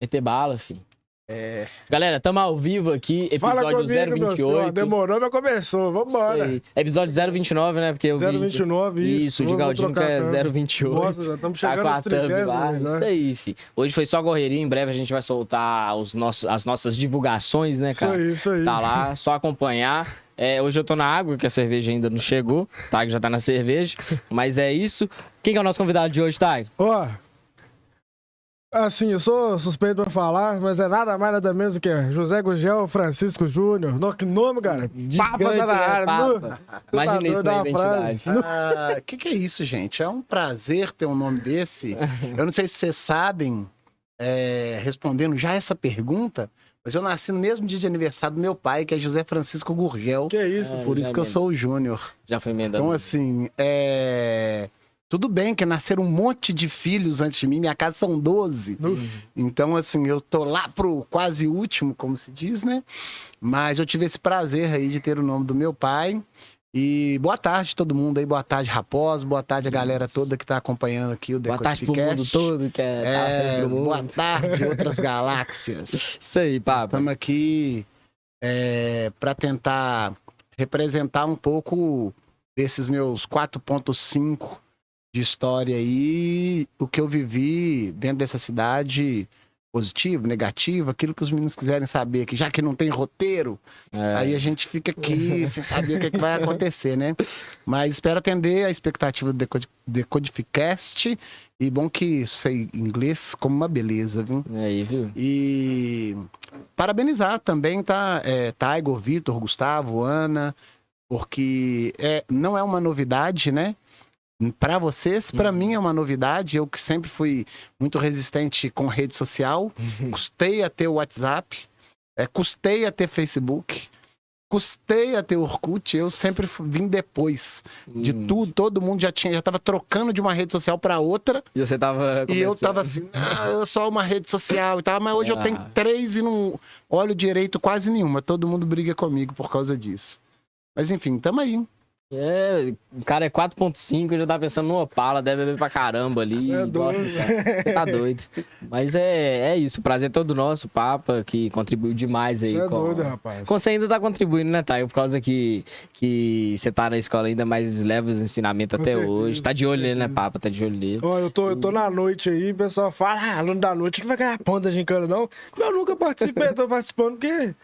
Meter bala, filho. É, Galera, tamo ao vivo aqui, episódio comigo, meu filho. 028. Demorou, mas começou. Isso Vambora. Episódio 029, né? Porque eu vi. 029, isso. Isso, o de Galdino que é câmera. 028. Nossa, já estamos Tá chegando com a thumb 30, lá, né? isso aí, fi. Hoje foi só correria, em breve a gente vai soltar os nossos, as nossas divulgações, né, Isso cara? aí, isso aí. Tá lá, só acompanhar. É, hoje eu tô na água, que a cerveja ainda não chegou. Tag já tá na cerveja. Mas é isso. Quem que é o nosso convidado de hoje, Tag? Ó, assim, eu sou suspeito pra falar, mas é nada mais, nada menos do que José Gugel Francisco Júnior. No, que nome, cara? Papa tá na né, área. Você Imagina tá isso na é uma identidade. O que, que é isso, gente? É um prazer ter um nome desse. Eu não sei se vocês sabem, é, respondendo já essa pergunta, mas eu nasci no mesmo dia de aniversário do meu pai, que é José Francisco Gurgel. Que isso, É, Por isso que eu sou o Júnior. Já foi emendando. Então, assim, é... tudo bem que nasceram um monte de filhos antes de mim, minha casa são 12. Nu. Então, assim, eu tô lá pro quase último, como se diz, né? Mas eu tive esse prazer aí de ter o nome do meu pai. E boa tarde todo mundo aí, boa tarde Raposo, boa tarde a galera toda que tá acompanhando aqui o Boa tarde pro mundo Decodificast. todo, que é, tá É, boa tarde outras galáxias. Isso aí, Papa. Estamos aqui é, para tentar representar um pouco desses meus 4.5 de história aí, o que eu vivi dentro dessa cidade, positivo, negativo, aquilo que os meninos quiserem saber, que já que não tem roteiro, É. aí a gente fica aqui sem saber o que, é que vai acontecer, né? Mas espero atender a expectativa do Decod Decodificast e bom que sei inglês como uma beleza, viu? Aí, viu? E parabenizar também, tá? É, Taigo, Vitor, Gustavo, Ana, porque é, não é uma novidade, né? Para vocês, para Uhum. mim é uma novidade. Eu que sempre fui muito resistente com rede social, custei a ter o WhatsApp, é, custei a ter Facebook, custei a ter Orkut. Eu sempre vim depois de Hum. tudo. Todo mundo já tinha, já estava trocando de uma rede social para outra. E você tava. E eu tava assim, ah, eu só uma rede social e tal, mas hoje eu Ah. tenho três e não olho direito quase nenhuma. Todo mundo briga comigo por causa disso. Mas enfim, tamo aí. É, o cara é 4.5, eu já tava pensando no Opala, deve beber pra caramba ali. É Nossa doido. senhora, você tá doido. Mas é, é isso, o prazer é todo nosso, Papa, que contribuiu demais aí Você é com... doido, rapaz. Com você ainda tá contribuindo, né, Thay? Por causa que, que você tá na escola ainda, mas leva os ensinamentos Com até certeza, hoje. Tá de olho nele, né. Papa? Tá de olho nele. Ó, eu tô, eu tô na noite aí, o pessoal fala, ah, aluno da noite não vai ganhar ponta de gincana, não. Eu nunca participei, tô participando porque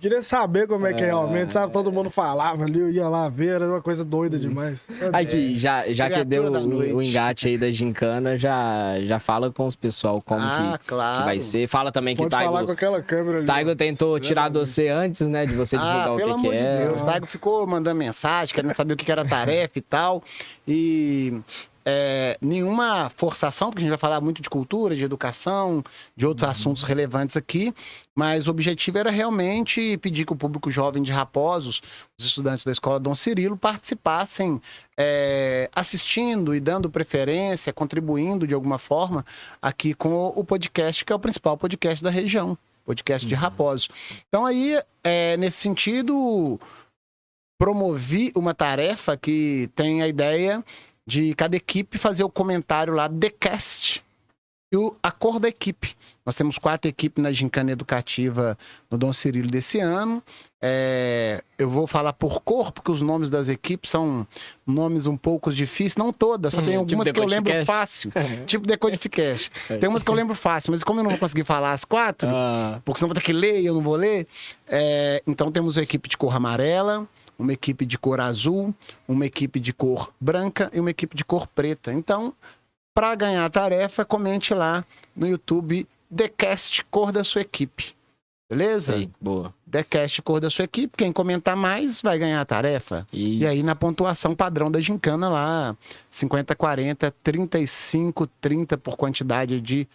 queria saber como é que é realmente, sabe? Todo mundo falava ali, eu ia lá ver, era uma coisa doida demais. Aí que já, já que deu o, o engate aí da gincana, já, já fala com os pessoal como ah, que, claro. que vai ser. Fala também que o Pode falar Taigo, com aquela câmera ali. Taigo tentou tirar do você antes, né? De você divulgar Ah, o que, que amor de é. Deus. Taigo ficou mandando mensagem, querendo saber o que que era tarefa e tal. E é, nenhuma forçação, porque a gente vai falar muito de cultura, de educação, de outros assuntos relevantes aqui. Mas o objetivo era realmente pedir que o público jovem de Raposos, os estudantes da escola Dom Cirilo, participassem é, assistindo e dando preferência, contribuindo de alguma forma aqui com o podcast, que é o principal podcast da região, podcast de Raposos. Então aí, é, nesse sentido, promovi uma tarefa que tem a ideia de cada equipe fazer o comentário lá, The Cast, e o, a cor da equipe. Nós temos quatro equipes na Gincana Educativa no Dom Cirilo desse ano. É, eu vou falar por cor, porque os nomes das equipes são nomes um pouco difíceis. Não todas, só Hum, tem tipo algumas que eu lembro fácil. tipo Decodificast. Tem umas que eu lembro fácil, mas como eu não vou conseguir falar as quatro, Ah, porque senão vou ter que ler e eu não vou ler. É, então temos uma equipe de cor amarela, uma equipe de cor azul, uma equipe de cor branca e uma equipe de cor preta. Então, para ganhar a tarefa, comente lá no YouTube Decast cor da sua equipe. Beleza? sei, boa. Decast cor da sua equipe. Quem comentar mais vai ganhar a tarefa. E, E aí, na pontuação padrão da gincana lá, 50, 40, 35, 30 por quantidade de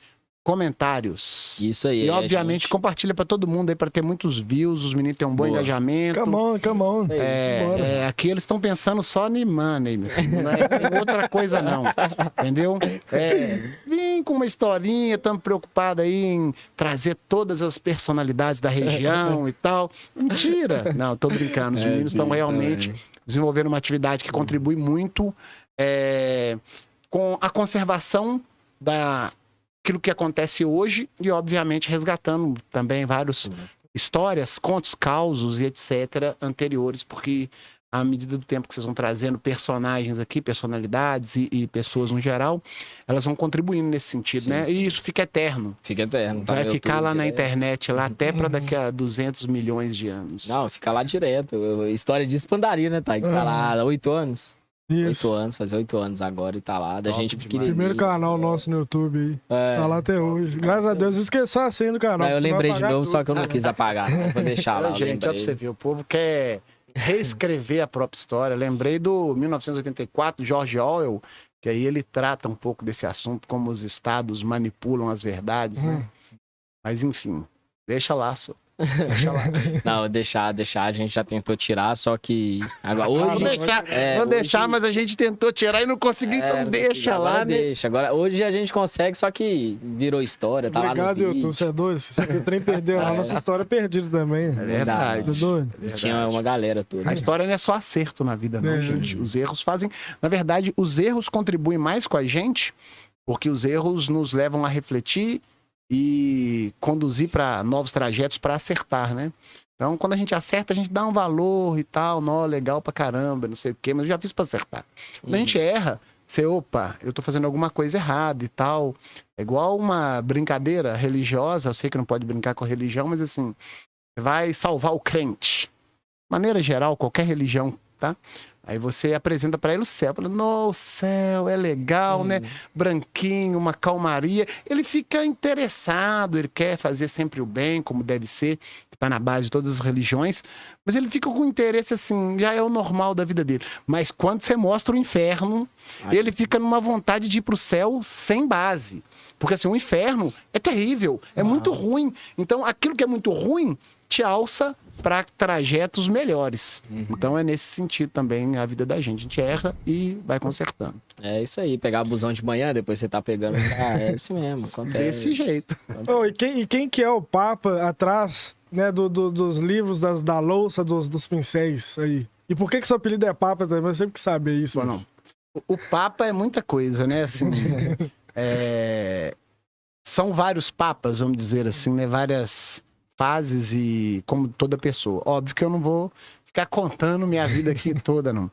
comentários. isso aí. E, obviamente, gente- compartilha pra todo mundo aí pra ter muitos views, os meninos têm um bom Boa. engajamento. Come on, come on. É, é, aqui eles estão pensando só em money, meu filho. Não é outra coisa, não. Entendeu? É, vim com uma historinha, estamos preocupados aí em trazer todas as personalidades da região e tal. Mentira! Não, tô brincando. Os É, meninos estão realmente desenvolvendo uma atividade que contribui muito é, com a conservação da aquilo que acontece hoje e, obviamente, resgatando também várias histórias, contos, causos e etc. anteriores, porque à medida do tempo que vocês vão trazendo personagens aqui, personalidades e, e pessoas no geral, elas vão contribuindo nesse sentido, Sim, né? sim. E isso fica eterno. Fica eterno. tá Vai ficar YouTube lá na internet, lá até para daqui a 200 milhões de anos. Não, fica lá direto. História de Espandaria, né, Thay? Que tá lá há oito anos. Isso. Oito anos, fazer oito anos agora e tá lá. Da Top gente. Primeiro canal nosso no YouTube aí. É. Tá lá até hoje. Graças a Deus, esqueceu a senha do canal. Não, eu lembrei de novo, tudo. só que eu não quis apagar. né? Vou deixar lá. Gente, olha pra você ver, o povo quer reescrever a própria história. Lembrei do 1984, George Orwell, que aí ele trata um pouco desse assunto, como os estados manipulam as verdades, né? Mas enfim, deixa lá, só. Deixa lá. Não, deixar, deixar, a gente já tentou tirar, só que. Agora, Vou hoje. deixar, é, vou hoje- deixar, mas a gente tentou tirar e não conseguiu, É, então não deixa lá, agora né? Deixa. Agora, hoje a gente consegue, só que virou história, tá Obrigado, lá no YouTube. Você é doido? Você que o trem perdeu lá, É. nossa história é perdida também. É verdade. Você é doido? É verdade. Tinha uma galera toda. A história não é só acerto na vida, não, É. gente. Os erros fazem. Na verdade, os erros contribuem mais com a gente, porque os erros nos levam a refletir e conduzir para novos trajetos para acertar, né? Então, quando a gente acerta, a gente dá um valor e tal, nó, legal pra caramba, não sei o quê, mas eu já fiz pra acertar. Quando a gente erra, você, opa, eu tô fazendo alguma coisa errada e tal. É igual uma brincadeira religiosa, eu sei que não pode brincar com a religião, mas assim, vai salvar o crente. De maneira geral, qualquer religião, tá? Aí você apresenta pra ele o céu, fala, no, o céu é legal, né? Branquinho, uma calmaria. Ele fica interessado, ele quer fazer sempre o bem, como deve ser, que tá na base de todas as religiões, mas ele fica com interesse assim, já é o normal da vida dele. Mas quando você mostra o inferno, Ai. ele fica numa vontade de ir pro céu sem base. Porque assim, o inferno é terrível, é muito ruim. Então, aquilo que é muito ruim te alça para trajetos melhores. Então é nesse sentido também a vida da gente. A gente erra e vai consertando. É isso aí, pegar busão de manhã, depois você tá pegando. Ah, é isso mesmo. Acontece. Desse jeito. Ô, e, quem, e quem que é o Papa atrás né, do- do- dos livros, das, da louça, dos, dos pincéis aí? E por que que seu apelido é Papa também? Eu sempre quis saber isso. Bom, não. O, o Papa é muita coisa, né? Assim, é, São vários papas, vamos dizer assim, né? Várias fases e como toda pessoa. Óbvio que eu não vou ficar contando minha vida aqui toda, não.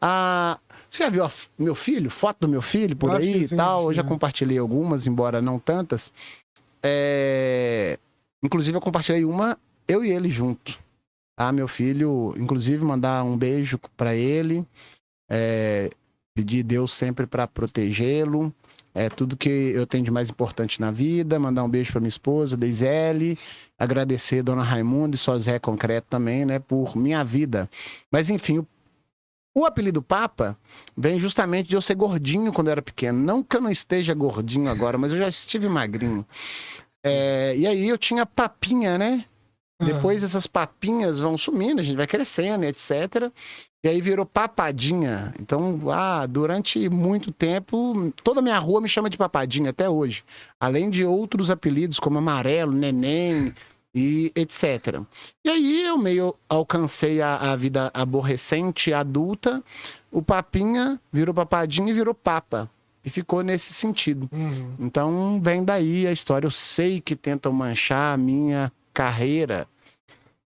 Ah, você já viu a meu filho? Foto do meu filho por Acho aí e tal? Eu já é. compartilhei algumas, embora não tantas. É, Inclusive, eu compartilhei uma, eu e ele junto. Ah, meu filho, inclusive, mandar um beijo pra ele. É, pedir Deus sempre para protegê-lo. É tudo que eu tenho de mais importante na vida. Mandar um beijo para minha esposa, Deisele. Agradecer Dona Raimundo e Sozé Concreto também, né, por minha vida. Mas enfim, o, o apelido Papa vem justamente de eu ser gordinho quando eu era pequeno. Não que eu não esteja gordinho agora, mas eu já estive magrinho. É, e aí eu tinha papinha, né? Depois essas papinhas vão sumindo, a gente vai crescendo, etc. E aí virou papadinha. Então, ah, durante muito tempo, toda a minha rua me chama de papadinha até hoje. Além de outros apelidos como amarelo, neném e etc. E aí eu meio alcancei a, a vida aborrecente adulta. O papinha virou papadinha e virou papa. E ficou nesse sentido. Uhum. Então vem daí a história. Eu sei que tentam manchar a minha carreira,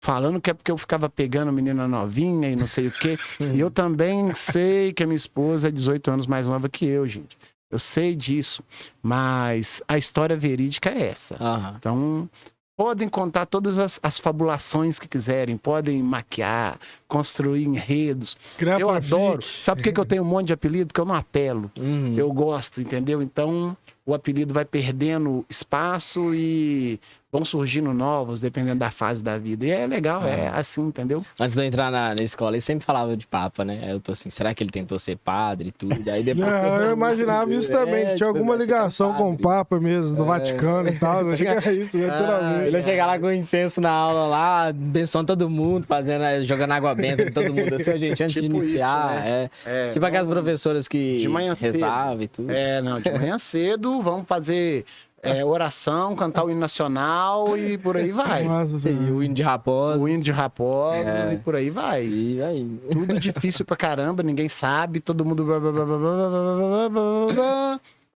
falando que é porque eu ficava pegando menina novinha e não sei o quê. e eu também sei que a minha esposa é 18 anos mais nova que eu, gente. Eu sei disso. Mas a história verídica é essa. Aham. Então, podem contar todas as, as fabulações que quiserem, podem maquiar, construir enredos. Criar eu adoro. Sabe por que, que eu tenho um monte de apelido? Porque eu não apelo. Uhum. Eu gosto, entendeu? Então, o apelido vai perdendo espaço e vão surgindo novos, dependendo da fase da vida. E é legal, é assim, entendeu? Antes de eu entrar na, na escola, ele sempre falava de Papa, né? Eu tô assim, será que ele tentou ser padre e tudo? Aí depois. Não, que eu imaginava isso também, que tinha alguma eu ligação com o. Papa mesmo, do É. Vaticano e tal. Eu achei que era isso, naturalmente. Ele ia chegar lá com incenso na aula lá, abençoando todo mundo, fazendo, jogando água parabéns pra todo mundo. Assim, gente, antes tipo de iniciar. Isso, né? é, é, tipo aquelas professoras que de manhã cedo e tudo. É, não, de manhã cedo vamos fazer é, oração, cantar o hino nacional e por aí vai. Nossa, e o hino de raposa. O hino de raposa é. e por aí vai. E aí? Tudo difícil pra caramba, ninguém sabe, todo mundo...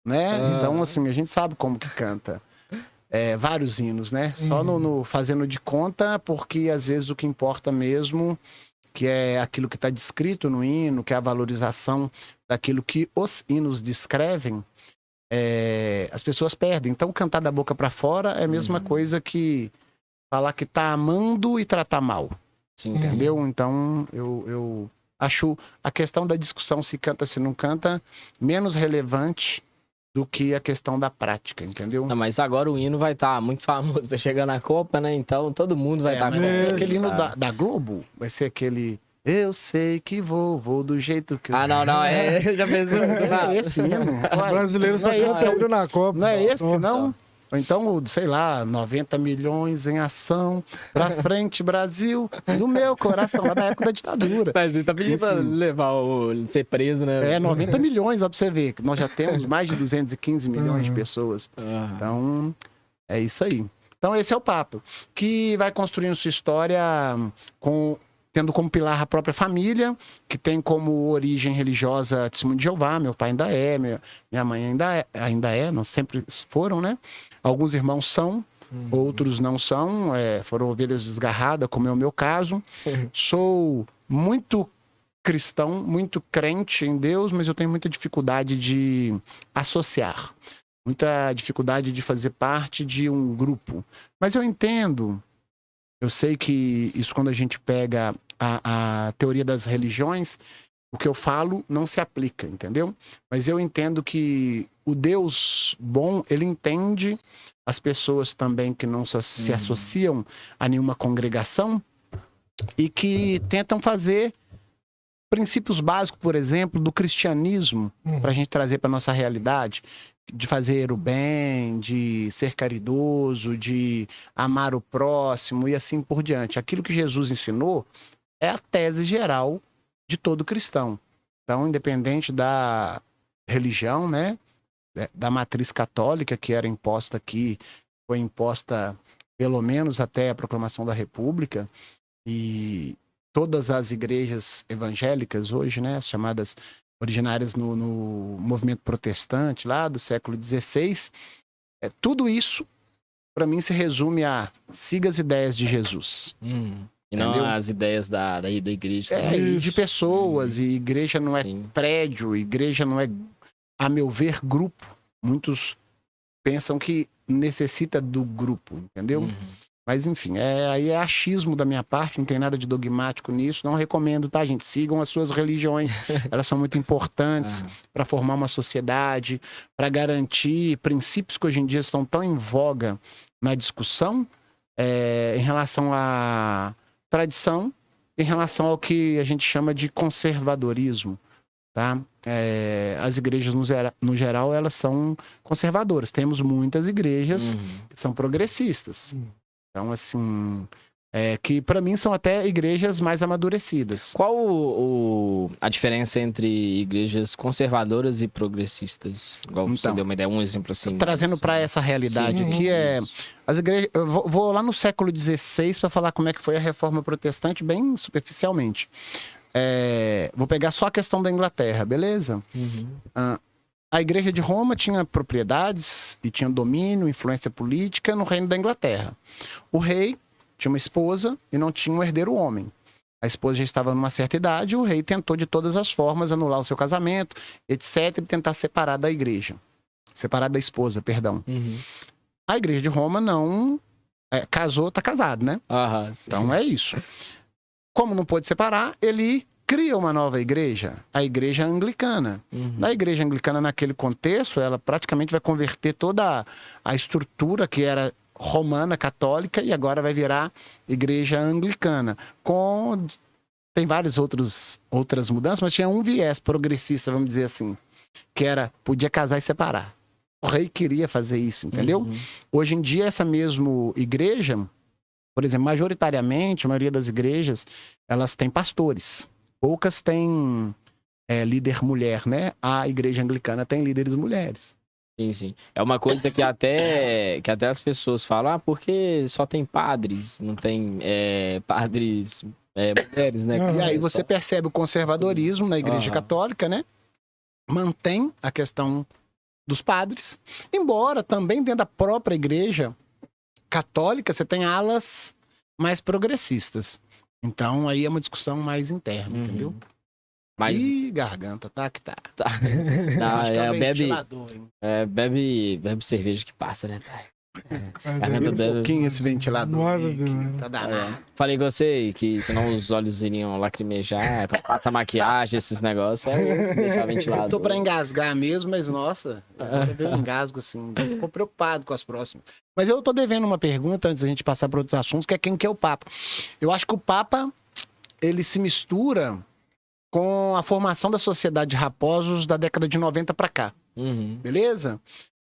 né? Ah. Então, assim, a gente sabe como que canta. É, vários hinos, né? Só no, no fazendo de conta, porque às vezes o que importa mesmo que é aquilo que está descrito no hino, que é a valorização daquilo que os hinos descrevem, é, as pessoas perdem. Então, cantar da boca para fora é a mesma coisa que falar que tá amando e tratar mal. Sim, sim. Entendeu? Então, eu, eu acho a questão da discussão se canta, se não canta, menos relevante do que a questão da prática, entendeu? Não, mas agora o hino vai estar muito famoso, tá chegando a Copa, né? Então todo mundo vai É, estar vai ser É, aquele hino tá. da, da Globo, vai ser aquele Eu sei que vou, vou do jeito que eu Ah, não, não, é. Já pensou? É esse hino. Brasileiro só é canta ele na Copa. Não é esse, Nossa. não? Ou então, sei lá, 90 milhões em ação, pra frente, Brasil, no meu coração, lá na época da ditadura. Mas ele tá pedindo pra Enfim. levar o. ser preso, né? É, 90 milhões, ó, pra você ver. que Nós já temos mais de 215 milhões de Uhum. pessoas. Ah, Então, é isso aí. Então, esse é o papo. Que vai construindo sua história com tendo como pilar a própria família, que tem como origem religiosa Testemunho de Jeová, meu pai ainda é, minha, minha mãe ainda é, ainda é, não sempre foram, né? Alguns irmãos são, outros não são, é, foram ovelhas desgarradas, como é o meu caso. Sou muito cristão, muito crente em Deus, mas eu tenho muita dificuldade de associar muita dificuldade de fazer parte de um grupo. Mas eu entendo, eu sei que isso quando a gente pega a, a teoria das religiões, o que eu falo não se aplica, entendeu? Mas eu entendo que o Deus bom, ele entende as pessoas também que não se Uhum. associam a nenhuma congregação e que tentam fazer princípios básicos, por exemplo, do cristianismo Uhum. para a gente trazer para nossa realidade, de fazer o bem, de ser caridoso, de amar o próximo e assim por diante. Aquilo que Jesus ensinou é a tese geral de todo cristão. Então, independente da religião, né, é, da matriz católica que era imposta aqui, foi imposta pelo menos até a proclamação da República e todas as igrejas evangélicas hoje, né, as chamadas originárias no, no movimento protestante lá do século XVI, é, tudo isso para mim se resume a siga as ideias de Jesus. hum. E não Entendeu? as ideias da, da, da igreja. É, e de pessoas, e igreja não é Sim. prédio, igreja não é, a meu ver, grupo. Muitos pensam que necessita do grupo, entendeu? Uhum. Mas enfim, é, aí é achismo da minha parte, não tem nada de dogmático nisso. Não recomendo, tá, gente? Sigam as suas religiões, elas são muito importantes Ah, para formar uma sociedade, para garantir princípios que hoje em dia estão tão em voga na discussão é, em relação à tradição, em relação ao que a gente chama de conservadorismo. Tá? É, as igrejas, no, no geral, elas são conservadoras. Temos muitas igrejas uhum. que são progressistas. Hum. Então, assim, é, que para mim são até igrejas mais amadurecidas. Qual o, o- a diferença entre igrejas conservadoras e progressistas? Igual você Então, deu uma ideia, um exemplo assim. Trazendo para essa realidade Sim, aqui, sim. é, as igrejas. Eu vou, vou lá no século XVI para falar como é que foi a reforma protestante, bem superficialmente. É, vou pegar só a questão da Inglaterra, beleza? Uhum. A igreja de Roma tinha propriedades e tinha domínio, influência política no reino da Inglaterra. O rei tinha uma esposa e não tinha um herdeiro homem. A esposa já estava numa certa idade o rei tentou de todas as formas anular o seu casamento, etc., e tentar separar da igreja. Separar da esposa, perdão. Uhum. A igreja de Roma não é, casou, tá casado, né? Aham. Então é isso. Como não pôde separar, ele cria uma nova igreja, a igreja anglicana. Uhum. Na igreja anglicana, naquele contexto, ela praticamente vai converter toda a estrutura que era romana, católica, e agora vai virar igreja anglicana. Com. Tem várias outros, outras mudanças, mas tinha um viés progressista, vamos dizer assim, que era podia casar e separar. O rei queria fazer isso, entendeu? Uhum. Hoje em dia, essa mesma igreja, por exemplo, majoritariamente, a maioria das igrejas, elas têm pastores. Poucas têm é, líder mulher, né? A igreja anglicana tem líderes mulheres. Sim, sim. É uma coisa que até, que até as pessoas falam, ah, porque só tem padres, não tem é, padres é, mulheres, né? E aí É você só- percebe o conservadorismo na igreja Aham. católica, né? Mantém a questão dos padres. Embora também dentro da própria igreja católica você tem alas mais progressistas. Então aí é uma discussão mais interna, Uhum. entendeu? Mas Ih, garganta, tá que tá. não, que é, bebe, ventilador, hein? é, bebe, bebe cerveja que passa, né, Thay? Garganta é- um pouquinho esse ventilador. Nossa aí, que tá danado. Falei com você que senão os olhos iriam lacrimejar, passa maquiagem, esses negócios, é deixar ventilado. Eu tô pra engasgar mesmo, mas nossa, eu engasgo assim. Ficou preocupado com as próximas. Mas eu tô devendo uma pergunta antes da gente passar para outros assuntos, que é quem que é o Papa. Eu acho que o Papa, ele se mistura com a formação da sociedade de raposos da década de 90 para cá, Uhum. beleza?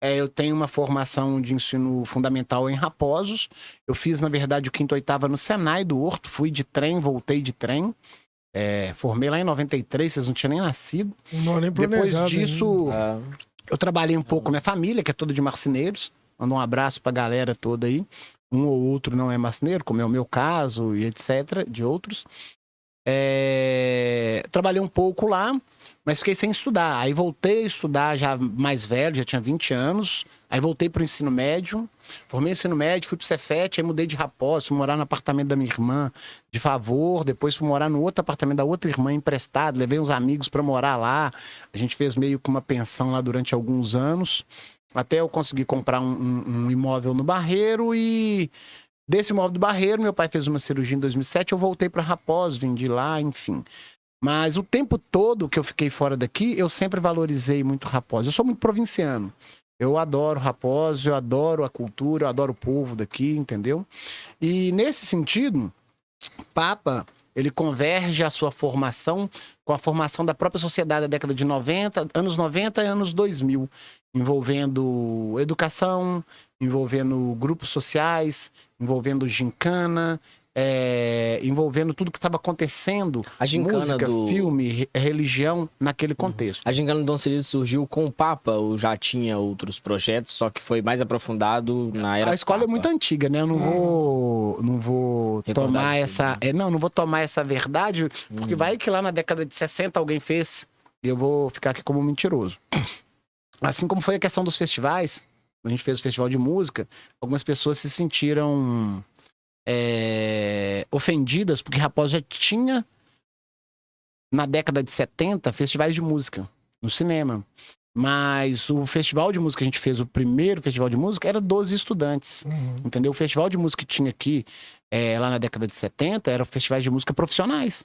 É, eu tenho uma formação de ensino fundamental em Raposos. Eu fiz, na verdade, o quinto oitava no Senai do Horto. Fui de trem, voltei de trem. É, formei lá em 93, vocês não tinham nem nascido. Não, nem Depois disso, Ah, eu trabalhei um pouco com minha família, que é toda de marceneiros. Mando um abraço pra galera toda aí. Um ou outro não é marceneiro, como é o meu caso e etc, de outros. É, Trabalhei um pouco lá, mas fiquei sem estudar. Aí voltei a estudar já mais velho, já tinha 20 anos. Aí voltei pro ensino médio. Formei ensino médio, fui pro Cefet, aí mudei de Raposo, fui morar no apartamento da minha irmã de favor. Depois fui morar no outro apartamento da outra irmã emprestado. Levei uns amigos para morar lá. A gente fez meio que uma pensão lá durante alguns anos. Até eu conseguir comprar um, um- um imóvel no Barreiro e desse imóvel do Barreiro, meu pai fez uma cirurgia em 2007, eu voltei para Raposo, vendi lá, enfim. Mas o tempo todo que eu fiquei fora daqui, eu sempre valorizei muito Raposo. Eu sou muito provinciano. Eu adoro Raposo, eu adoro a cultura, eu adoro o povo daqui, entendeu? E nesse sentido, Papa, ele converge a sua formação com a formação da própria sociedade da década de 90, anos 90 e anos 2000, envolvendo educação, envolvendo grupos sociais, envolvendo gincana, é, envolvendo tudo que estava acontecendo, a gincana música, do... filme, re- religião, naquele contexto. A gincana do Dom Cirilo surgiu com o Papa ou já tinha outros projetos, só que foi mais aprofundado na era a escola é Papa? muito antiga, né? Eu não vou, não vou Recordar tomar essa, né? é, não, não vou tomar essa verdade, porque Hum. vai que lá na década de 60 alguém fez e eu vou ficar aqui como mentiroso. Assim como foi a questão dos festivais, a gente fez o festival de música, algumas pessoas se sentiram é, ofendidas porque Raposo já tinha na década de 70 festivais de música no cinema. Mas o festival de música que a gente fez, o primeiro festival de música, era 12 estudantes. Uhum. Entendeu? O festival de música que tinha aqui, é, lá na década de 70, eram festivais de música profissionais.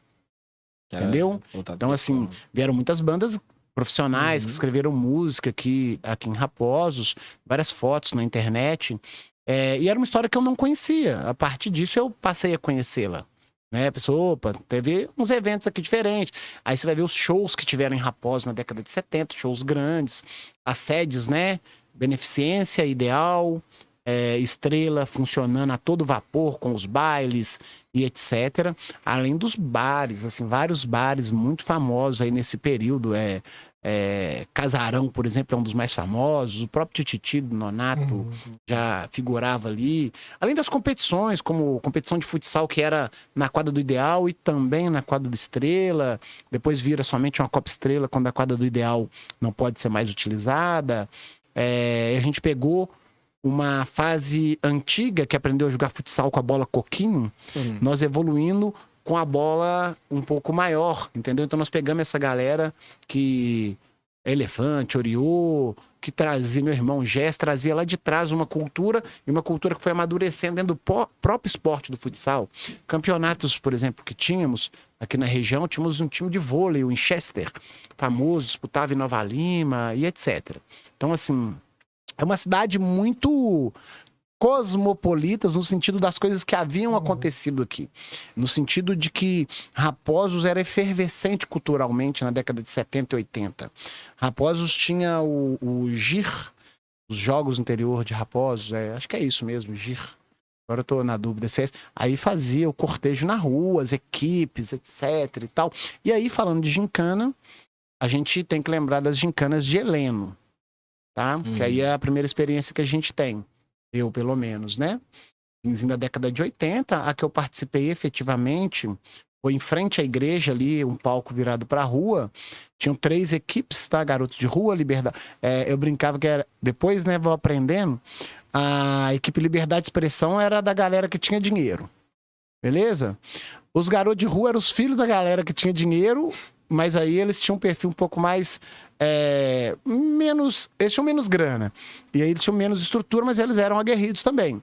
Entendeu? Então, assim. Vieram muitas bandas profissionais que Uhum. escreveram música aqui, aqui em Raposos, várias fotos na internet. É, e era uma história que eu não conhecia. A partir disso, eu passei a conhecê-la. Né? A pessoa, opa, teve uns eventos aqui diferentes. Aí você vai ver os shows que tiveram em Raposo na década de 70, shows grandes, as sedes, né? Beneficência, Ideal, é, Estrela funcionando a todo vapor com os bailes e etc. Além dos bares, assim, vários bares muito famosos aí nesse período. É, é, Casarão, por exemplo, é um dos mais famosos. O próprio Tititi do Nonato Uhum. já figurava ali. Além das competições, como competição de futsal que era na quadra do Ideal e também na quadra do Estrela. Depois vira somente uma Copa Estrela quando a quadra do Ideal não pode ser mais utilizada. É, a gente pegou uma fase antiga que aprendeu a jogar futsal com a bola coquinho, Uhum. nós evoluindo com a bola um pouco maior, entendeu? Então nós pegamos essa galera que Elefante, Oriô, que trazia, meu irmão Jess, trazia lá de trás uma cultura, e uma cultura que foi amadurecendo dentro do próprio esporte do futsal. Campeonatos, por exemplo, que tínhamos aqui na região, tínhamos um time de vôlei, o Winchester, famoso, disputava em Nova Lima e etc. Então, assim, é uma cidade muito cosmopolitas no sentido das coisas que haviam acontecido aqui. No sentido de que Raposos era efervescente culturalmente na década de 70 e 80. Raposos tinha o, o GIR, os Jogos Interior de Raposos, é, acho que é isso mesmo, GIR. Agora eu tô na dúvida se é esse. Aí fazia o cortejo na rua, as equipes, etc e tal. E aí, falando de gincana, a gente tem que lembrar das gincanas de Heleno, tá? Uhum. Que aí é a primeira experiência que a gente tem. Eu, pelo menos, né? Finzinho da década de 80, a que eu participei efetivamente foi em frente à igreja ali, um palco virado para a rua. Tinham três equipes, tá? Garotos de rua, Liberdade. É, eu brincava que era. Depois, né, vou aprendendo. A equipe Liberdade de Expressão era da galera que tinha dinheiro. Beleza? Os garotos de rua eram os filhos da galera que tinha dinheiro, mas aí eles tinham um perfil um pouco mais. É, menos. Eles tinham menos grana. E aí eles tinham menos estrutura, mas eles eram aguerridos também.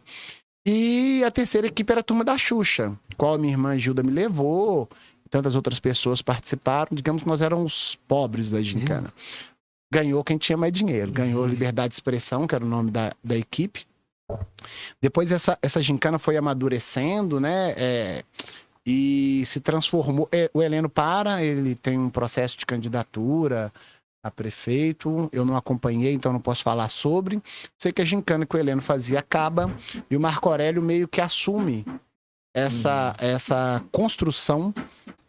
E a terceira equipe era a turma da Xuxa, qual a minha irmã Gilda me levou, tantas outras pessoas participaram. Digamos que nós éramos os pobres da gincana. Ganhou quem tinha mais dinheiro. Ganhou Liberdade de Expressão, que era o nome da, da equipe. Depois essa, essa gincana foi amadurecendo, né? É, e se transformou. é, o Heleno para, ele tem um processo de candidatura a prefeito. Eu não acompanhei, então não posso falar sobre. Sei que a gincana que o Heleno fazia acaba e o Marco Aurélio meio que assume essa, essa construção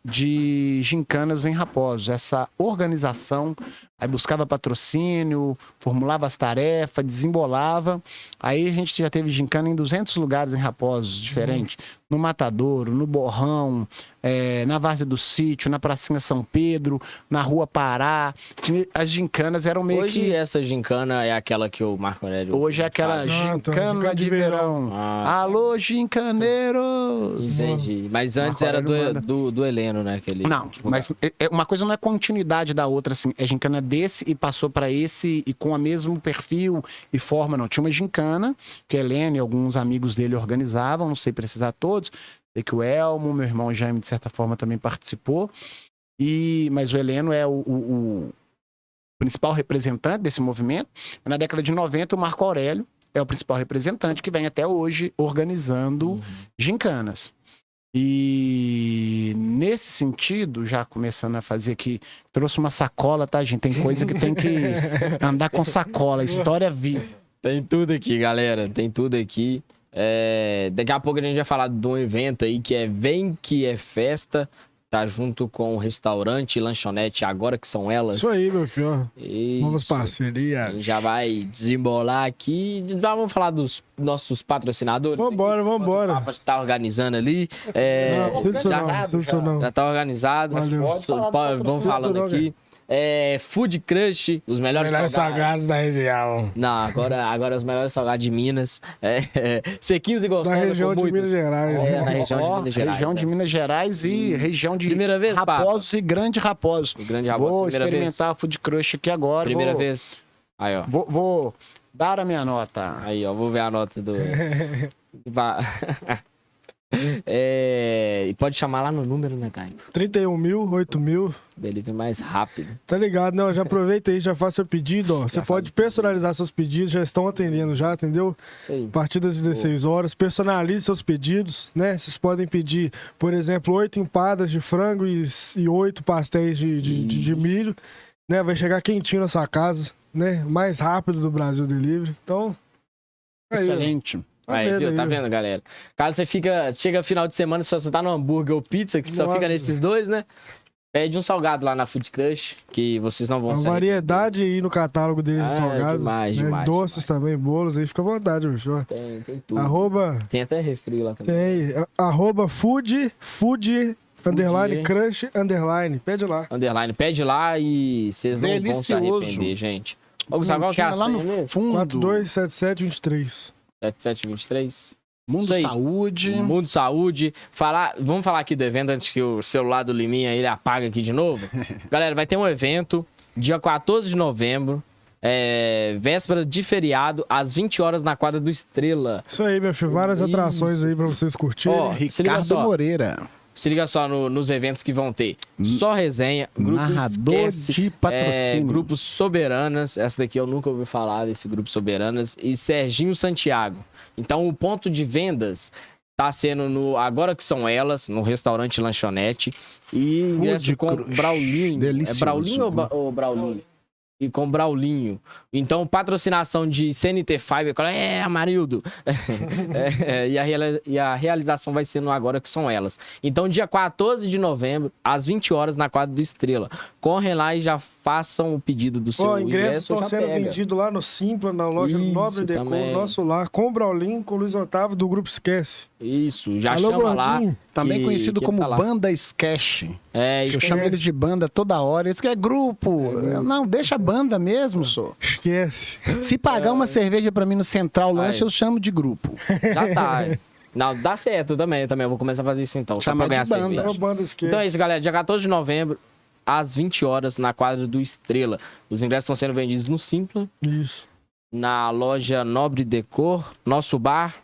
de gincanas em Raposos, essa organização, aí buscava patrocínio, formulava as tarefas, desembolava. Aí a gente já teve gincana em 200 lugares em Raposos, diferente. No Matadouro, no Borrão, é, na Várzea do Sítio, na Pracinha São Pedro, na Rua Pará. As gincanas eram meio Hoje que... essa gincana é aquela que o Marco Aurélio. Hoje é aquela faz. Ah, então, gincana de de verão. Ah, Alô, gincaneiros! entendi. Mas antes era do, do, do Heleno, né? Aquele, Não, tipo, mas é- é- uma coisa não é continuidade da outra, assim. É gincana desse e passou pra esse e com o mesmo perfil e forma, não. Tinha uma gincana que a Helene e alguns amigos dele organizavam, não sei precisar todos. Sei que o Elmo, meu irmão Jaime, de certa forma, também participou. E, mas o Heleno é o, o- o principal representante desse movimento. Na década de 90, o Marco Aurélio é o principal representante que vem até hoje organizando Uhum. gincanas. E nesse sentido, já começando a fazer aqui, trouxe uma sacola, tá, gente? Tem coisa que tem que andar com sacola, história viva. Tem tudo aqui, galera. Tem tudo aqui. É, Daqui a pouco a gente vai falar de um evento aí que é Vem Que É Festa. Tá junto com o restaurante e lanchonete, agora que são elas. Isso aí, meu filho. Isso. Novas A parcerias. gente já vai desembolar aqui. Já vamos falar dos nossos patrocinadores. Vambora, vambora. O Papa tá organizando ali. É, Não, já, não, isso não. já tá organizado. Valeu. Pode Vamos falando aqui. É, Food Crush, os melhores, Melhores salgados. salgados da região. Não, agora, agora os melhores salgados de Minas. É, é, sequinhos e Da gostosos. região com de muitos. Minas Gerais. É, na região de Ó, Minas Gerais, região de né? Minas Gerais e região de Primeira vez, Papa? Raposos e Grande Raposos. O grande Raposo, Vou primeira experimentar o Food Crush aqui agora. vez. Primeira vou, vez. Aí, ó. Vou, vou dar a minha nota. Aí, ó. Vou ver a nota do. É, e pode chamar lá no número, né, Thay? 31 mil, 8 mil. Delivery mais rápido. Tá ligado? Não, já aproveita aí, já faça seu pedido, ó. Você faz pode personalizar seus pedidos, já estão atendendo já, entendeu? Isso aí. A partir das 16 horas, personalize seus pedidos, né? Vocês podem pedir, por exemplo, oito empadas de frango e, e oito pastéis de, de, de- de milho, né? Vai chegar quentinho na sua casa, né? Mais rápido do Brasil Delivery. Então, aí, ó. Tá Aí, vendo viu? aí, Tá vendo, galera? Caso você fica, chega final de semana, se você tá no hambúrguer ou pizza, que só Nossa. fica nesses dois, né? Pede um salgado lá na Food Crush, que vocês não vão arrepender. variedade aí no catálogo deles de Ah, salgados. demais, né? demais, Doces também, bolos aí, fica à vontade, senhor. Tem, tem tudo. Arroba, Tem até refri lá também. tem, a- arroba food, food, underline, crush, underline. Pede lá. Underline, pede lá e vocês não vão se arrepender, gente. Ô, Gustavo, qual que é a lá senha no fundo. 427723. 7723. Mundo. Saúde. Mundo Saúde. Falar, vamos falar aqui do evento antes que o celular do Liminha ele apaga aqui de novo. Galera, vai ter um evento dia 14 de novembro, é, véspera de feriado, às 20 horas na quadra do Estrela. Isso aí, meu filho. Várias Isso. atrações aí pra vocês curtirem. Ó, Ricardo. Moreira. Se liga só no- nos eventos que vão ter. Só resenha, grupo Narrador Esquece, de patrocínio. É, grupo Soberanas, essa daqui eu nunca ouvi falar desse grupo Soberanas, e Serginho Santiago. Então o ponto de vendas tá sendo no agora que são elas, no restaurante lanchonete e ingresso com. Braulinho. É Delicioso. Braulinho ou, Ba- ou Braulinho? E com Braulinho. Então, patrocinação de CNT Fiber, é, Amarildo. é, é, e, a, e, a, realização vai ser no agora, que são elas. Então, dia 14 de novembro, às 20 horas, na quadra do Estrela. Correm lá e já façam o pedido do seu Pô, ingresso. Estão sendo pega. vendido lá no Simpla, na loja Isso, Nobre Decor, nosso lar, com Braulinho, com o Luiz Otávio, do Grupo Esquece. Isso, já Alô, chama Gordinho. lá. Também que, conhecido que como tá Banda Sketch. É, Eu chamo é. eles de banda toda hora. Eles que é grupo. É. Não, deixa a banda mesmo, só. Esquece. Se pagar é. uma cerveja para mim no Central Lanche, eu chamo de grupo. Já tá. Não, dá certo também, também. Eu vou começar a fazer isso então. Chamar de banda. É banda então é isso, galera. Dia 14 de novembro, às 20 horas, na quadra do Estrela. Os ingressos estão sendo vendidos no Simpla. Isso. Na loja Nobre Decor, nosso bar,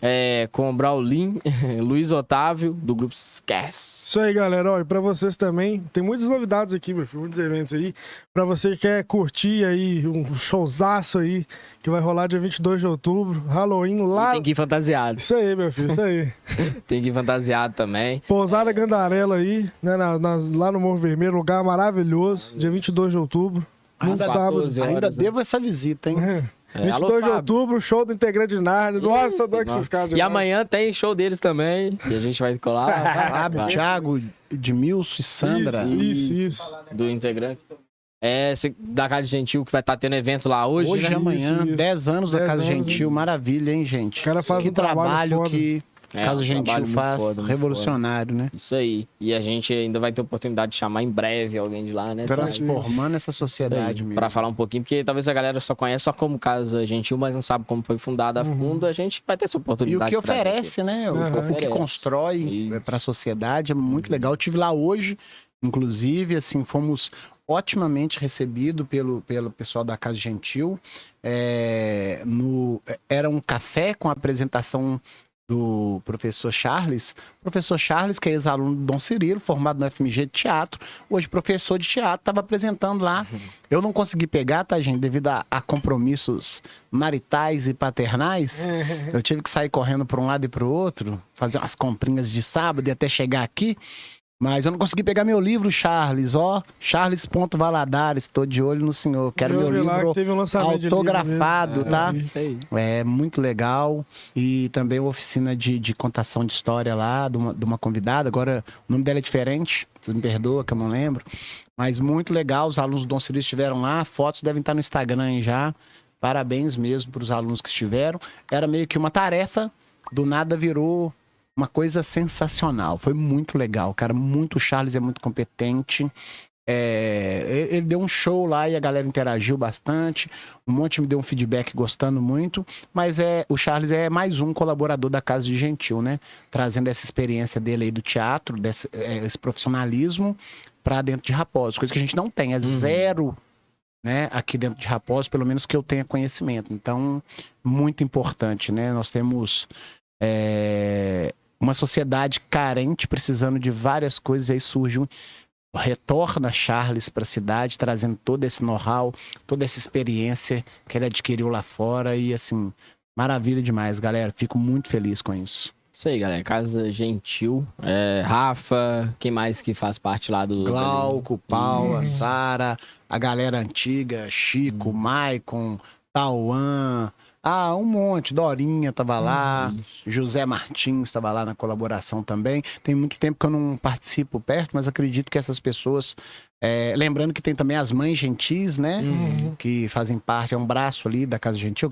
é, com o Braulin, Luiz Otávio, do Grupo Esquece. Isso aí, galera. Olha, pra vocês também, tem muitas novidades aqui, meu filho, muitos eventos aí. Pra você que quer curtir aí um showzaço aí, que vai rolar dia 22 de outubro, Halloween lá. E tem que ir fantasiado. Isso aí, meu filho, isso aí. tem que ir fantasiado também. Pousada Gandarela aí, né, na, na, lá no Morro Vermelho, lugar maravilhoso, dia 22 de outubro. Ainda, sábado. Ainda né? devo essa visita, hein? É. É, 22 de outubro, show do integrante de Narnia. Nossa, dó que esses caras. E amanhã tem show deles também, que a gente vai colar. Fábio, Thiago, Edmilson e Sandra. Isso, isso. isso. Do integrante. É, da Casa Gentil, que vai estar tá tendo evento lá hoje, Hoje né? amanhã, 10 anos da Casa anos, Gentil, maravilha, hein, gente? O cara faz que um trabalho, trabalho que é, Caso Gentil faz, foda, revolucionário, né? Isso aí. E a gente ainda vai ter oportunidade de chamar em breve alguém de lá, né? Transformando essa sociedade mesmo. Pra falar um pouquinho, porque talvez a galera só conheça só como Casa Gentil, mas não sabe como foi fundada a uhum. fundo. A gente vai ter essa oportunidade. E o que oferece, né? O, uhum. o que constrói para a sociedade é muito uhum. legal. Eu tive lá hoje, inclusive, assim, fomos otimamente recebido pelo, pelo pessoal da Casa Gentil. É, no, era um café com apresentação do professor Charles. Professor Charles, que é ex-aluno do Dom Cirilo, formado no FMG de teatro, hoje professor de teatro, estava apresentando lá. Eu não consegui pegar, tá, gente, devido a, a compromissos maritais e paternais. Eu tive que sair correndo para um lado e para o outro, fazer umas comprinhas de sábado e até chegar aqui. Mas eu não consegui pegar meu livro, Charles, ó. Charles Valadares, estou de olho no senhor. Quero meu livro um autografado, tá? É, é, muito legal. E também uma oficina de, de contação de história lá, de uma, de uma convidada. Agora, o nome dela é diferente, você me perdoa que eu não lembro. Mas muito legal, os alunos do Dom Cirilo estiveram lá, fotos devem estar no Instagram aí já. Parabéns mesmo para os alunos que estiveram. Era meio que uma tarefa, do nada virou uma coisa sensacional. Foi muito legal, cara. Muito. O Charles é muito competente. É, ele deu um show lá e a galera interagiu bastante. Um monte me deu um feedback gostando muito. Mas é o Charles é mais um colaborador da Casa de Gentil, né? Trazendo essa experiência dele aí do teatro, desse, é, esse profissionalismo para dentro de Raposo. Coisa que a gente não tem, é uhum. zero. Né, aqui dentro de Raposo, pelo menos que eu tenha conhecimento. Então, muito importante, né? Nós temos é, uma sociedade carente, precisando de várias coisas, e aí surge um. Retorna Charles para a cidade, trazendo todo esse know-how, toda essa experiência que ele adquiriu lá fora. E assim, maravilha demais, galera. Fico muito feliz com isso. Isso aí, galera. Casa Gentil. É, Rafa, quem mais que faz parte lá do. Glauco, Paula, Sara, a galera antiga, Chico, hum. Maicon, Tauan, ah, um monte. Dorinha tava lá, José Martins estava lá na colaboração também. Tem muito tempo que eu não participo perto, mas acredito que essas pessoas. É, lembrando que tem também as mães gentis, né? Uhum. Que fazem parte, é um braço ali da Casa Gentil.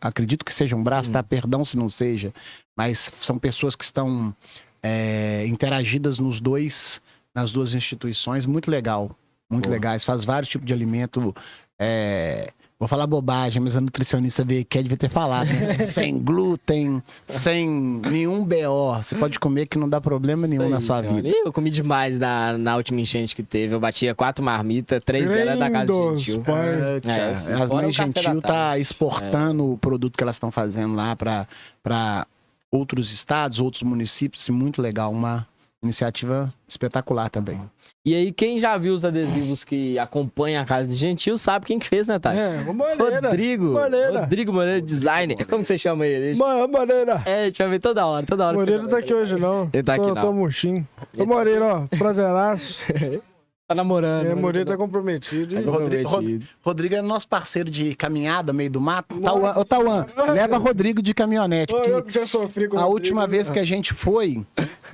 Acredito que seja um braço, uhum. tá? Perdão se não seja. Mas são pessoas que estão é, interagidas nos dois, nas duas instituições. Muito legal. Muito Boa. legais. Faz vários tipos de alimento. É, Vou falar bobagem, mas a nutricionista veio aqui, devia ter falado. Né? sem glúten, sem nenhum BO. Você pode comer que não dá problema nenhum Sei, na sua senhora. vida. Eu comi demais na, na última enchente que teve. Eu batia quatro marmitas, três delas da casa gentil. Pai. É, é, a mãe gentil tá exportando é. o produto que elas estão fazendo lá para outros estados, outros municípios. Muito legal. Uma Iniciativa espetacular também. E aí, quem já viu os adesivos que acompanham a Casa de Gentil sabe quem que fez, né, Thay? É, Moreira. Rodrigo. Moreira. Rodrigo Moreira, designer. Como você chama ele? Moreira. É, te ver toda hora, toda hora. Moreira tá aqui hoje, não. Ele tá aqui, tô, não. Tô murchinho. Ô, Moreira, ó, prazeraço. Tá namorando. É, mas Moreira tá comprometido. Tá e- Rodrigo, comprometido. Rod- Rodrigo é nosso parceiro de caminhada, meio do mato. Tauan, ô, Tauan, leva Rodrigo de caminhonete. Ô, eu já sofri com a Rodrigo, última né? vez que a gente foi,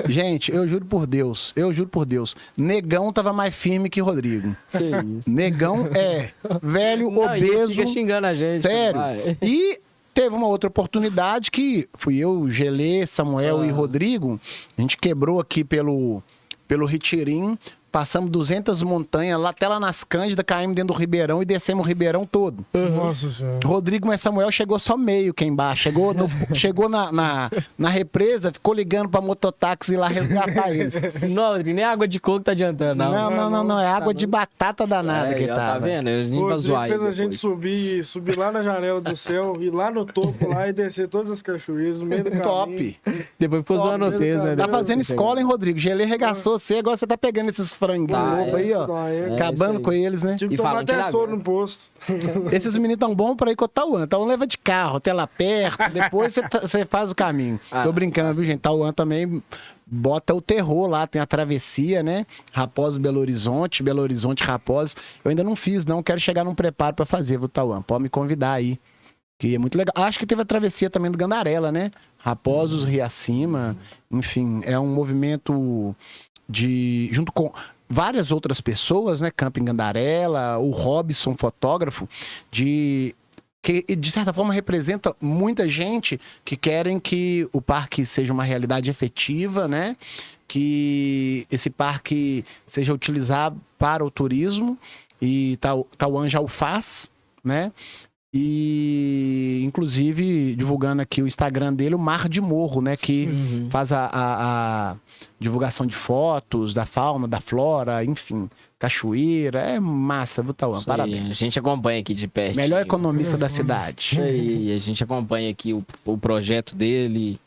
gente, eu juro por Deus, eu juro por Deus, Negão tava mais firme que Rodrigo. Que isso. Negão é velho, Não, e ele obeso. Fica xingando a gente. Sério. E teve uma outra oportunidade que fui eu, Gelê, Samuel e Ah. Rodrigo. A gente quebrou aqui pelo, pelo Ritirim. Passamos 200 montanhas, lá até lá nas Cândidas, caímos dentro do Ribeirão e descemos o Ribeirão todo. Nossa senhora. Rodrigo, mas Samuel chegou só meio aqui embaixo. Chegou, no- chegou na, na, na represa, ficou ligando pra mototáxi ir lá resgatar eles. Não, Rodrigo, nem água de coco tá adiantando, Não, não. não, não, não. É água de batata danada É, que tava. Tá vendo? O pra Rodrigo zoar fez a gente subir, subir lá na janela do céu, ir lá no topo lá e descer todas as cachoeiras no meio do caminho. Top. Depois ficou zoando vocês, né? Tá fazendo escola, hein, Rodrigo? Gelê regaçou você, agora você tá pegando esses franguinhos Tá, loucos é. aí, ó. Não, é- acabando com eles, né? Tive que tomar aguenta. no posto. Esses meninos tão bons pra ir com o Tauan. Tauan leva de carro, até lá perto, depois você, tá- você faz o caminho. Ah, Tô brincando, viu, gente? Tauan também bota o terror lá, tem a travessia, né? Raposo Belo Horizonte, Belo Horizonte Raposo. Eu ainda não fiz, não. Quero chegar num preparo pra fazer, viu, Tauan? Pode me convidar aí. Que é muito legal. Acho que teve a travessia também do Gandarela, né? Raposos, Riacima, enfim, é um movimento de. junto com várias outras pessoas, né? Camping Gandarela, o Robson, fotógrafo, de. Que de certa forma representa muita gente que querem que o parque seja uma realidade efetiva, né? Que esse parque seja utilizado para o turismo e Tau- Tauan já o faz, né? E, inclusive, divulgando aqui o Instagram dele, o Mar de Morro, né? Que Uhum. faz a, a- a divulgação de fotos da fauna, da flora, enfim, cachoeira. É massa, viu, Tauan? Isso aí, Parabéns. A gente acompanha aqui de perto. Melhor economista da cidade. Isso aí, a gente acompanha aqui o, o projeto dele,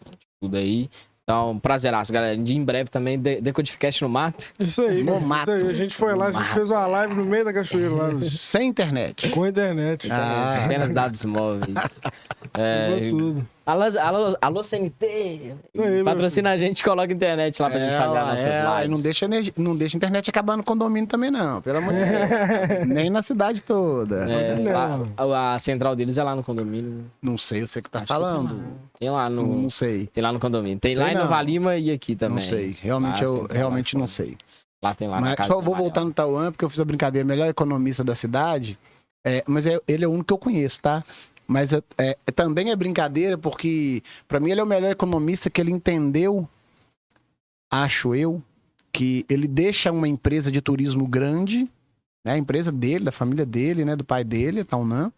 tudo aí. Então, prazeraço, galera. De em breve também, De- Decodificast no mato. Isso aí, No mato. Isso aí. A gente foi lá, a gente Mato. fez uma live no meio da cachoeira lá. Sem internet. Com internet. Ah. Apenas dados móveis. É, Pegou tudo. Alô, alô, alô, CNT. meu Patrocina a gente, coloca internet lá pra gente fazer as nossas é, lives. não, deixa, não deixa a internet acabar no condomínio também, não. Pelo amor de Deus. Nem na cidade toda. É, Não. lá- a, a central deles é lá no condomínio. Não sei, você que tá Acho que falando. Tem lá no, Não sei. tem lá no condomínio. Tem Sei lá em não. Nova Lima e aqui também. Não sei. Realmente, Lá, eu realmente lá não sei. Lá tem lá na Mas casa só vou voltar no Tauan, porque eu fiz a brincadeira. Melhor economista da cidade. É, mas é- ele é o único que eu conheço, tá? Mas eu- é, é- também é brincadeira, porque pra mim ele é o melhor economista que ele entendeu, acho eu, que ele deixa uma empresa de turismo grande, né? A empresa dele, da família dele, né? Do pai dele, a Taunan,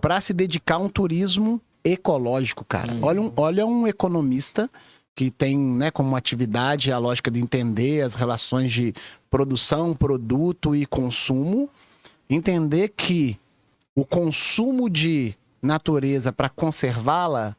pra se dedicar a um turismo ecológico, cara. Hum. Olha, um, olha um economista que tem, né, como atividade a lógica de entender as relações de produção, produto e consumo, entender que o consumo de natureza para conservá-la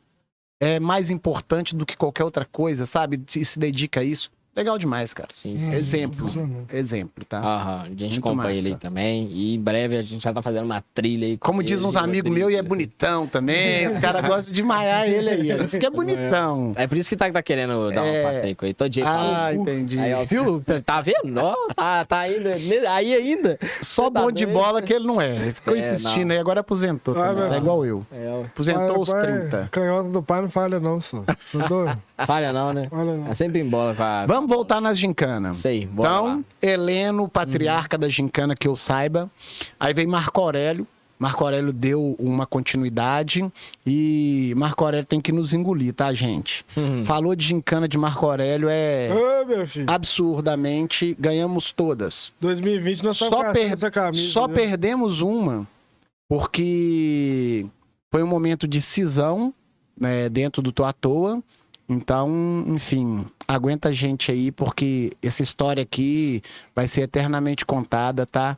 é mais importante do que qualquer outra coisa, sabe? E se dedica a isso. Legal demais, cara. Sim, sim. Exemplo. Sensacional. Exemplo, tá? Aham, a gente Muito acompanha massa. ele aí também. E em breve a gente já tá fazendo uma trilha aí. com Como ele, diz uns uma amigos meus, e é bonitão também. Os caras gostam de maiar ele aí. Diz que é bonitão. É por isso que tá, tá querendo dar É. um passeio com ele. Todo dia fala, Ah, entendi. Aí, ó, viu? Tá- vendo? Ó, tá, tá ainda. Aí ainda. Só tá bom de bola que ele não é. Ele ficou É, insistindo não. aí, agora aposentou Ah, também. meu- É igual eu. É, Aposentou os Pai- pai, 30. Canhota do pai não falha, não, doido? falha não, né? Olha não. É sempre em bola com a. Vamos voltar nas. Isso aí, bora Então, lá. Heleno, patriarca da gincana que eu saiba. Aí vem Marco Aurélio. Marco Aurélio deu uma continuidade e Marco Aurélio tem que nos engolir, tá, gente? Uhum. Falou de gincana de Marco Aurélio é Ô, meu filho. absurdamente, ganhamos todas. 2020 nós Só, per- essa camisa. só né? perdemos uma porque foi um momento de cisão né, dentro do Tô à Toa. Então, enfim, aguenta a gente aí, porque essa história aqui vai ser eternamente contada, tá?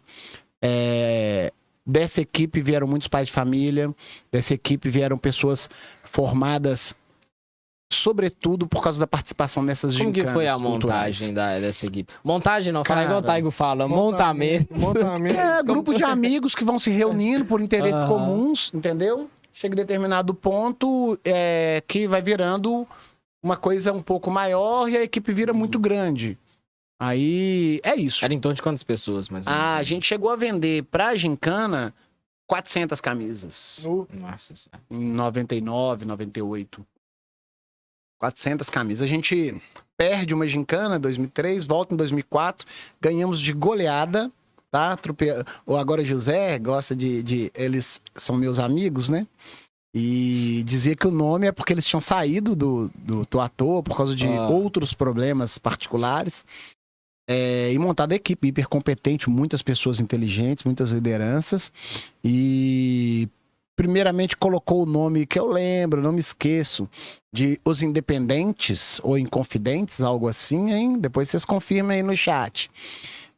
É, Dessa equipe vieram muitos pais de família, dessa equipe vieram pessoas formadas, sobretudo por causa da participação nessas Como que foi a culturais. montagem da, dessa equipe? Montagem não, fala igual o Taigo fala, montamento. Montamento. É, grupo de amigos que vão se reunindo por interesses Aham. comuns, entendeu? Chega em determinado ponto é, que vai virando uma coisa um pouco maior e a equipe vira muito grande. Aí é isso. Era em torno de quantas pessoas, mais ou menos? A gente chegou a vender pra gincana 400 camisas. No- Nossa. Em 99, 98. 400 camisas. A gente perde uma gincana em 2003, volta em 2004, ganhamos de goleada, tá? Trope... O Agora José gosta de, de... Eles são meus amigos, né? E dizia que o nome é porque eles tinham saído do, do, do ator por causa de Ah. outros problemas particulares. É, e montado a equipe hiper competente, muitas pessoas inteligentes, muitas lideranças. E primeiramente colocou o nome que eu lembro, não me esqueço, de Os Independentes ou Inconfidentes, algo assim, hein? Depois vocês confirmem aí no chat.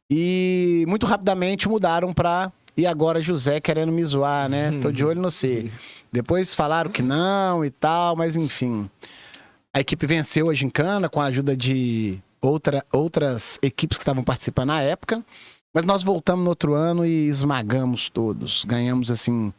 E muito rapidamente mudaram pra E agora José querendo me zoar, né? Tô de olho no C. Depois falaram que não e tal, mas enfim. A equipe venceu a gincana com a ajuda de outra, outras equipes que estavam participando na época. Mas nós voltamos no outro ano e esmagamos todos. Ganhamos assim,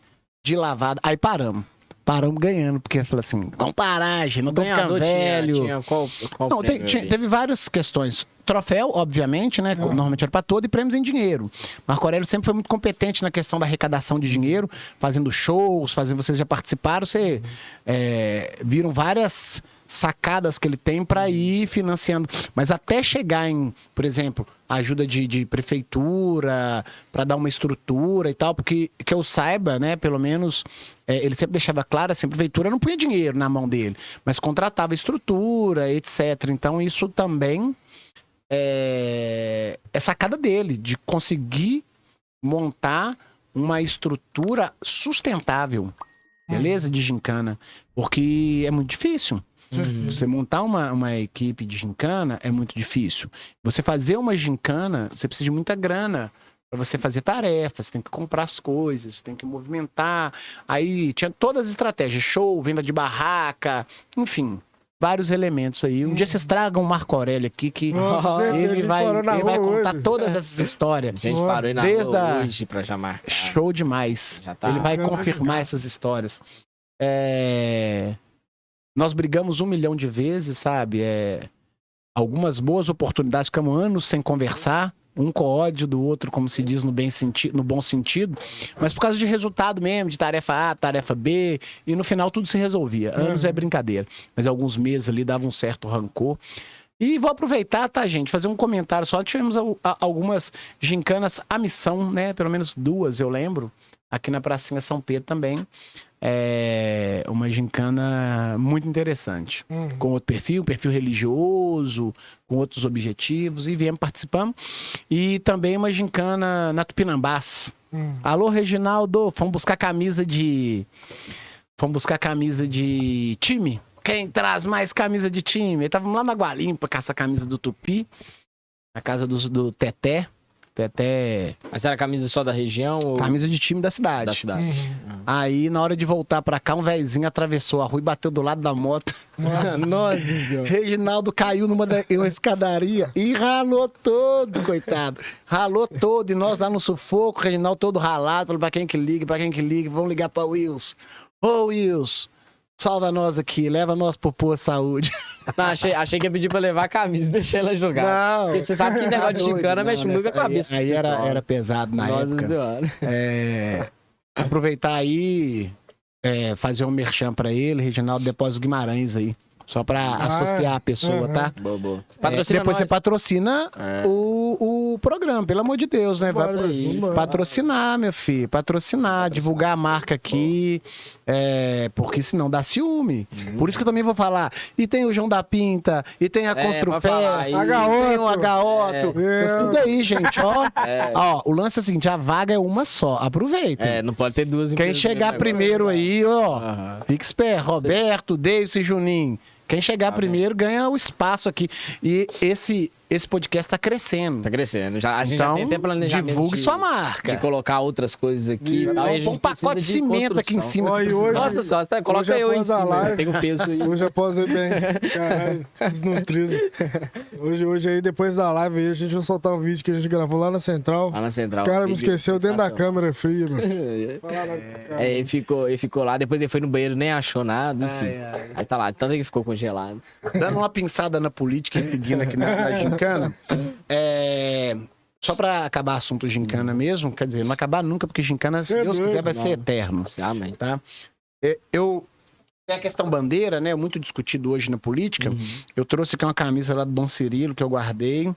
de lavada. Aí paramos. Paramos ganhando, porque falou assim: vamos parar, gente, não tô ficando ganhador tinha, velho. tinha qual, qual Não, tem- tinha- teve várias questões. Troféu, obviamente, né? Normalmente era pra todo, e prêmios em dinheiro. Marco Aurélio sempre foi muito competente na questão da arrecadação de dinheiro, fazendo shows, fazendo. Vocês já participaram, você é, viram várias sacadas que ele tem pra ir financiando. Mas até chegar em, por exemplo, ajuda de, de prefeitura, pra dar uma estrutura e tal, porque que eu saiba, né, pelo menos, é, ele sempre deixava claro assim, a prefeitura não punha dinheiro na mão dele, mas contratava estrutura, etc. Então isso também é, é sacada dele, de conseguir montar uma estrutura sustentável, beleza? De gincana. Porque é muito difícil. Você montar uma, uma equipe de gincana é muito difícil. Você fazer uma gincana, você precisa de muita grana para você fazer tarefas, você tem que comprar as coisas, você tem que movimentar. Aí tinha todas as estratégias, show, venda de barraca, enfim, vários elementos aí. Um dia vocês tragam o Marco Aurélio aqui que Nossa, ele gente vai, ele vai contar hoje. todas essas histórias. A gente parou aí na Desde rua a- hoje pra já marcar. Show demais. Tá. Ele vai confirmar essas histórias. É, Nós brigamos um milhão de vezes, sabe? É... Algumas boas oportunidades, ficamos anos sem conversar, um com ódio do outro, como se diz no, bem senti... no bom sentido, mas por causa de resultado mesmo, de tarefa A, tarefa B, e no final tudo se resolvia. Anos é brincadeira, mas alguns meses ali dava um certo rancor. E vou aproveitar, tá, gente, fazer um comentário só. Tivemos algumas gincanas à missão, né? Pelo menos duas, eu lembro. Aqui na Pracinha São Pedro também. É uma gincana muito interessante. Hum. Com outro perfil, perfil religioso, com outros objetivos, e viemos participando. E também uma gincana na Tupinambás. Hum. Alô, Reginaldo, fomos buscar camisa de. Fomos buscar camisa de time. Quem traz mais camisa de time? Estávamos lá na Gualimpa com essa camisa do Tupi, na casa do, do Teté. Teté, Mas era camisa só da região ou camisa de time da cidade. da cidade? Uhum. Aí, na hora de voltar pra cá, um velhinho atravessou a rua e bateu do lado da moto. Nossa senhora. Reginaldo caiu numa da- uma escadaria e ralou todo, coitado. Ralou todo. E nós lá no sufoco, o Reginaldo todo ralado. Falou pra quem que liga, pra quem que liga. Vamos ligar pra Wills. Ô, Wills, salva nós aqui. Leva nós pro de saúde. Não, achei, achei que ia pedir pra levar a camisa e deixar ela jogar. Não. Porque você sabe que negócio de Tá doido, gincana mexe muito com a aí- cabeça. Aí, do era, era pesado na Nossa época. senhora. É, aproveitar aí, é, fazer um merchan pra ele, Reginaldo Depósito Guimarães aí. Só pra Ah, associar a pessoa, aham. tá? Boa, boa. É, Patrocina depois você nós. patrocina É. o, o programa, pelo amor de Deus, né? Vai aí. patrocinar, meu filho. Patrocinar, divulgar a marca aqui. É, porque senão dá ciúme. Por isso que eu também vou falar. E tem o João da Pinta, e tem a É, Construfé, e tem o H-Otto. É. Vocês tudo aí, gente, ó. É. Ó, o lance é o seguinte, a vaga é uma só. Aproveita. É, não pode ter duas Quem chegar primeiro aí, ó, fica esperto. Roberto, Deise e Juninho. Quem chegar Tá primeiro ganha o espaço aqui. E esse, esse podcast tá crescendo. Tá crescendo. Já, a gente Então, já tem até planejamento divulgue de, sua marca. de colocar outras coisas aqui e tal. e um pacote de cimento aqui em cima. E precisar. hoje- Nossa só, tá, coloca eu em cima. live- Tem o peso aí. Hoje após aí bem, caralho, desnutrido. Hoje, hoje aí, depois da live aí, a gente vai soltar um vídeo que a gente gravou lá na central. Lá na central. O cara me esqueceu dentro da câmera fria, meu. É, ele ficou, ele ficou lá, depois ele foi no banheiro, nem achou nada. enfim. Ai, ai. Aí tá lá, tanto que ficou Dando uma pinçada na política e seguindo aqui na, na gincana. É, Só pra acabar assunto gincana mesmo, quer dizer, não acabar nunca, porque gincana, se Deus quiser, vai ser eterno. Amém. tá? É, Eu tem a questão bandeira, né? Muito discutido hoje na política. Uhum. Eu trouxe aqui uma camisa lá do Dom Cirilo que eu guardei.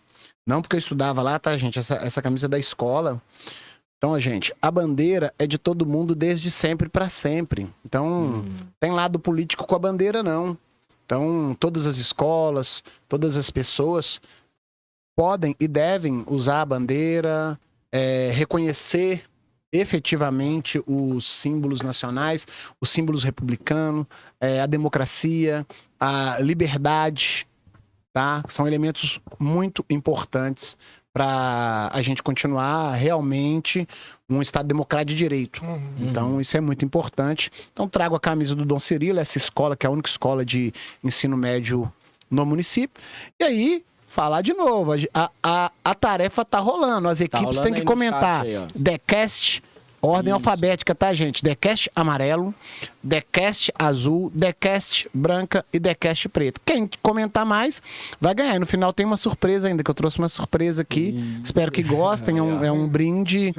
Não porque eu estudava lá, tá, gente? Essa, essa camisa é da escola. Então, gente, a bandeira é de todo mundo desde sempre para sempre. Então, Uhum. tem lado político com a bandeira, não. Então, todas as escolas, todas as pessoas podem e devem usar a bandeira, é, reconhecer efetivamente os símbolos nacionais, os símbolos republicanos, é, a democracia, a liberdade, tá? São elementos muito importantes para a gente continuar realmente um Estado democrático de direito. Uhum. Então, isso é muito importante. Então, trago a camisa do Dom Cirilo, essa escola, que é a única escola de ensino médio no município. E aí, falar de novo, a, a, a tarefa tá rolando. As equipes rolando têm que comentar. aí. Decast, ordem Isso. alfabética, tá, gente? Decast amarelo, Decast azul, Decast branca e Decast preto. Quem comentar mais vai ganhar. E no final tem uma surpresa ainda, que eu trouxe uma surpresa aqui. Espero que gostem. É um, é um brinde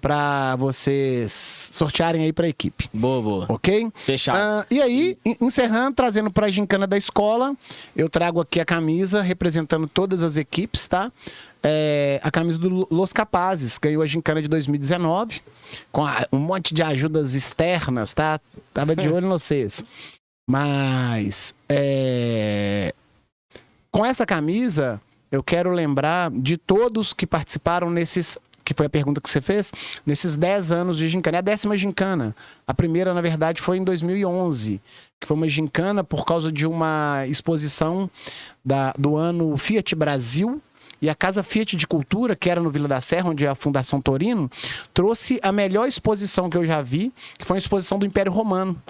para vocês sortearem aí para a equipe. Boa, boa. Ok? Fechado. Ah, e aí, en- encerrando, trazendo para a gincana da escola, eu trago aqui a camisa representando todas as equipes, tá? É, a camisa do Los Capazes, ganhou a gincana de 2019, com a- um monte de ajudas externas, tá? Tava de olho em vocês. Mas, é, com essa camisa, eu quero lembrar de todos que participaram nesses. Que foi a pergunta que você fez, nesses 10 anos de gincana. É a décima gincana. A primeira, na verdade, foi em 2011, que foi uma gincana por causa de uma exposição da, do ano Fiat Brasil. E a Casa Fiat de Cultura, que era no Vila da Serra, onde é a Fundação Torino, trouxe a melhor exposição que eu já vi, que foi a exposição do Império Romano.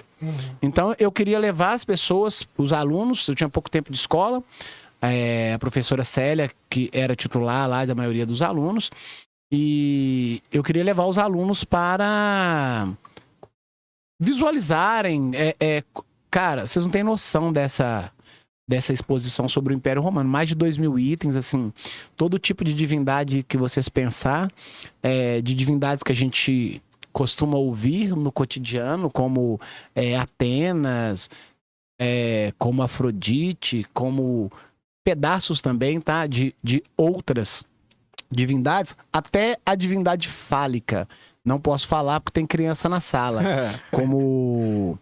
Então, eu queria levar as pessoas, os alunos, eu tinha pouco tempo de escola, é, a professora Célia, que era titular lá da maioria dos alunos, e eu queria levar os alunos para visualizarem. é, é, cara, vocês não têm noção dessa, dessa exposição sobre o Império Romano. Mais de dois mil itens, assim, todo tipo de divindade que vocês pensar, é, de divindades que a gente costuma ouvir no cotidiano, como é, Atenas, é, como Afrodite, como pedaços também, tá? De, de outras divindades, até a divindade fálica. Não posso falar porque tem criança na sala. Como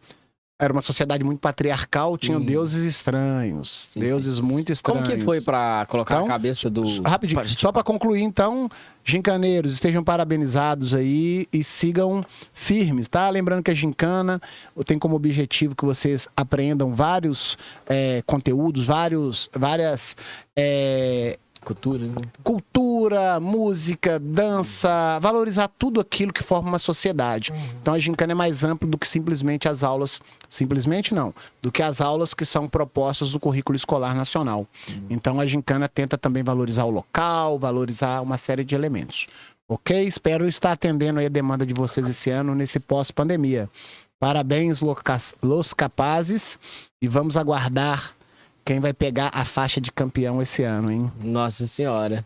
era uma sociedade muito patriarcal, tinham Hum. deuses estranhos, Sim, deuses muito Como estranhos. que foi pra colocar Então, a cabeça do. Rapidinho, só para concluir, então, gincaneiros, estejam parabenizados aí e sigam firmes, tá? Lembrando que a gincana tem como objetivo que vocês aprendam vários é, conteúdos, vários, várias é, Cultura, né? cultura, música, dança, valorizar tudo aquilo que forma uma sociedade. Então a gincana é mais ampla do que simplesmente as aulas, simplesmente não, do que as aulas que são propostas do currículo escolar nacional. Então a gincana tenta também valorizar o local, valorizar uma série de elementos. Ok? Espero estar atendendo aí a demanda de vocês esse ano, nesse pós-pandemia. Parabéns, Los Capazes, e vamos aguardar quem vai pegar a faixa de campeão esse ano, hein? Nossa senhora.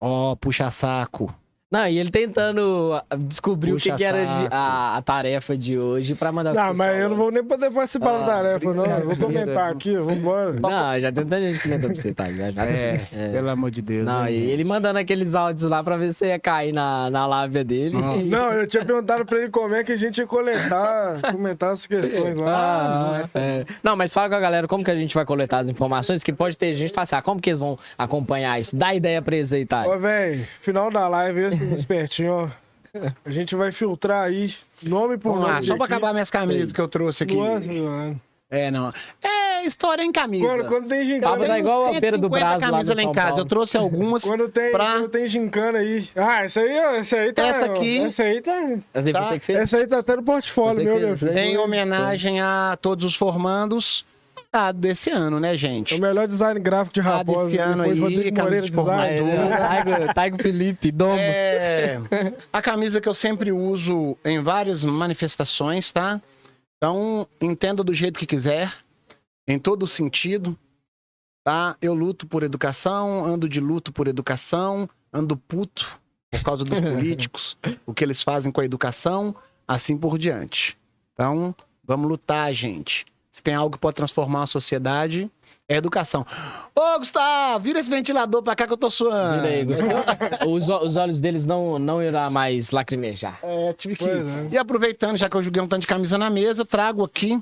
Ó, puxa saco. Não, e ele tentando ah, descobrir o Puxa que, que era a, a tarefa de hoje pra mandar as Não, pessoas mas eu não vou nem poder participar Ah, da tarefa, não. Eu vou comentar aqui, vambora. Não, já tentando gente comentar pra você, tá? Já, já- É, É. pelo amor de Deus. Não, hein? e ele mandando aqueles áudios lá pra ver se ia cair na, na lábia dele. Nossa. Não, eu tinha perguntado pra ele como é que a gente ia coletar, comentar as questões lá. Ah, é. Não, mas fala com a galera como que a gente vai coletar as informações, que pode ter gente que fala assim, ah, como que eles vão acompanhar isso? Dá ideia pra eles aí, tá? Ó, velho, final da live, espertinho, ó. A gente vai filtrar aí, nome por Vamos lá, nome. só pra aqui. acabar minhas camisas que eu trouxe aqui. Nossa, mano. É, não. É história em camisa. Quando, quando tem Tava gincana. tá igual a 150 feira do Brás lá camisas no lá em casa. Paulo. Eu trouxe algumas. Quando tem, Pra- quando tem gincana aí. Ah, essa aí, ó, essa aí tá. Essa aqui- Essa aí tá. Essa Tá. Essa aí tá até no portfólio, meu, filho. Em homenagem a todos os formandos ah, desse ano, né, É gente? o melhor design gráfico de Ah, Raposa. desse ano aí, Rodrigo Moreira de Design. Taigo, Taigo Felipe, Domus. É, a camisa que eu sempre uso em várias manifestações, tá? Então, entenda do jeito que quiser, em todo sentido, tá? Eu luto por educação, ando de luto por educação, ando puto por causa dos políticos, o que eles fazem com a educação, assim por diante. Então, vamos lutar, gente. Se tem algo que pode transformar a sociedade, é educação. Ô, Gustavo, vira esse ventilador pra cá que eu tô suando. Vira aí, Gustavo. os, os olhos deles não, não irá mais lacrimejar. É, tive que. Pois é. E aproveitando, já que eu joguei um tanto de camisa na mesa, trago aqui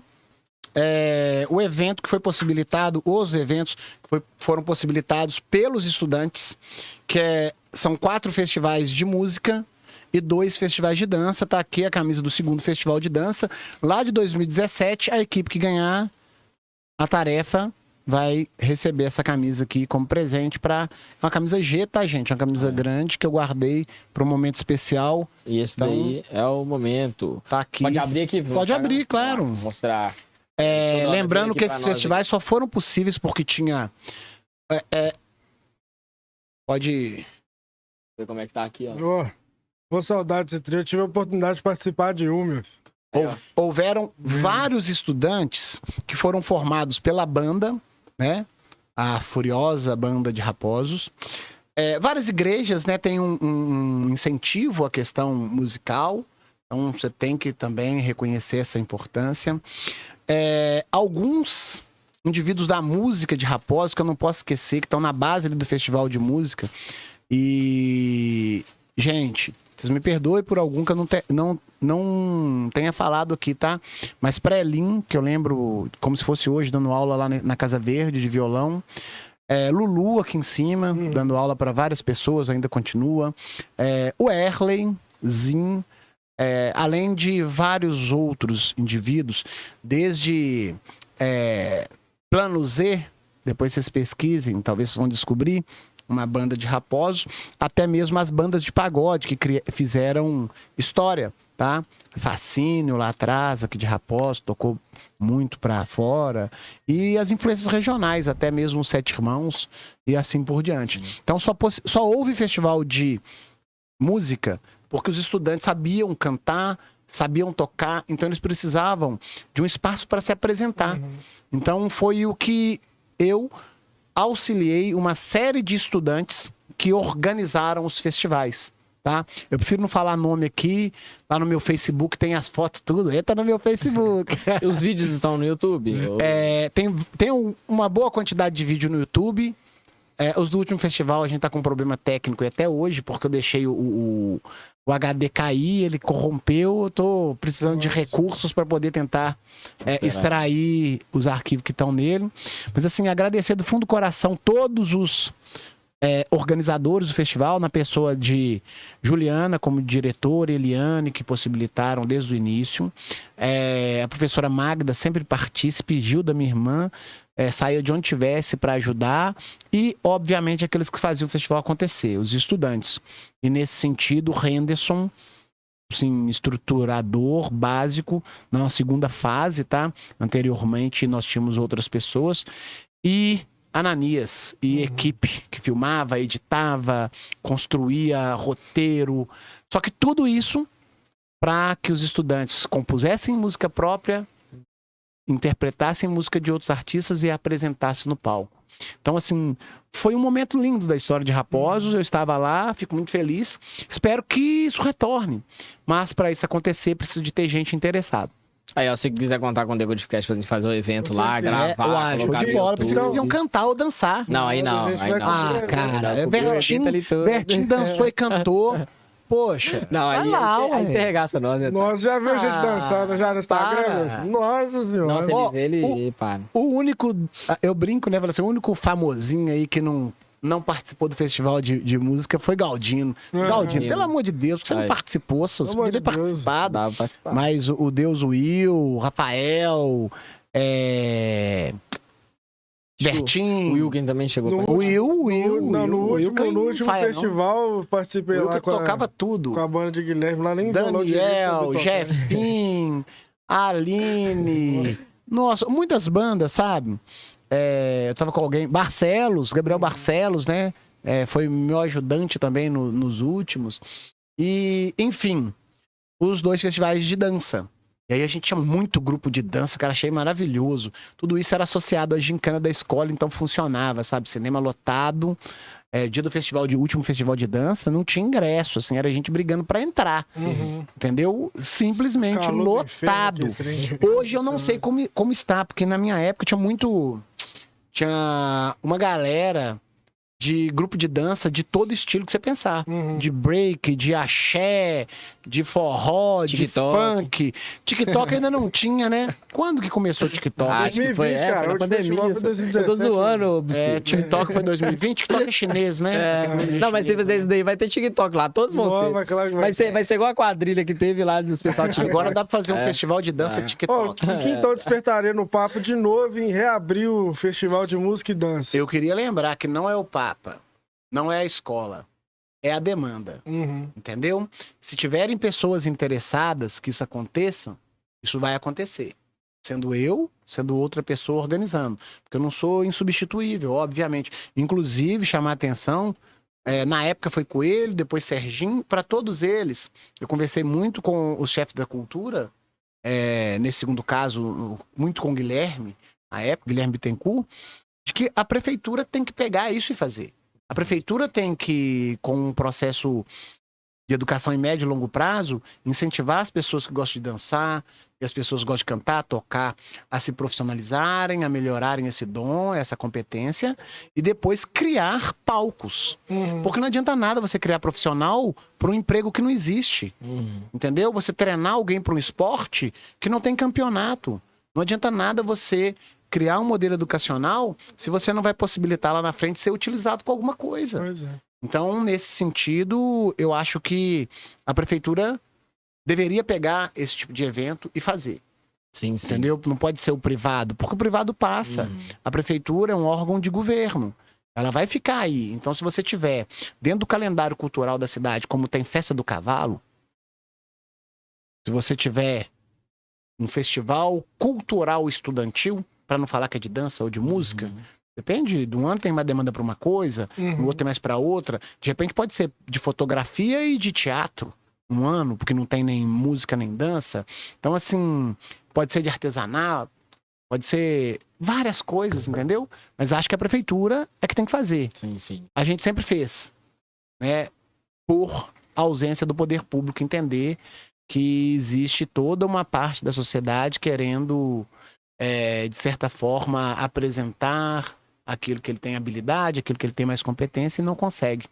é, o evento que foi possibilitado, os eventos que foi- foram possibilitados pelos estudantes, que é- são quatro festivais de música e dois festivais de dança. Tá aqui a camisa do segundo festival de dança. Lá de 2017, a equipe que ganhar a tarefa vai receber essa camisa aqui como presente para uma camisa G, tá, gente? Uma camisa grande que eu guardei para um momento especial. E esse Então- daí é o momento. Tá aqui. Pode abrir aqui. Pode mostrar, abrir, claro. Vou Mostrar. É, lembrando aqui que esses festivais só foram possíveis porque tinha. é, é, pode. Ver como é que tá aqui, ó. Ô, Vou saudade desse trio. Eu tive a oportunidade de participar de um, meu. filho. Houveram vários estudantes que foram formados pela banda, né? A Furiosa Banda de Raposos. É, várias igrejas, né, têm um, um incentivo à questão musical. Então você tem que também reconhecer essa importância. É, alguns indivíduos da música de Raposos, que eu não posso esquecer, que estão na base do festival de música. E, gente, vocês me perdoem por algum que eu não, te- não, não tenha falado aqui, tá? Mas Prelin, que eu lembro como se fosse hoje, dando aula lá na Casa Verde de violão. É, Lulu aqui em cima, dando aula para várias pessoas, ainda continua. É, o Erley, Zin, é, além de vários outros indivíduos, desde é, Plano Z, depois vocês pesquisem, talvez vocês vão descobrir, uma banda de raposos, até mesmo as bandas de pagode que fizeram história, tá? Fascínio lá atrás, aqui de Raposo, tocou muito pra fora. E as influências regionais, até mesmo Sete Irmãos e assim por diante. Então só, só houve festival de música porque os estudantes sabiam cantar, sabiam tocar, então eles precisavam de um espaço para se apresentar. Então foi o que eu auxiliei uma série de estudantes que organizaram os festivais. Tá? Eu prefiro não falar nome aqui. Lá no meu Facebook tem as fotos, tudo. Entra no meu Facebook. Os vídeos estão no YouTube? ou- É, tem, tem um- uma boa quantidade de vídeo no YouTube. É, os do último festival a gente tá com um problema técnico e até hoje, porque eu deixei o, o, o HD cair, ele corrompeu. Eu tô precisando de recursos para poder tentar é, extrair os arquivos que estão nele. Mas assim, agradecer do fundo do coração todos os é, organizadores do festival, na pessoa de Juliana como diretora, Eliane, que possibilitaram desde o início. É, a professora Magda sempre partícipe, Gilda, minha irmã, é, saía de onde tivesse para ajudar. E, obviamente, aqueles que faziam o festival acontecer, os estudantes. E, nesse sentido, o Henderson, sim, estruturador básico, na segunda fase, tá? Anteriormente, nós tínhamos outras pessoas. E Ananias e equipe que filmava, editava, construía roteiro. Só que tudo isso para que os estudantes compusessem música própria, interpretassem música de outros artistas e apresentassem no palco. Então, assim, foi um momento lindo da história de Raposos. Eu estava lá, fico muito feliz. Espero que isso retorne. Mas para isso acontecer, precisa de ter gente interessada. Aí, ó, se quiser contar com o The Good pra gente fazer o evento lá, certeza. É, gravar, eu acho colocar de bola, eles iam cantar ou dançar. Não, aí não, aí não. Ah, cara, é o Bertinho. Bertinho dançou e cantou. Poxa, Não, aí, lá, aí, você- aí você regaça nós, né? Nós já viu a gente Ah, dançando já no Instagram. para. Nossa senhora. Nossa, ele vê, o- ele para. O único, eu brinco, né? assim, o único famosinho aí que não, não participou do festival de, de música foi Galdino. Uhum. Galdino, pelo amor de Deus, você não Aí. participou, só você podia ter participado. Mas o, o Deus Will, o Rafael, é... Que O Bertinho, Wilkin também chegou No- o Will, o Will, No, não, no o Will, último, no último faia, não. festival, eu participei lá com a, tocava tudo. com a banda de Guilherme, lá nem Daniel. Jefim, Aline. Nossa, muitas bandas, sabe? É, eu tava com alguém. Barcelos, Gabriel Barcelos, né? É, foi meu ajudante também no- nos últimos. E, enfim, os dois festivais de dança. E aí a gente tinha muito grupo de dança, cara, achei maravilhoso. Tudo isso era associado à gincana da escola, então funcionava, sabe? Cinema lotado. É, dia do festival de último festival de dança, não tinha ingresso, assim, era a gente brigando pra entrar. Uhum. Entendeu? Simplesmente inferno, lotado. Hoje eu não sei condição. como, como está, porque na minha época tinha muito. Tinha uma galera de grupo de dança de todo estilo que você pensar. Uhum. De break, de axé, de forró, de TikTok. funk. TikTok ainda não tinha, né? Quando que começou o TikTok? Ah, acho que foi, 2020, é, cara, foi na o pandemia. foi Eu 2017, tô zoando, Buci. É, TikTok foi 2020, TikTok é chinês, né? É, Não, mas se chinesa, fizer isso daí, vai ter TikTok lá. Todos vão ser. mas claro que Vai ser, vai ser igual a quadrilha que teve lá dos pessoal né? TikTok. Agora dá pra fazer um É. festival de dança É. TikTok. que então despertaria no papo de novo em reabrir o Festival de Música e Dança. Eu queria lembrar que não é o Papa, não é a escola, é a demanda. Uhum. Entendeu? Se tiverem pessoas interessadas que isso aconteça, isso vai acontecer. Sendo eu, sendo outra pessoa organizando. Porque eu não sou insubstituível, obviamente. Inclusive, chamar atenção. é, na época foi Coelho, depois Serginho, para todos eles. Eu conversei muito com os chefes da cultura, é, nesse segundo caso, muito com o Guilherme, na época, Guilherme Bittencourt, de que a prefeitura tem que pegar isso e fazer. A prefeitura tem que, com um processo de educação em médio e longo prazo, incentivar as pessoas que gostam de dançar, e as pessoas que gostam de cantar, tocar, a se profissionalizarem, a melhorarem esse dom, essa competência, e depois criar palcos. Uhum. Porque não adianta nada você criar profissional para um emprego que não existe. Uhum. Entendeu? Você treinar alguém para um esporte que não tem campeonato. Não adianta nada você criar um modelo educacional se você não vai possibilitar lá na frente ser utilizado com alguma coisa. Pois é. Então, nesse sentido, eu acho que a prefeitura deveria pegar esse tipo de evento e fazer. Sim, sim. Entendeu? Não pode ser o privado, porque o privado passa. Uhum. A prefeitura é um órgão de governo. Ela vai ficar aí. Então, se você tiver dentro do calendário cultural da cidade, como tem festa do cavalo, se você tiver um festival cultural estudantil, para não falar que é de dança ou de música, Uhum. depende. De um ano tem mais demanda para uma coisa, Uhum. no outro tem mais para outra. De repente pode ser de fotografia e de teatro, um ano, porque não tem nem música nem dança. Então, assim, pode ser de artesanato, pode ser várias coisas, entendeu? Mas acho que a prefeitura é que tem que fazer. Sim, sim. A gente sempre fez, né? Por ausência do poder público entender que existe toda uma parte da sociedade querendo, é, de certa forma, apresentar aquilo que ele tem habilidade, aquilo que ele tem mais competência e não consegue.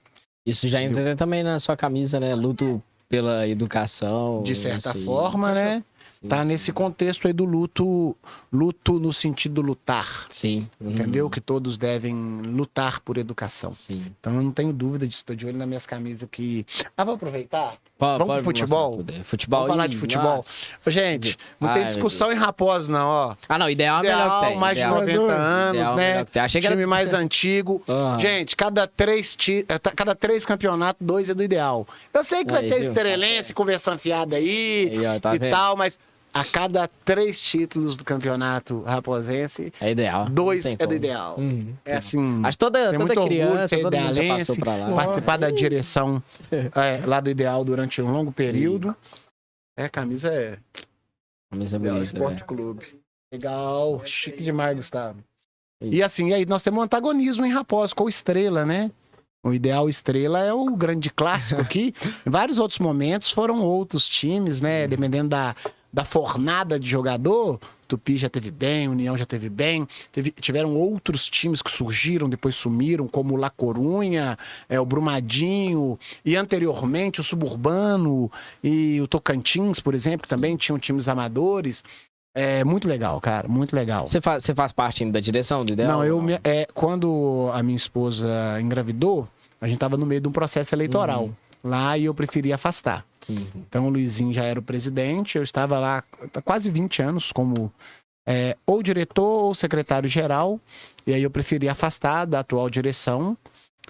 Isso já entra também na sua camisa, né? Luto pela educação. De certa aí. forma, né? Sim, Tá sim. nesse contexto aí do luto, luto no sentido lutar, Sim. Uhum. entendeu? Que todos devem lutar por educação. Sim. Então eu não tenho dúvida disso, tô de olho nas minhas camisas aqui. Ah, vou aproveitar? Pode, Vamos pode pro futebol? Futebol Vamos falar de futebol? nossa. Gente, não tem Ai, discussão em Raposo, não, ó. Ah, não, ideal é melhor que Ideal, tem. mais de ideal. 90 Ideal anos, Ideal é né? que. Achei que era- Time mais antigo. Ah. Gente, cada três, ti... eh, tá- cada três campeonatos, dois é do ideal. Eu sei que vai Aí, ter viu? estrelense, conversa fiada aí, Aí, ó, tá e vendo? tal, mas a cada três títulos do campeonato raposense, É ideal. dois é do ideal. Uhum. É assim. Acho que toda, Tem toda muito orgulho de criança, ser idealense, passou pra lá. participar da direção é, lá do ideal durante um longo período. É, a camisa é Camisa Ideal bonita, Esporte né? Clube. Legal, chique demais, Gustavo. Isso. E assim, e aí nós temos um antagonismo em Raposo com o Estrela, né? O Ideal Estrela é o grande clássico aqui. em vários outros momentos foram outros times, né? Dependendo da, da fornada de jogador. Tupi já teve bem, União já teve bem. Teve- tiveram outros times que surgiram, depois sumiram, como o La Corunha, é, o Brumadinho, e anteriormente o Suburbano e o Tocantins, por exemplo, que também tinham times amadores. É muito legal, cara, muito legal. Você faz, você faz parte da direção do ideal? Não, eu ou me- é, quando a minha esposa engravidou, a gente tava no meio de um processo eleitoral lá e eu preferi afastar. Sim. Então o Luizinho já era o presidente, eu estava lá há quase 20 anos como é, ou diretor ou secretário-geral, e aí eu preferi afastar da atual direção.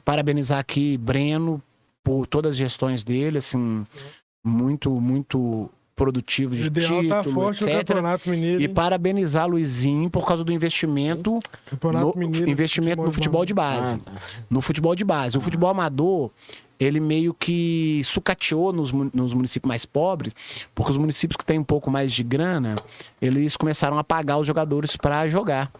Parabenizar aqui Breno por todas as gestões dele, assim, muito, muito produtivo de ideal título, tá forte etc. Campeonato Mineiro. E parabenizar Luizinho por causa do investimento Campeonato no- Mineiro. investimento no futebol de base. Ah, tá. No futebol de base. O futebol amador, ele meio que sucateou nos, nos municípios mais pobres, porque os municípios que têm um pouco mais de grana, eles começaram a pagar os jogadores para jogar.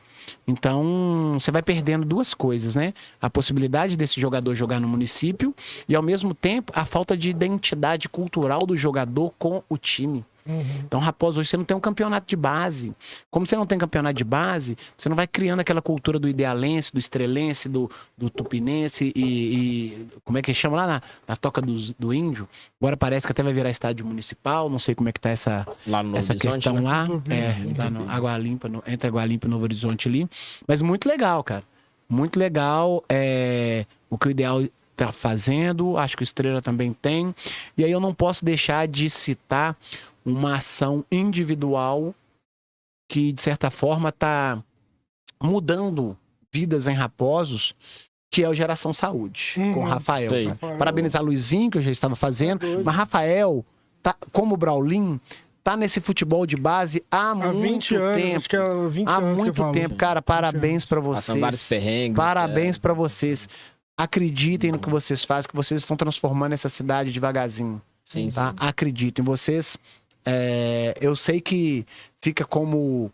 Então, você vai perdendo duas coisas, né? A possibilidade desse jogador jogar no município e, ao mesmo tempo, a falta de identidade cultural do jogador com o time. Então, Raposo, hoje você não tem um campeonato de base. Como você não tem campeonato de base, você não vai criando aquela cultura do idealense, do estrelense, do, do tupinense e, e- Como é que chama lá na, na toca dos- do índio? Agora parece que até vai virar estádio municipal, não sei como é que tá essa, Lá no Novo essa questão né? lá. É, lá no Água Limpa, no- entre Água Limpa e Novo Horizonte ali. Mas muito legal, cara. Muito legal. É, o que o Ideal tá fazendo, acho que o Estrela também tem. E aí eu não posso deixar de citar uma ação individual que, de certa forma, tá mudando vidas em Raposos, que é o Geração Saúde, Uhum, com o Rafael. sei. Parabenizar Luizinho, que eu já estava fazendo. Doido. Mas Rafael, tá, como o Braulin, tá nesse futebol de base há, Há muito 20 anos, tempo. acho que é 20 Há muito tempo, cara. Parabéns vários vocês. Parabéns é. pra vocês. Acreditem no que vocês fazem, que vocês estão transformando essa cidade devagarzinho. Sim, sim. Tá? Acreditem. Vocês. É, eu sei que fica como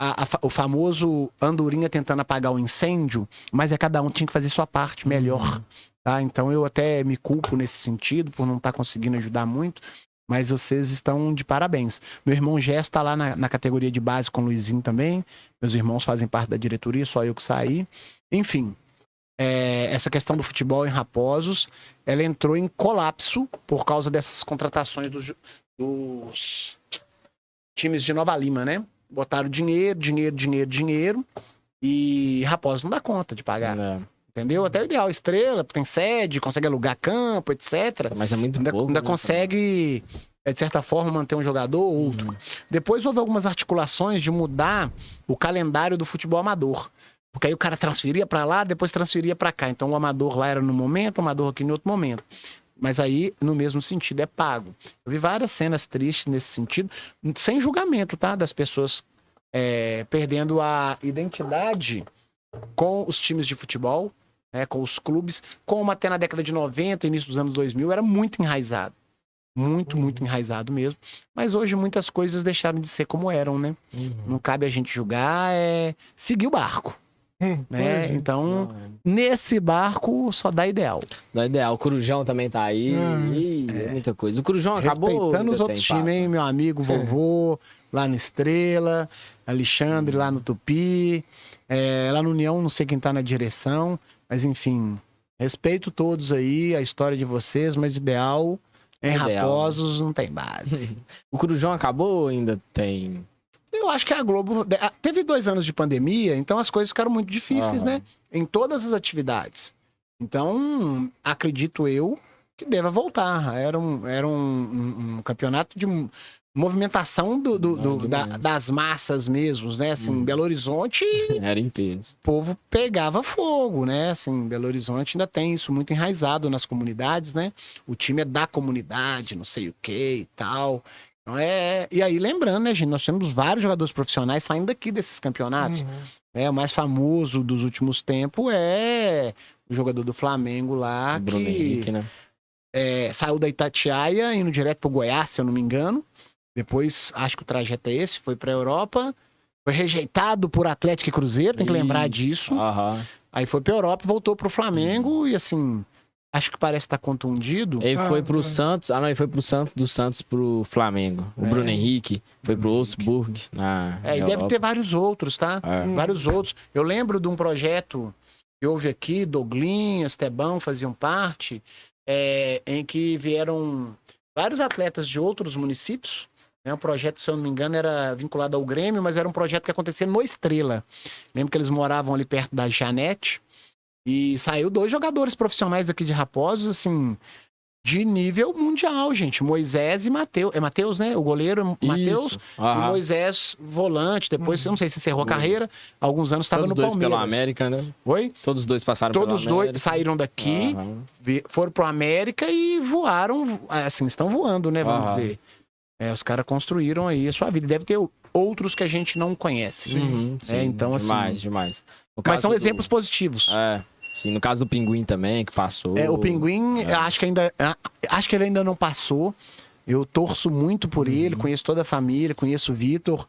a- a o famoso andorinha tentando apagar o incêndio, mas é cada um tinha que fazer sua parte melhor. Tá? Então eu até me culpo nesse sentido por não estar conseguindo ajudar muito. Mas vocês estão de parabéns. Meu irmão Gesto está lá na, na categoria de base com o Luizinho também. Meus irmãos fazem parte da diretoria, só eu que saí. Enfim, é, essa questão do futebol em Raposos, ela entrou em colapso por causa dessas contratações dos, ju- dos times de Nova Lima, né? Botaram dinheiro, dinheiro, dinheiro, dinheiro. E Raposos não dá conta de pagar, É, entendeu? Até o ideal, estrela, tem sede, consegue alugar campo, etc. Mas é muito Ainda, pouco. ainda né? consegue, é, de certa forma, manter um jogador ou outro. Uhum. Depois houve algumas articulações de mudar o calendário do futebol amador. Porque aí o cara transferia pra lá, depois transferia pra cá. Então o amador lá era no momento, o amador aqui em outro momento. Mas aí, no mesmo sentido, é pago. Eu vi várias cenas tristes nesse sentido, sem julgamento, tá? Das pessoas é, perdendo a identidade com os times de futebol, né, com os clubes, como até na década de 90, início dos anos 2000, era muito enraizado. Muito, muito enraizado mesmo. Mas hoje muitas coisas deixaram de ser como eram, né? Uhum. Não cabe a gente julgar, é seguir o barco, Hum, né? é. Então, Não, é. nesse barco só dá ideal. Dá ideal. O Corujão também tá aí. Ih, é muita coisa. O Corujão acabou. ou Respeitando os outros times, hein? Meu amigo vovô, lá no Estrela, Alexandre lá no Tupi, é, lá no União, não sei quem tá na direção, mas enfim, respeito todos aí, a história de vocês, mas ideal, em Ideal. Raposos não tem base. O Corujão acabou ou ainda tem? Eu acho que a Globo. ah, Teve dois anos de pandemia, então as coisas ficaram muito difíceis, Aham. né? Em todas as atividades. Então, acredito eu que deva voltar. Era um, era um, um- um campeonato de movimentação do, do- do- Ah, da- demais. das massas mesmo, né? Assim, Hum. Belo Horizonte, Era em peso. o povo pegava fogo, né? Assim, Belo Horizonte ainda tem isso muito enraizado nas comunidades, né? O time é da comunidade, não sei o que e tal. Então é... E aí, lembrando, né, gente? Nós temos vários jogadores profissionais saindo daqui desses campeonatos. Uhum. É, o mais famoso dos últimos tempos é o jogador do Flamengo lá, o Bruno que Henrique, né? é, saiu da Itatiaia, indo direto pro Goiás, se eu não me engano. Depois, acho que o trajeto é esse, foi pra Europa. Foi rejeitado por Atlético e Cruzeiro, tem que lembrar Isso. disso. Aham. Aí foi pra Europa, voltou pro Flamengo e assim, acho que parece estar contundido. Ele Ah, foi pro tá. Santos. Ah, não, ele foi pro Santos, do Santos pro Flamengo. O É. Bruno Henrique foi pro Wolfsburg, na. É, e deve ter vários outros, tá? É. Vários outros. Eu lembro de um projeto que houve aqui, Douglinhas, Estebão faziam parte, é, em que vieram vários atletas de outros municípios. Né? O projeto, se eu não me engano, era vinculado ao Grêmio, mas era um projeto que acontecia no Estrela. Lembro que eles moravam ali perto da Janete. E saiu dois jogadores profissionais daqui de Raposos, assim, de nível mundial, gente. Moisés e Matheus. É Matheus, né? O goleiro Matheus Isso. e. Moisés, volante, depois, eu não sei se encerrou a carreira, alguns anos estava Todos no dois Palmeiras. pelo América, né? Oi? Todos os dois passaram Todos pelo dois América. saíram daqui, vi- foram pro América e voaram, assim, estão voando, né, vamos Aham. dizer. É, os caras construíram aí a sua vida. Deve ter outros que a gente não conhece. Uhum, sim, então, assim- Demais, demais. No Mas são do- exemplos positivos. É. Sim, no caso do Pinguim também, que passou. É, o Pinguim, eu acho que ainda. a- Acho que ele ainda não passou. Eu torço muito por ele, conheço toda a família, conheço o Vitor.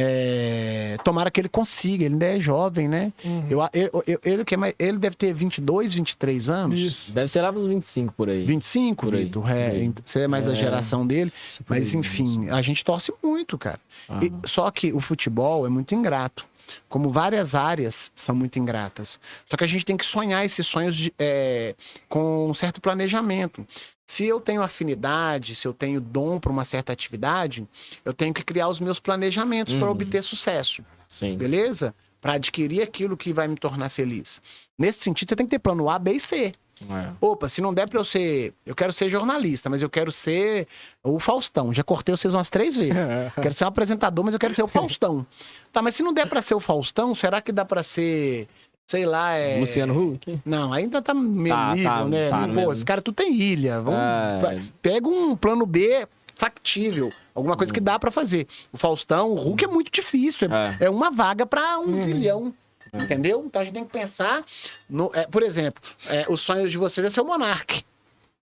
É, Tomara que ele consiga, ele ainda é jovem, né? Eu, a- eu- eu- ele, é ele deve ter 22, 23 anos. Isso. Deve ser lá pros 25 por aí. 25, Por aí, Vitor? por É, aí. ent- você é mais da É. geração dele. Isso Mas aí, enfim, a gente torce muito, cara. Ah. E- só que o futebol é muito ingrato. Como várias áreas são muito ingratas. Só que a gente tem que sonhar esses sonhos de- é, com um certo planejamento. Se eu tenho afinidade, se eu tenho dom para uma certa atividade, eu tenho que criar os meus planejamentos para Uhum. obter sucesso. Sim. Beleza? Para adquirir aquilo que vai me tornar feliz. Nesse sentido, você tem que ter plano A, B e C. É. Opa, se não der pra eu ser. Eu quero ser jornalista, mas eu quero ser o Faustão. Já cortei vocês umas três vezes. quero ser um apresentador, mas eu quero ser o Faustão. Tá, mas se não der pra ser o Faustão, será que dá pra ser. Sei lá, é. Luciano Huck? Não, ainda tá meio Tá, nível, tá, né? tá Pô, mesmo. esse cara, tu tem ilha. Vamos, É. Pega um plano B factível. Alguma coisa que dá pra fazer. O Faustão, o Hulk é muito difícil. É, é uma vaga pra um zilhão. Entendeu? Então a gente tem que pensar. No, é, por exemplo, é, os sonhos de vocês é ser o Monark.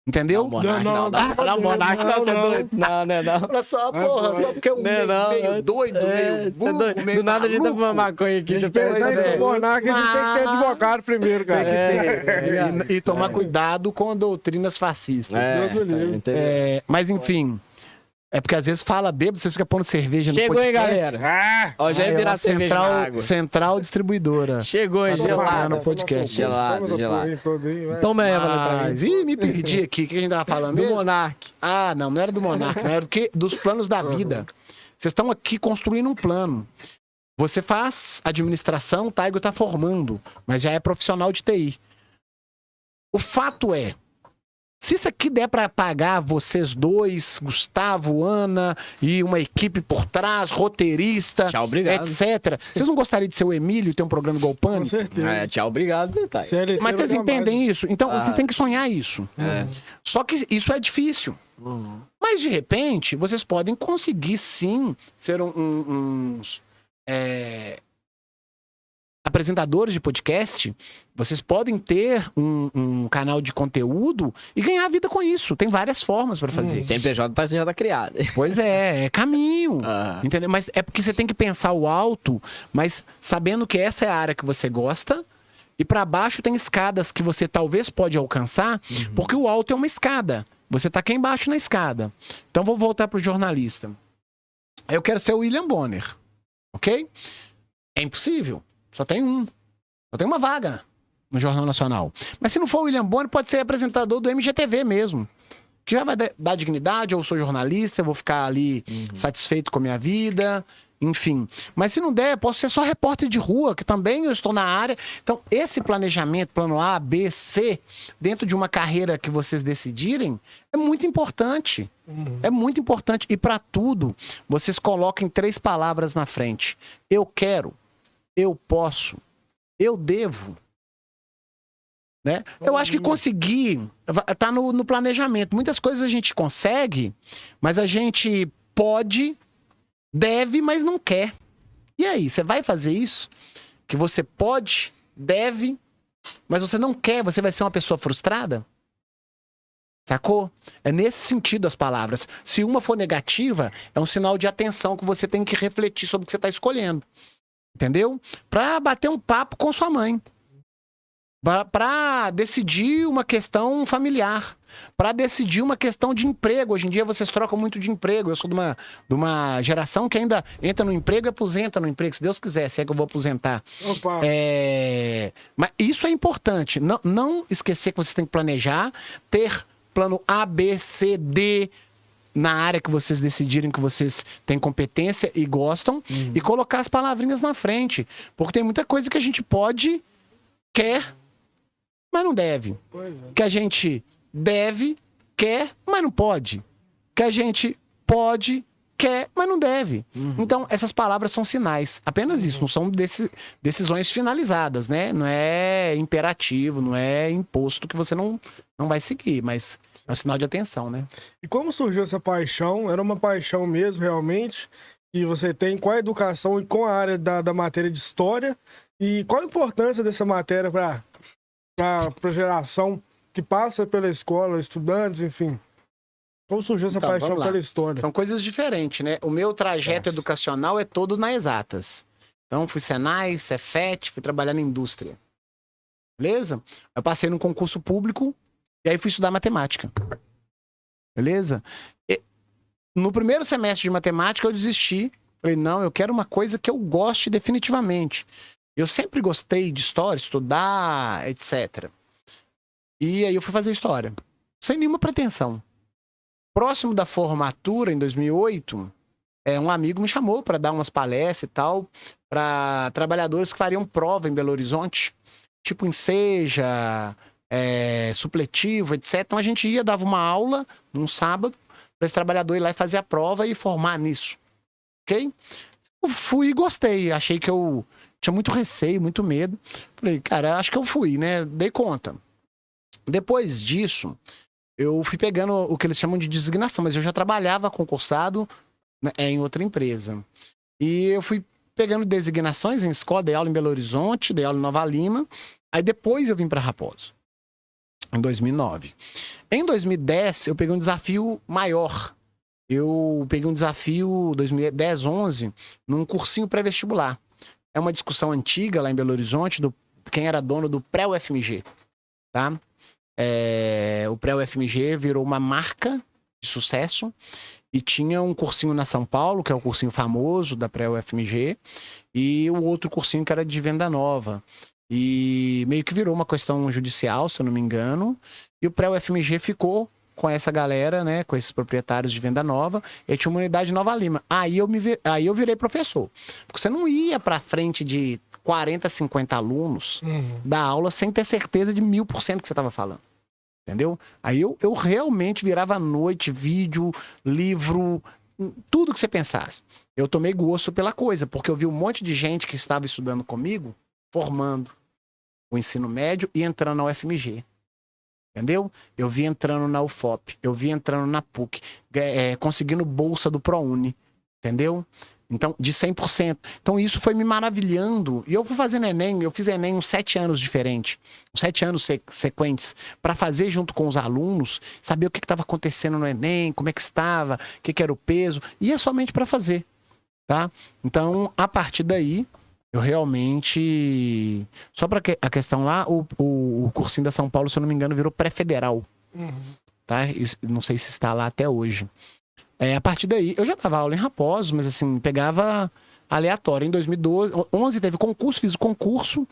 Entendeu? Não, Monark Não, não. não, Não, não, não, Monark não, não, é não. Não, né, não. Olha só, Vai porra, só porque é um meio, não, meio é- doido, É, meio é burro, doido. meio Do nada a gente tá maluco. fumando maconha aqui. Doido. em monarca, a gente tem que ter advogado primeiro, Tem cara. que É, ter. E, e tomar cuidado com doutrinas fascistas. É? É, mas enfim. É porque às vezes fala bêbado, vocês ficam pondo cerveja no Chegou, hein, podcast. galera? Ah! Ó, já ia virar cerveja central, central distribuidora. Chegou, hein, Tá gelado. trabalhando no podcast. Gelado, gelado. Toma pra Mas, ih, me perdi aqui. O que a gente tava falando Do mesmo? Monark. Ah, não, não era do Monarca, não era do que dos planos da vida. Vocês estão aqui construindo um plano. Você faz administração, o Taigo tá formando, mas já é profissional de TI. O fato é, se isso aqui der para pagar vocês dois, Gustavo, Ana e uma equipe por trás, roteirista, Tchau, obrigado. etc. Vocês não gostariam de ser o Emílio e ter um programa igual o Com certeza. É, tchau, obrigado, detalhe. CLT Mas vocês entendem isso? Então, Ah. vocês têm que sonhar isso. É. Só que isso é difícil. Mas de repente, vocês podem conseguir sim ser um- um- uns é, apresentadores de podcast. Vocês podem ter um, um canal de conteúdo e ganhar vida com isso. Tem várias formas para fazer. CNPJ tá, já tá criado. Pois é, é caminho. Ah, Entendeu? Mas é porque você tem que pensar o alto, mas sabendo que essa é a área que você gosta. E para baixo tem escadas que você talvez pode alcançar, porque o alto é uma escada. Você tá aqui embaixo na escada. Então vou voltar pro jornalista. Eu quero ser o William Bonner. OK? É impossível. Só tem um. Só tem uma vaga no Jornal Nacional. Mas se não for o William Bonner, pode ser apresentador do MGTV mesmo. Que já vai dar- dignidade, eu sou jornalista, eu vou ficar ali satisfeito com a minha vida, enfim. Mas se não der, posso ser só repórter de rua, que também eu estou na área. Então, esse planejamento, plano A, B, C, dentro de uma carreira que vocês decidirem, é muito importante. É muito importante. E para tudo, vocês coloquem três palavras na frente: eu quero, eu posso, eu devo. Né? Eu acho que conseguir va- tá no, no planejamento. Muitas coisas a gente consegue, mas a gente pode, deve, mas não quer. E aí, você vai fazer isso? Que você pode, deve, mas você não quer, você vai ser uma pessoa frustrada? Sacou? É nesse sentido as palavras. Se uma for negativa, é um sinal de atenção que você tem que refletir sobre o que você está escolhendo. Entendeu? Pra bater um papo com sua mãe. Pra decidir uma questão familiar. Pra decidir uma questão de emprego. Hoje em dia vocês trocam muito de emprego. Eu sou de uma, de uma geração que ainda entra no emprego e aposenta no emprego. Se Deus quiser, se é que eu vou aposentar. É, Mas isso é importante. Não, não esquecer que vocês têm que planejar, ter plano A, B, C, D na área que vocês decidirem que vocês têm competência e gostam e colocar as palavrinhas na frente. Porque tem muita coisa que a gente pode, quer, mas não deve. é. Que a gente deve, quer, mas não pode. Que a gente pode, quer, mas não deve. Então, essas palavras são sinais. Apenas isso. Não são deci- decisões finalizadas, né? Não é imperativo, não é imposto que você não, não vai seguir, mas é um sinal de atenção, né? E como surgiu essa paixão? Era uma paixão mesmo, realmente? E você tem com a educação e com a área da, da matéria de história? E qual a importância dessa matéria para pra geração que passa pela escola, estudantes, enfim. Como surgiu essa Então, paixão pela história? São coisas diferentes, né? O meu trajeto Nossa. educacional é todo na exatas. Então, fui Senai, Cefet, fui trabalhar na indústria. Beleza? Eu passei num concurso público e aí fui estudar matemática. Beleza? E no primeiro semestre de matemática eu desisti. Falei, não, eu quero uma coisa que eu goste definitivamente. Eu sempre gostei de história, estudar, etc. E aí eu fui fazer história. Sem nenhuma pretensão. Próximo da formatura, em 2008, é, um amigo me chamou para dar umas palestras e tal para trabalhadores que fariam prova em Belo Horizonte, tipo em Seja, é, supletivo, etc. Então a gente ia, dava uma aula num sábado para esse trabalhador ir lá e fazer a prova e formar nisso. Ok? Eu fui e gostei. Achei que eu tinha muito receio, muito medo. Falei, cara, acho que eu fui, né? Dei conta. Depois disso, eu fui pegando o que eles chamam de designação, mas eu já trabalhava concursado né, em outra empresa. E eu fui pegando designações em escola, dei aula em Belo Horizonte, dei aula em Nova Lima. Aí depois eu vim para Raposo, em 2009. Em 2010, eu peguei um desafio maior. Eu peguei um desafio 2010, 11, num cursinho pré-vestibular. É uma discussão antiga lá em Belo Horizonte do quem era dono do pré-UFMG, tá? É, o pré-UFMG virou uma marca de sucesso e tinha um cursinho na São Paulo, que é o cursinho famoso da pré-UFMG, e o outro cursinho que era de Venda Nova. E meio que virou uma questão judicial, se eu não me engano, e o pré-UFMG ficou com essa galera, né, com esses proprietários de Venda Nova, e tinha uma unidade Nova Lima. Aí eu, me vi- aí eu virei professor. Porque você não ia pra frente de 40, 50 alunos Uhum. da aula sem ter certeza de mil por cento que você estava falando. Entendeu? Aí eu, eu realmente virava à noite, vídeo, livro, tudo que você pensasse. Eu tomei gosto pela coisa, porque eu vi um monte de gente que estava estudando comigo, formando o ensino médio e entrando na UFMG. Entendeu? Eu vi entrando na UFOP, eu vi entrando na PUC, é, conseguindo bolsa do ProUni. Entendeu? Então, de 100%. Então, isso foi me maravilhando. E eu fui fazendo Enem, eu fiz Enem uns sete anos diferentes, uns sete anos se- sequentes, para fazer junto com os alunos, saber o que estava acontecendo no Enem, como é que estava, o que, que era o peso, e é somente para fazer, tá? Então, a partir daí, eu realmente. Só para a questão lá, o, o, o cursinho da São Paulo, se eu não me engano, virou pré-federal Uhum. tá? Isso- Não sei se está lá até hoje. É, a partir daí, eu já dava aula em Raposo, mas assim, pegava aleatório. Em 2012, 11 teve concurso, fiz o concurso,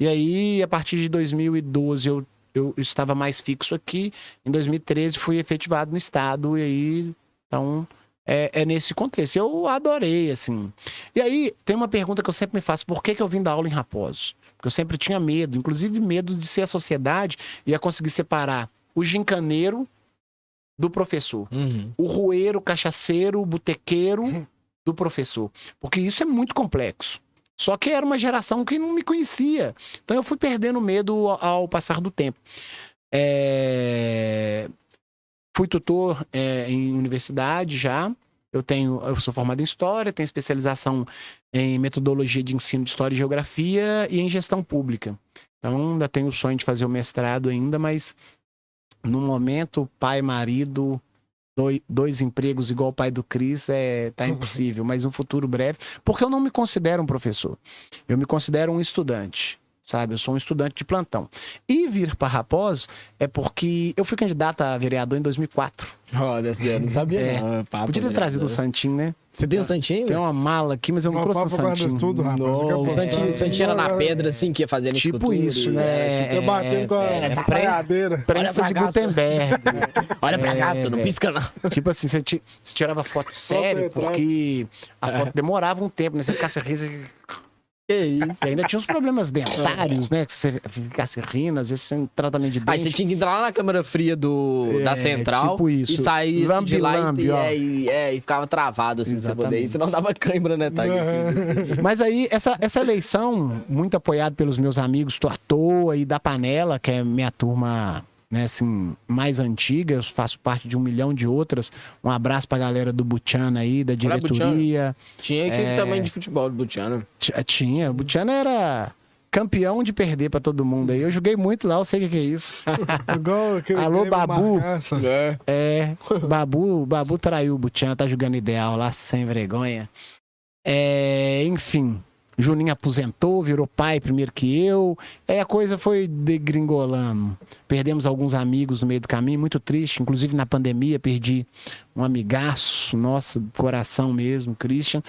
e aí a partir de 2012 eu, eu estava mais fixo aqui. Em 2013 fui efetivado no estado, e aí, então, é, é nesse contexto. Eu adorei, assim. E aí, tem uma pergunta que eu sempre me faço: por que, que eu vim dar aula em Raposo? Porque eu sempre tinha medo, inclusive medo de ser a sociedade e ia conseguir separar o gincaneiro do professor. Uhum. O roeiro, o cachaceiro, o botequeiro do professor. Porque isso é muito complexo. Só que era uma geração que não me conhecia. Então eu fui perdendo medo ao, ao passar do tempo. É, Fui tutor é, em universidade já. Eu tenho, eu sou formado em história, tenho especialização em metodologia de ensino de história e geografia e em gestão pública. Então ainda tenho o sonho de fazer o mestrado ainda, mas no momento, pai, marido, doi- dois empregos igual o pai do Cris, é, tá impossível, mas um futuro breve, porque eu não me considero um professor. Eu me considero um estudante, sabe? Eu sou um estudante de plantão. E vir para Raposo é porque eu fui candidato a vereador em 2004. Ó, eu não sabia, É. não. Papo, Podia ter né? trazido o Santinho, né? Você tem o Santinho? Tem uma mala aqui, mas eu não trouxe o Santinho. tudo, rapaz. Não, Daqui a o Santinho, o Santinho era na pedra, assim, que ia fazendo Tipo escultura isso, e- né? Tá batendo com a é, paradeira. Prensa de. Gutenberg. Olha pra cá, É, não pisca não. Tipo assim, você, ti- você tirava foto sério, porque a foto demorava um tempo, né? Você ficasse rindo, você- Que isso. você ainda tinha uns problemas dentários, né? Que você ficasse rindo, às vezes você tem tratamento de Aí dente. você tinha que entrar lá na câmara fria do, É, da central tipo isso. e sair assim, de lá Lambe-lambe, e, é, e, é, e ficava travado assim pra você poder ir, Exatamente. senão dava cãibra, né, Tag? Mas aí, essa, essa eleição, muito apoiado pelos meus amigos do à toa e da Panela, que é minha turma, né, assim, mais antiga, eu faço parte de um milhão de outras. Um abraço pra galera do Butiana aí, da diretoria. Tinha equipe É. também de futebol do Butiano. T- Tinha, o Butiana era. campeão de perder pra todo mundo aí. Eu joguei muito lá, eu sei o que, que é isso. Igual aquele Alô, Babu. É. É, Babu, Babu traiu o Butian, tá jogando ideal lá, sem vergonha. É, enfim, Juninho aposentou, virou pai primeiro que eu. É, a coisa foi degringolando. Perdemos alguns amigos no meio do caminho, muito triste. Inclusive na pandemia, perdi um amigaço, nossa, coração mesmo, Christian.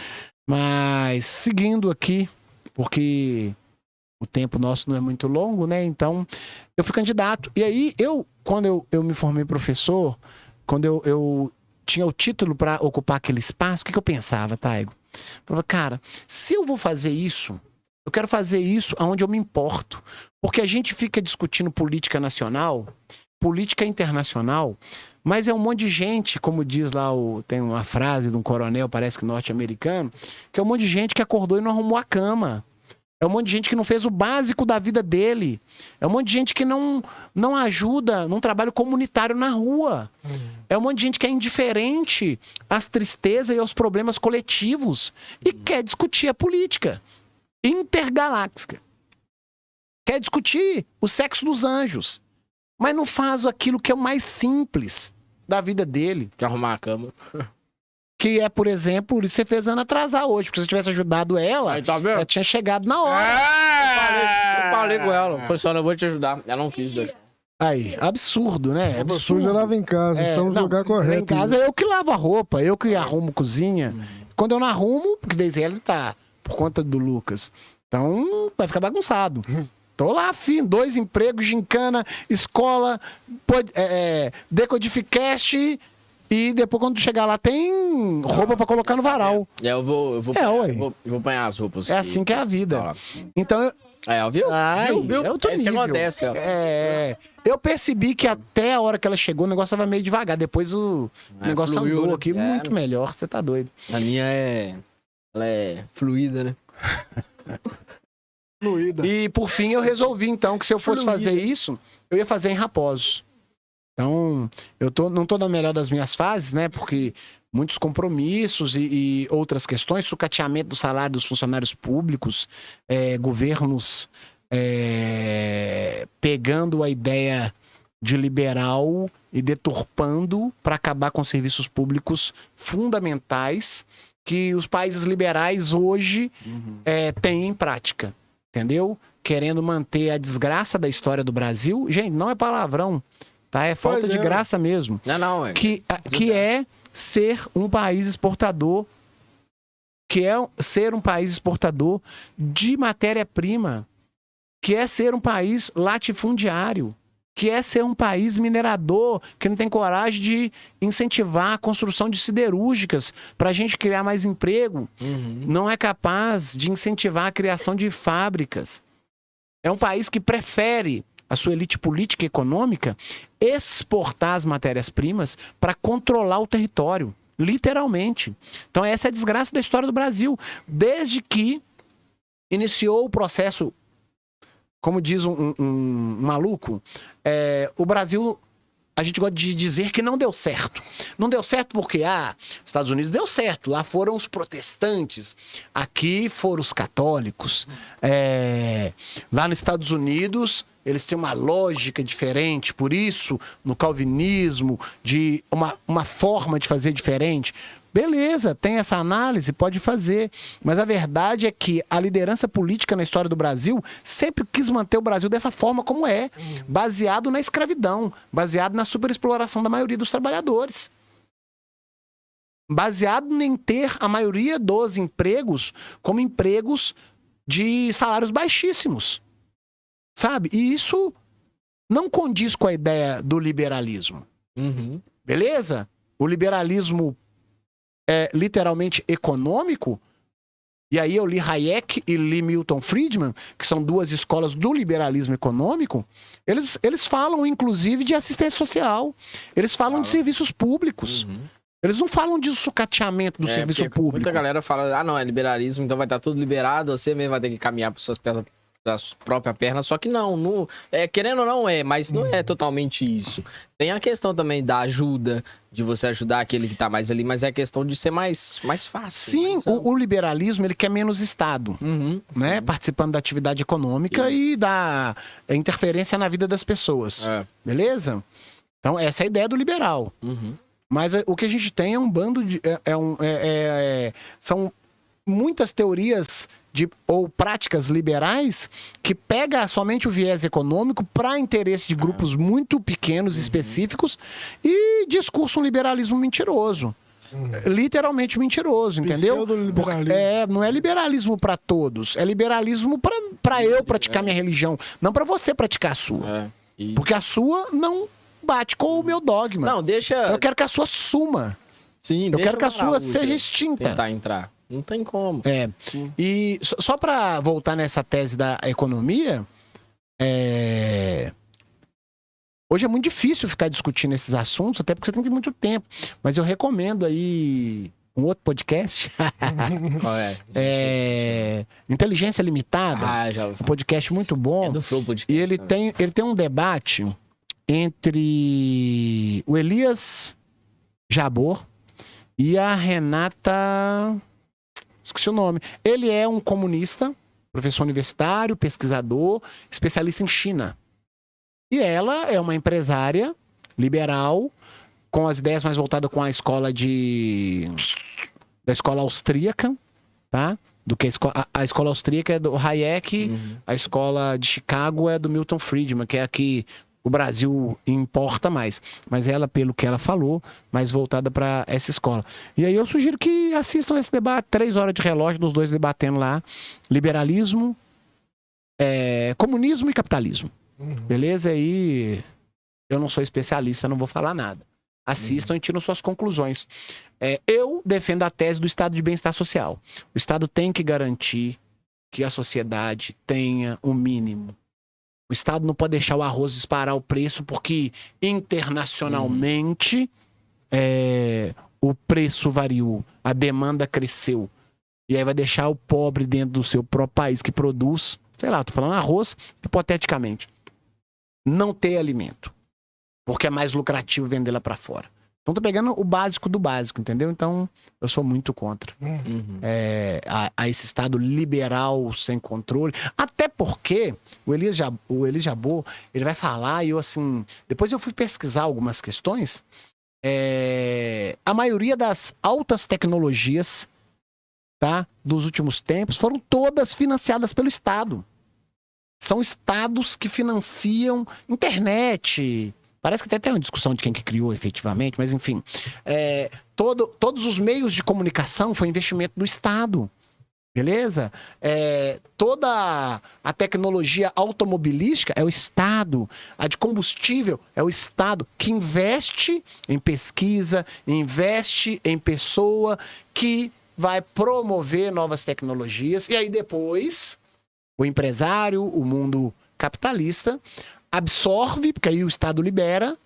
Mas seguindo aqui, porque o tempo nosso não é muito longo, né? Então, eu fui candidato. E aí, eu, quando eu, eu me formei professor, quando eu, eu tinha o título para ocupar aquele espaço, o que, que eu pensava, Taigo? Falava, cara, se eu vou fazer isso, eu quero fazer isso aonde eu me importo. Porque a gente fica discutindo política nacional, política internacional, mas é um monte de gente, como diz lá, o, tem uma frase de um coronel, parece que norte-americano, que é um monte de gente que acordou e não arrumou a cama. É um monte de gente que não fez o básico da vida dele. É um monte de gente que não, não ajuda num trabalho comunitário na rua. É um monte de gente que é indiferente às tristezas e aos problemas coletivos e quer discutir a política intergaláctica. Quer discutir o sexo dos anjos, mas não faz aquilo que é o mais simples da vida dele, Quer arrumar a cama. que é, por exemplo, você fez Ana atrasar hoje, porque se você tivesse ajudado ela, Aí, tá ela tinha chegado na hora. Eu falei, eu falei com ela. Falei assim, olha, eu vou te ajudar. Ela não quis deixar. Aí, absurdo, né? Suja Absurdo. lava em casa, É, estamos no lugar correto. em casa é eu que lavo a roupa, eu que arrumo cozinha. Quando eu não arrumo, porque desde ele tá por conta do Lucas. Então vai ficar bagunçado. Tô lá, fim, dois empregos, gincana, escola, pod- é, é, decodificast e depois quando chegar lá tem roupa pra colocar no varal. É, eu vou. Eu vou, É, eu vou, eu vou apanhar as roupas. É aqui. assim que é a vida. lá. Então eu, É, viu? Ai, viu, viu? é outro é isso que nível. acontece, ó. É, eu percebi que até a hora que ela chegou, o negócio tava meio devagar. Depois o É, negócio fluiu, andou né? aqui É. muito melhor. Você tá doido. A minha é. Ela é fluida, né? Fluida. E por fim eu resolvi então que se eu fosse Fluida. fazer isso, eu ia fazer em Raposos. Então, eu tô, não tô na melhor das minhas fases, né? Porque muitos compromissos e, e outras questões, sucateamento do salário dos funcionários públicos, é, governos é, pegando a ideia de liberal e deturpando para acabar com serviços públicos fundamentais que os países liberais hoje é, têm em prática, entendeu? Querendo manter a desgraça da história do Brasil. Gente, não é palavrão, tá? É falta Pois de é. graça mesmo. Não, não, é. Que, que é ser um país exportador, que é ser um país exportador de matéria-prima, que é ser um país latifundiário, que é ser um país minerador que não tem coragem de incentivar a construção de siderúrgicas para a gente criar mais emprego, Uhum. não é capaz de incentivar a criação de fábricas. É um país que prefere a sua elite política e econômica exportar as matérias-primas para controlar o território, literalmente. Então essa é a desgraça da história do Brasil, desde que iniciou o processo, como diz um, um- um maluco, é, o Brasil a gente gosta de dizer que não deu certo. Não deu certo porque, ah, os Estados Unidos deu certo, lá foram os protestantes, aqui foram os católicos. É, lá nos Estados Unidos, eles têm uma lógica diferente, por isso, no calvinismo, de uma, uma forma de fazer diferente. Beleza, tem essa análise, pode fazer. Mas a verdade é que a liderança política na história do Brasil sempre quis manter o Brasil dessa forma como é, baseado na escravidão, baseado na superexploração da maioria dos trabalhadores. Baseado em ter a maioria dos empregos como empregos de salários baixíssimos. Sabe? E isso não condiz com a ideia do liberalismo. Uhum. Beleza? O liberalismo é literalmente econômico. E aí eu li Hayek e li Milton Friedman, que são duas escolas do liberalismo econômico. Eles, eles falam, inclusive, de assistência social. Eles falam de serviços públicos. Uhum. Eles não falam de sucateamento do É, serviço público. Muita galera fala, ah, não, é liberalismo, então vai estar tudo liberado, você mesmo vai ter que caminhar por suas próprias da própria perna, só que não, não é, querendo ou não é, mas não é totalmente isso. Tem a questão também da ajuda, de você ajudar aquele que tá mais ali, mas é a questão de ser mais, mais fácil. Sim, mais o, o liberalismo ele quer menos Estado. Uhum, Né? sim. Participando da atividade econômica e da interferência na vida das pessoas. É. Beleza? Então, essa é a ideia do liberal. Uhum. Mas é, o que a gente tem é um bando de. é- é um- é- é- é- são muitas teorias de, ou práticas liberais que pega somente o viés econômico para interesse de grupos muito pequenos, específicos, e discurso um liberalismo mentiroso. Literalmente mentiroso, entendeu? Porque- É, não é liberalismo para todos, é liberalismo para eu praticar minha religião, não para você praticar a sua. É. E- Porque a sua não bate com o meu dogma. Não, deixa. Eu quero que a sua suma. Sim, Eu quero que a sua seja extinta. Tentar entrar. Não tem como. É. E só- para voltar nessa tese da economia, é, hoje é muito difícil ficar discutindo esses assuntos, até porque você tem que ter muito tempo. Mas eu recomendo aí um outro podcast, Qual é? é, Inteligência Limitada, Ah, já ouvi um podcast muito bom. É do Flow Podcast. E ele tem, ele tem um debate entre o Elias Jabor e a Renata. Esqueci o nome. Ele é um comunista, professor universitário, pesquisador, especialista em China. E ela é uma empresária liberal, com as ideias mais voltadas com a escola de. da escola austríaca, tá? Do que a, esco- a- a escola austríaca é do Hayek, Uhum. a escola de Chicago é do Milton Friedman, que é a que o Brasil importa mais. Mas ela, pelo que ela falou, mais voltada para essa escola. E aí eu sugiro que assistam esse debate, três horas de relógio, dos dois debatendo lá. Liberalismo, é, comunismo e capitalismo. Beleza? Aí eu não sou especialista, não vou falar nada. Assistam e tiram suas conclusões. É, eu defendo a tese do estado de bem-estar social. O Estado tem que garantir que a sociedade tenha o mínimo. O Estado não pode deixar o arroz disparar o preço, porque internacionalmente é, o preço variou, a demanda cresceu. E aí vai deixar o pobre dentro do seu próprio país que produz, sei lá, tô falando arroz, hipoteticamente, não ter alimento. Porque é mais lucrativo vender lá para fora. Então tô pegando o básico do básico, entendeu? Então eu sou muito contra Uhum. é, a, a esse Estado liberal sem controle. Até porque o Elias, Jab, o Elias Jabor, ele vai falar e eu assim... Depois eu fui pesquisar algumas questões. é, a maioria das altas tecnologias tá, dos últimos tempos foram todas financiadas pelo Estado. São estados que financiam internet. Parece que até tem uma discussão de quem que criou efetivamente, mas enfim. É, todo, todos os meios de comunicação foi investimento do Estado. Beleza? É, toda a tecnologia automobilística é o Estado. A de combustível é o Estado que investe em pesquisa, investe em pessoa que vai promover novas tecnologias. E aí depois, o empresário, o mundo capitalista, absorve, porque aí o Estado libera,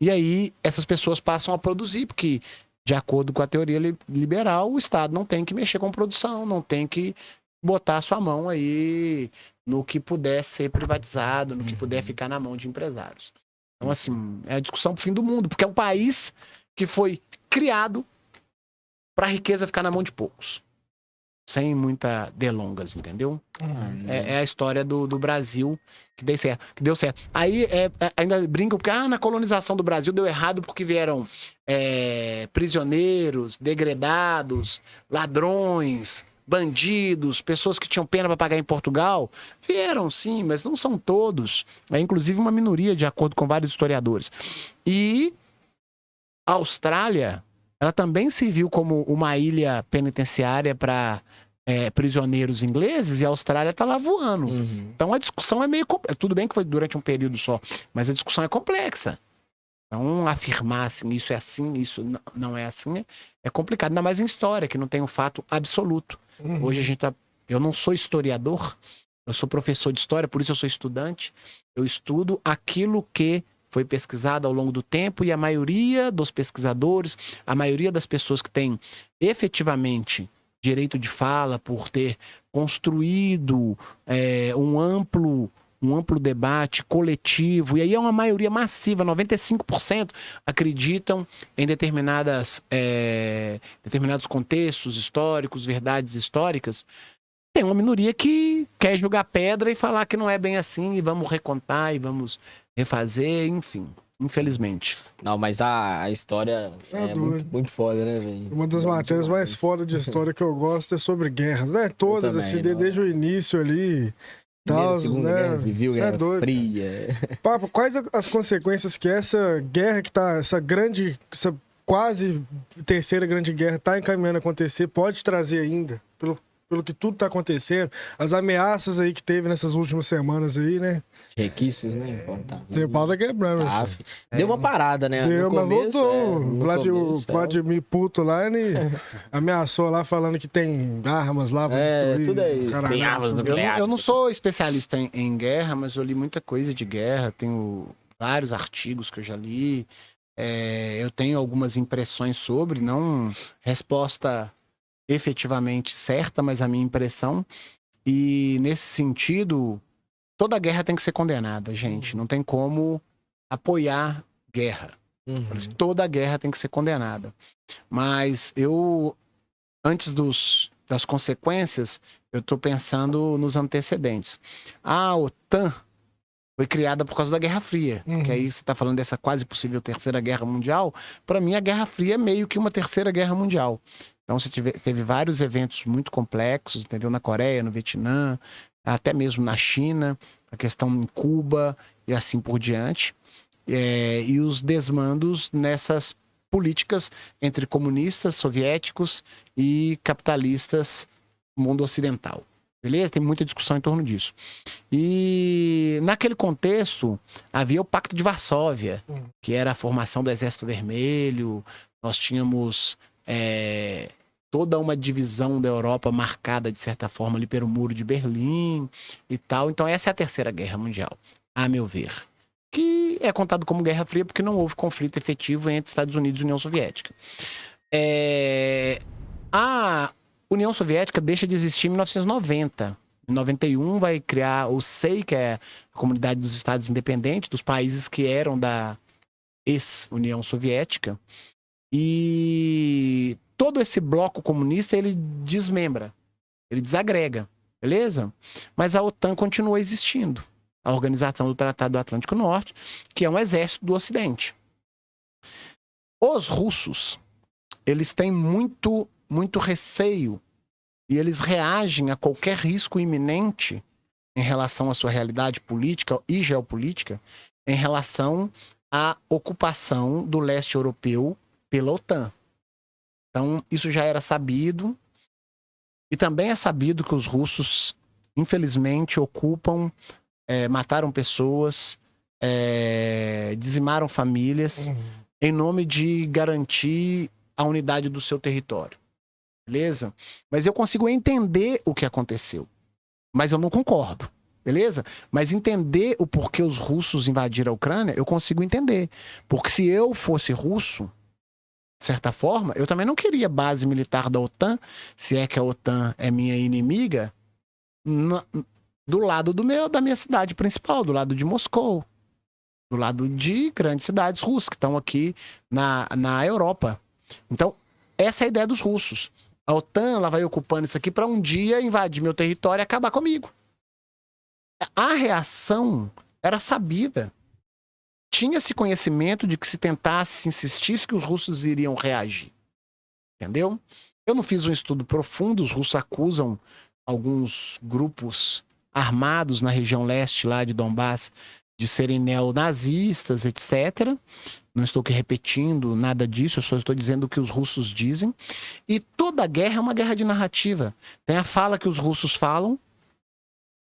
e aí essas pessoas passam a produzir, porque de acordo com a teoria li- liberal, o Estado não tem que mexer com produção, não tem que botar sua mão aí no que puder ser privatizado, no que puder ficar na mão de empresários. Então, assim, é a discussão pro fim do mundo, porque é um país que foi criado para a riqueza ficar na mão de poucos. Sem muita delongas, entendeu? É, é a história do, do Brasil que deu certo. Que deu certo. Aí é, é, ainda brincam porque ah, na colonização do Brasil deu errado porque vieram é, prisioneiros, degredados, ladrões, bandidos, pessoas que tinham pena para pagar em Portugal. Vieram sim, mas não são todos. É inclusive uma minoria, de acordo com vários historiadores. E a Austrália, ela também serviu como uma ilha penitenciária para prisioneiros ingleses e a Austrália está lá voando. Uhum. Então a discussão é meio. com- Tudo bem que foi durante um período só, mas a discussão é complexa. Então, afirmar assim, isso é assim, isso não é assim, é- é complicado. Ainda mais em história, que não tem um fato absoluto. Hoje a gente tá. Eu não sou historiador, eu sou professor de história, por isso eu sou estudante. Eu estudo aquilo que foi pesquisado ao longo do tempo e a maioria dos pesquisadores, a maioria das pessoas que têm efetivamente direito de fala, por ter construído é, um amplo um amplo debate coletivo, e aí é uma maioria massiva, 95% acreditam em determinadas, é, determinados contextos históricos, verdades históricas. Tem uma minoria que quer jogar pedra e falar que não é bem assim, e vamos recontar, e vamos refazer, enfim. Infelizmente. Não, mas a, a história é, é muito, muito foda, né, velho? Uma das matérias mais fodas de história que eu gosto é sobre guerras, né? Todas, também, assim, desde o início ali. Segunda né? Guerra Civil, Guerra é doido. Fria. Papo, quais as consequências que essa guerra que tá, essa grande, essa quase terceira grande guerra está encaminhando a acontecer, pode trazer ainda, pelo, pelo que tudo está acontecendo, as ameaças aí que teve nessas últimas semanas aí, né? Requisitos, né? Tá Tem pau da quebrando. Tá, deu uma parada, né? Deu, no mas começo, voltou. É, Vladimir, começo, é. Vladimir Puto lá, ele ameaçou lá falando que tem armas lá pra é, destruir. Tudo aí. Caramba, tem armas nucleares. Eu, eu não sou especialista em, em, guerra, mas eu li muita coisa de guerra. Tenho vários artigos que eu já li. É, eu tenho algumas impressões sobre, não resposta efetivamente certa, mas a minha impressão. E nesse sentido, toda guerra tem que ser condenada, gente. Não tem como apoiar guerra. Uhum. Toda guerra tem que ser condenada. Mas eu, antes dos, das consequências, eu estou pensando nos antecedentes. A OTAN foi criada por causa da Guerra Fria. Uhum. Que aí você está falando dessa quase possível terceira guerra mundial. Para mim, a Guerra Fria é meio que uma terceira guerra mundial. Então, você teve, teve vários eventos muito complexos, entendeu? Na Coreia, no Vietnã, até mesmo na China, a questão em Cuba e assim por diante, é, e os desmandos nessas políticas entre comunistas soviéticos e capitalistas do mundo ocidental. Beleza? Tem muita discussão em torno disso. E naquele contexto, havia o Pacto de Varsóvia, hum. que era a formação do Exército Vermelho. Nós tínhamos é, toda uma divisão da Europa marcada, de certa forma, ali pelo Muro de Berlim e tal. Então, essa é a Terceira Guerra Mundial, a meu ver. Que é contado como Guerra Fria porque não houve conflito efetivo entre Estados Unidos e União Soviética. É... A União Soviética deixa de existir em 1990. Em 91 vai criar o SEI, que é a Comunidade dos Estados Independentes, dos países que eram da ex-União Soviética. E todo esse bloco comunista ele desmembra, ele desagrega, beleza? Mas a OTAN continua existindo, a Organização do Tratado do Atlântico Norte, que é um exército do Ocidente. Os russos, eles têm muito, muito receio e eles reagem a qualquer risco iminente em relação à sua realidade política e geopolítica, em relação à ocupação do leste europeu pela OTAN. Então, isso já era sabido. E também é sabido que os russos, infelizmente, ocupam, é, mataram pessoas, é, dizimaram famílias, uhum. em nome de garantir a unidade do seu território. Beleza? Mas eu consigo entender o que aconteceu. Mas eu não concordo. Beleza? Mas entender o porquê os russos invadiram a Ucrânia, eu consigo entender. Porque se eu fosse russo, de certa forma, eu também não queria base militar da OTAN, se é que a OTAN é minha inimiga, no, do lado do meu, da minha cidade principal, do lado de Moscou, do lado de grandes cidades russas que estão aqui na, na Europa. Então, essa é a ideia dos russos. A OTAN ela vai ocupando isso aqui para um dia invadir meu território e acabar comigo. A reação era sabida tinha-se conhecimento de que se tentasse, se insistisse, que os russos iriam reagir. Entendeu? Eu não fiz um estudo profundo, os russos acusam alguns grupos armados na região leste lá de Donbass de serem neonazistas, etc. Não estou aqui repetindo nada disso, eu só estou dizendo o que os russos dizem. E toda guerra é uma guerra de narrativa. Tem a fala que os russos falam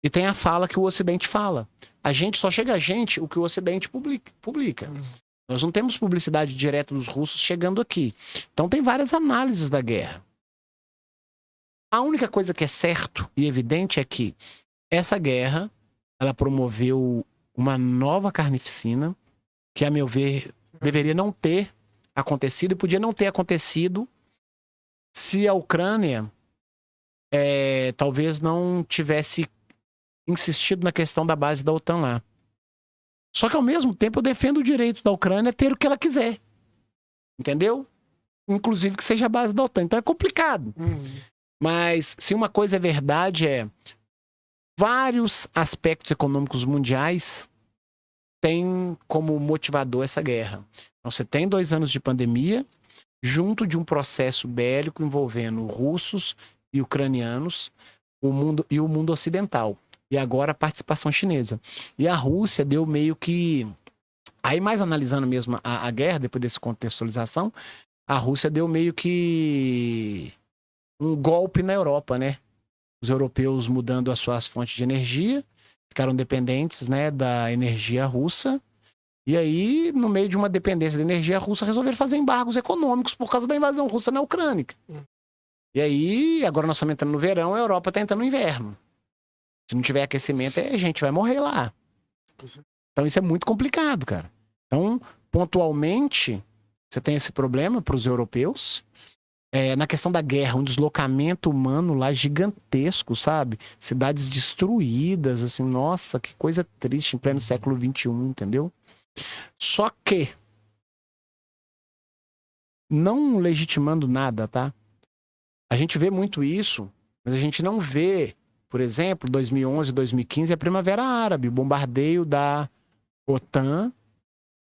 e tem a fala que o Ocidente fala. A gente só chega a gente o que o Ocidente publica. publica. Uhum. Nós não temos publicidade direta dos russos chegando aqui. Então tem várias análises da guerra. A única coisa que é certo e evidente é que essa guerra ela promoveu uma nova carnificina que, a meu ver, deveria não ter acontecido e podia não ter acontecido se a Ucrânia é, talvez não tivesse insistido na questão da base da OTAN lá. Só que ao mesmo tempo eu defendo o direito da Ucrânia ter o que ela quiser. Entendeu? Inclusive que seja a base da OTAN. Então é complicado. Uhum. Mas se uma coisa é verdade é vários aspectos econômicos mundiais têm como motivador essa guerra. Então você tem dois anos de pandemia, junto de um processo bélico envolvendo russos e ucranianos, o mundo e o mundo ocidental. E agora a participação chinesa. E a Rússia deu meio que aí mais analisando mesmo a, a guerra depois dessa contextualização, a Rússia deu meio que um golpe na Europa, né? Os europeus mudando as suas fontes de energia, ficaram dependentes, né, da energia russa. E aí, no meio de uma dependência da energia russa, resolveram fazer embargos econômicos por causa da invasão russa na Ucrânia. Hum. E aí, agora nós estamos entrando no verão, a Europa está entrando no inverno. Se não tiver aquecimento, a gente vai morrer lá. Então isso é muito complicado, cara. Então, pontualmente, você tem esse problema para os europeus. É, na questão da guerra, um deslocamento humano lá gigantesco, sabe? Cidades destruídas, assim, nossa, que coisa triste em pleno século XXI, entendeu? Só que, não legitimando nada, tá? A gente vê muito isso, mas a gente não vê, por exemplo, 2011, 2015, a Primavera Árabe, o bombardeio da OTAN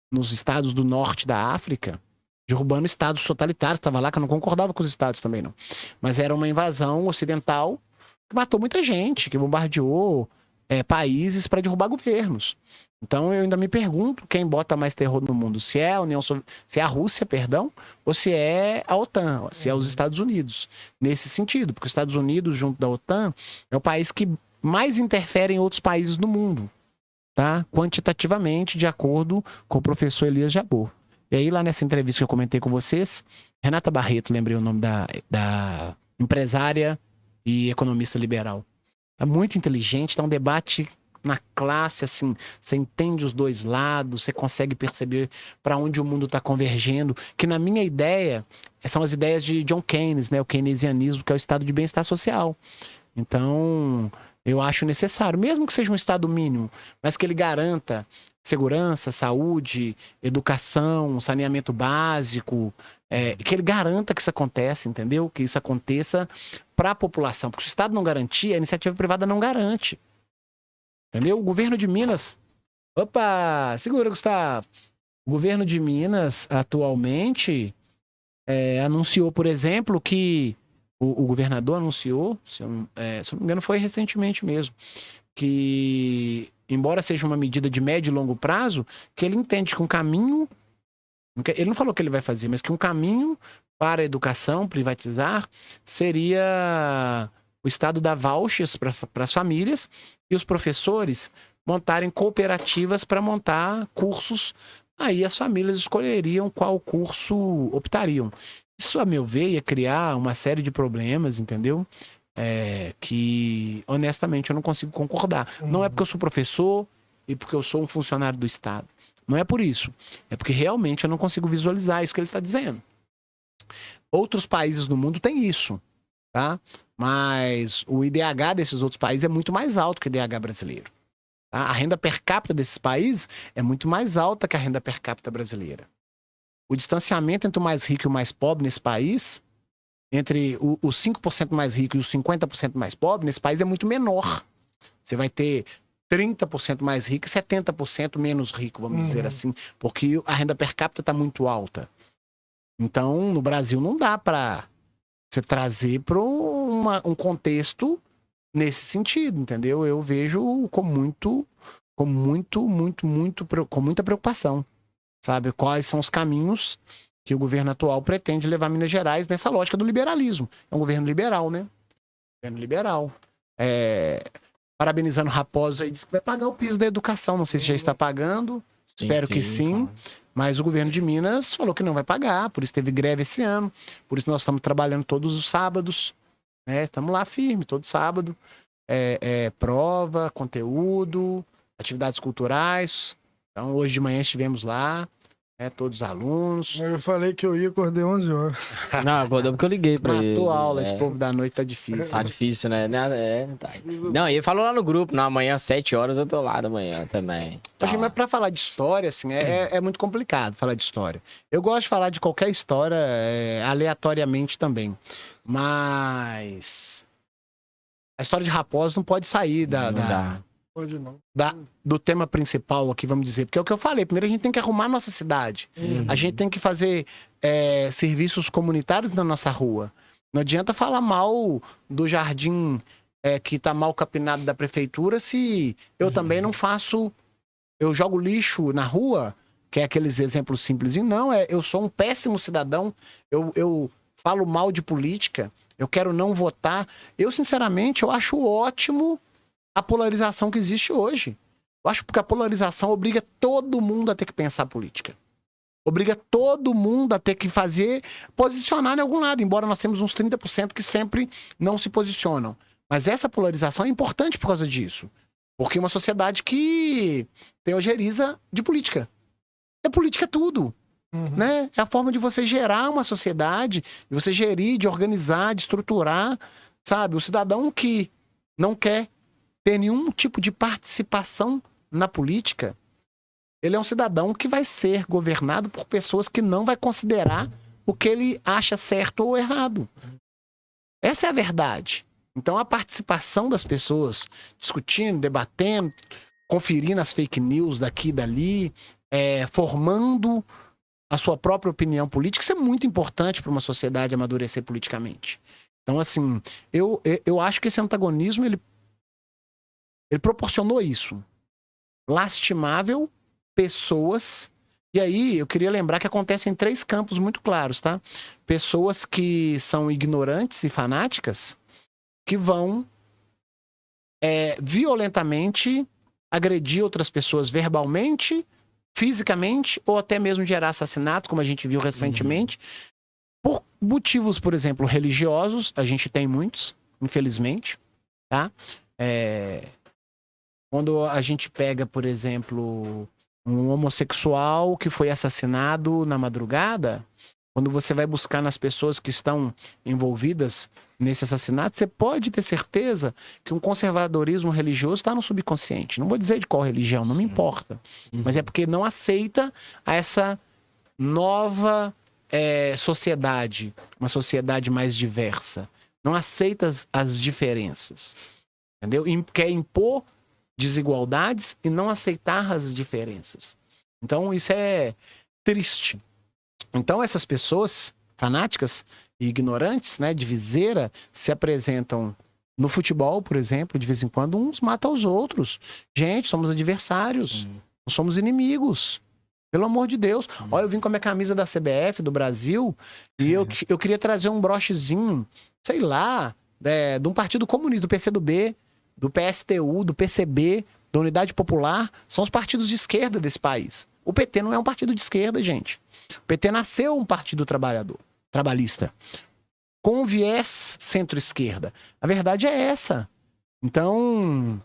nos estados do norte da África, derrubando estados totalitários. Estava lá que eu não concordava com os estados também, não. Mas era uma invasão ocidental que matou muita gente, que bombardeou é, países para derrubar governos. Então eu ainda me pergunto quem bota mais terror no mundo, se é a União Sov... se é a Rússia, perdão, ou se é a OTAN, se é os Estados Unidos. Nesse sentido, porque os Estados Unidos junto da OTAN é o país que mais interfere em outros países do mundo, tá? Quantitativamente, de acordo com o professor Elias Jabor. E aí lá nessa entrevista que eu comentei com vocês, Renata Barreto, lembrei o nome da, da empresária e economista liberal. É muito inteligente, tá um debate na classe, assim, você entende os dois lados, você consegue perceber para onde o mundo está convergendo, que na minha ideia são as ideias de John Keynes, né, o keynesianismo, que é o estado de bem-estar social. Então, eu acho necessário, mesmo que seja um estado mínimo, mas que ele garanta segurança, saúde, educação, saneamento básico, é, que ele garanta que isso aconteça, entendeu? Que isso aconteça para a população, porque se o Estado não garantir, a iniciativa privada não garante. Entendeu? O governo de Minas. Opa! Segura, Gustavo. O governo de Minas, atualmente, é, anunciou, por exemplo, que. O, o governador anunciou, se eu, é, se não me engano, foi recentemente mesmo, que, embora seja uma medida de médio e longo prazo, que ele entende que um caminho. Ele não falou que ele vai fazer, mas que um caminho para a educação, privatizar, seria o Estado dar vouchers para as famílias e os professores montarem cooperativas para montar cursos. Aí as famílias escolheriam qual curso optariam. Isso, a meu ver, ia criar uma série de problemas, entendeu? É, que, honestamente, eu não consigo concordar. Uhum. Não é porque eu sou professor e porque eu sou um funcionário do Estado. Não é por isso. É porque realmente eu não consigo visualizar isso que ele está dizendo. Outros países no mundo têm isso, tá? Mas o IDH desses outros países é muito mais alto que o IDH brasileiro. Tá? A renda per capita desses países é muito mais alta que a renda per capita brasileira. O distanciamento entre o mais rico e o mais pobre nesse país, entre o, os 5% mais rico e os 50% mais pobre, nesse país é muito menor. Você vai ter 30% mais rico e 70% menos rico, vamos uhum. dizer assim, porque a renda per capita está muito alta. Então, no Brasil não dá para você trazer para um contexto nesse sentido, entendeu? Eu vejo com muito, com muito, muito, muito, com muita preocupação, sabe? Quais são os caminhos que o governo atual pretende levar Minas Gerais nessa lógica do liberalismo. É um governo liberal, né? Governo liberal. É... Parabenizando o Raposo aí, disse que vai pagar o piso da educação. Não sei se já está pagando. Sim, Espero sim, que sim. Mas o governo de Minas falou que não vai pagar, por isso teve greve esse ano, por isso nós estamos trabalhando todos os sábados, né? Estamos lá firme, todo sábado. É, é, prova, conteúdo, atividades culturais. Então, hoje de manhã estivemos lá. Né, todos os alunos. Eu falei que eu ia, acordei 11 horas. Não, acordou porque eu liguei pra ele. Matou aula, é. esse povo da noite tá difícil. Tá difícil, né? Né, É, tá. Não, e ele falou lá no grupo, na amanhã, às 7 horas, eu tô lá da manhã também. Tá mas pra falar de história, assim, é, é muito complicado falar de história. Eu gosto de falar de qualquer história é, aleatoriamente também. Mas. A história de Raposo não pode sair da, Não da- dá. Pode não. da- do tema principal aqui, vamos dizer. Porque é o que eu falei. Primeiro a gente tem que arrumar a nossa cidade. A gente tem que fazer é, serviços comunitários na nossa rua. Não adianta falar mal do jardim é, que tá mal capinado da prefeitura se eu também não faço. Eu jogo lixo na rua, que é aqueles exemplos simples. E não, é, eu sou um péssimo cidadão. Eu, eu falo mal de política. Eu quero não votar. Eu, sinceramente, eu acho ótimo a polarização que existe hoje. Eu acho que a polarização obriga todo mundo a ter que pensar política. Obriga todo mundo a ter que fazer, posicionar em algum lado, embora nós temos uns 30% que sempre não se posicionam. Mas essa polarização é importante por causa disso. Porque uma sociedade que tem ojeriza de política. É política é tudo Uhum. né? É a forma de você gerar uma sociedade, de você gerir, de organizar, de estruturar, sabe? O cidadão que não quer ter nenhum tipo de participação na política, ele é um cidadão que vai ser governado por pessoas que não vai considerar o que ele acha certo ou errado. Essa é a verdade. Então a participação das pessoas discutindo, debatendo, conferindo as fake news daqui e dali, é, formando a sua própria opinião política, isso é muito importante para uma sociedade amadurecer politicamente. Então, assim, eu, eu- acho que esse antagonismo, ele, ele proporcionou isso. Lastimável, pessoas... E aí, eu queria lembrar que acontece em três campos muito claros, tá? Pessoas que são ignorantes e fanáticas, que vão é, violentamente agredir outras pessoas verbalmente fisicamente ou até mesmo gerar assassinato, como a gente viu recentemente, por motivos, por exemplo, religiosos, a gente tem muitos, infelizmente, tá? É, Quando a gente pega, por exemplo, um homossexual que foi assassinado na madrugada, quando você vai buscar nas pessoas que estão envolvidas nesse assassinato, você pode ter certeza que um conservadorismo religioso está no subconsciente. Não vou dizer de qual religião, não me importa. Mas é porque não aceita essa nova é, sociedade, uma sociedade mais diversa. Não aceita as, as diferenças. Entendeu? Im- Quer impor desigualdades e não aceitar as diferenças. Então, isso é triste. Então, essas pessoas fanáticas e ignorantes, né, de viseira, se apresentam no futebol, por exemplo, de vez em quando, uns matam os outros. Gente, somos adversários. Não somos inimigos. Pelo amor de Deus. Olha, eu vim com a minha camisa da CBF, do Brasil, e eu, eu queria trazer um brochezinho, sei lá, é, de um partido comunista, do PCdoB, do PSTU, do PCB, da Unidade Popular. São os partidos de esquerda desse país. O PT não é um partido de esquerda, gente. O PT nasceu um partido trabalhador, trabalhista, com viés centro-esquerda. A verdade é essa. Então,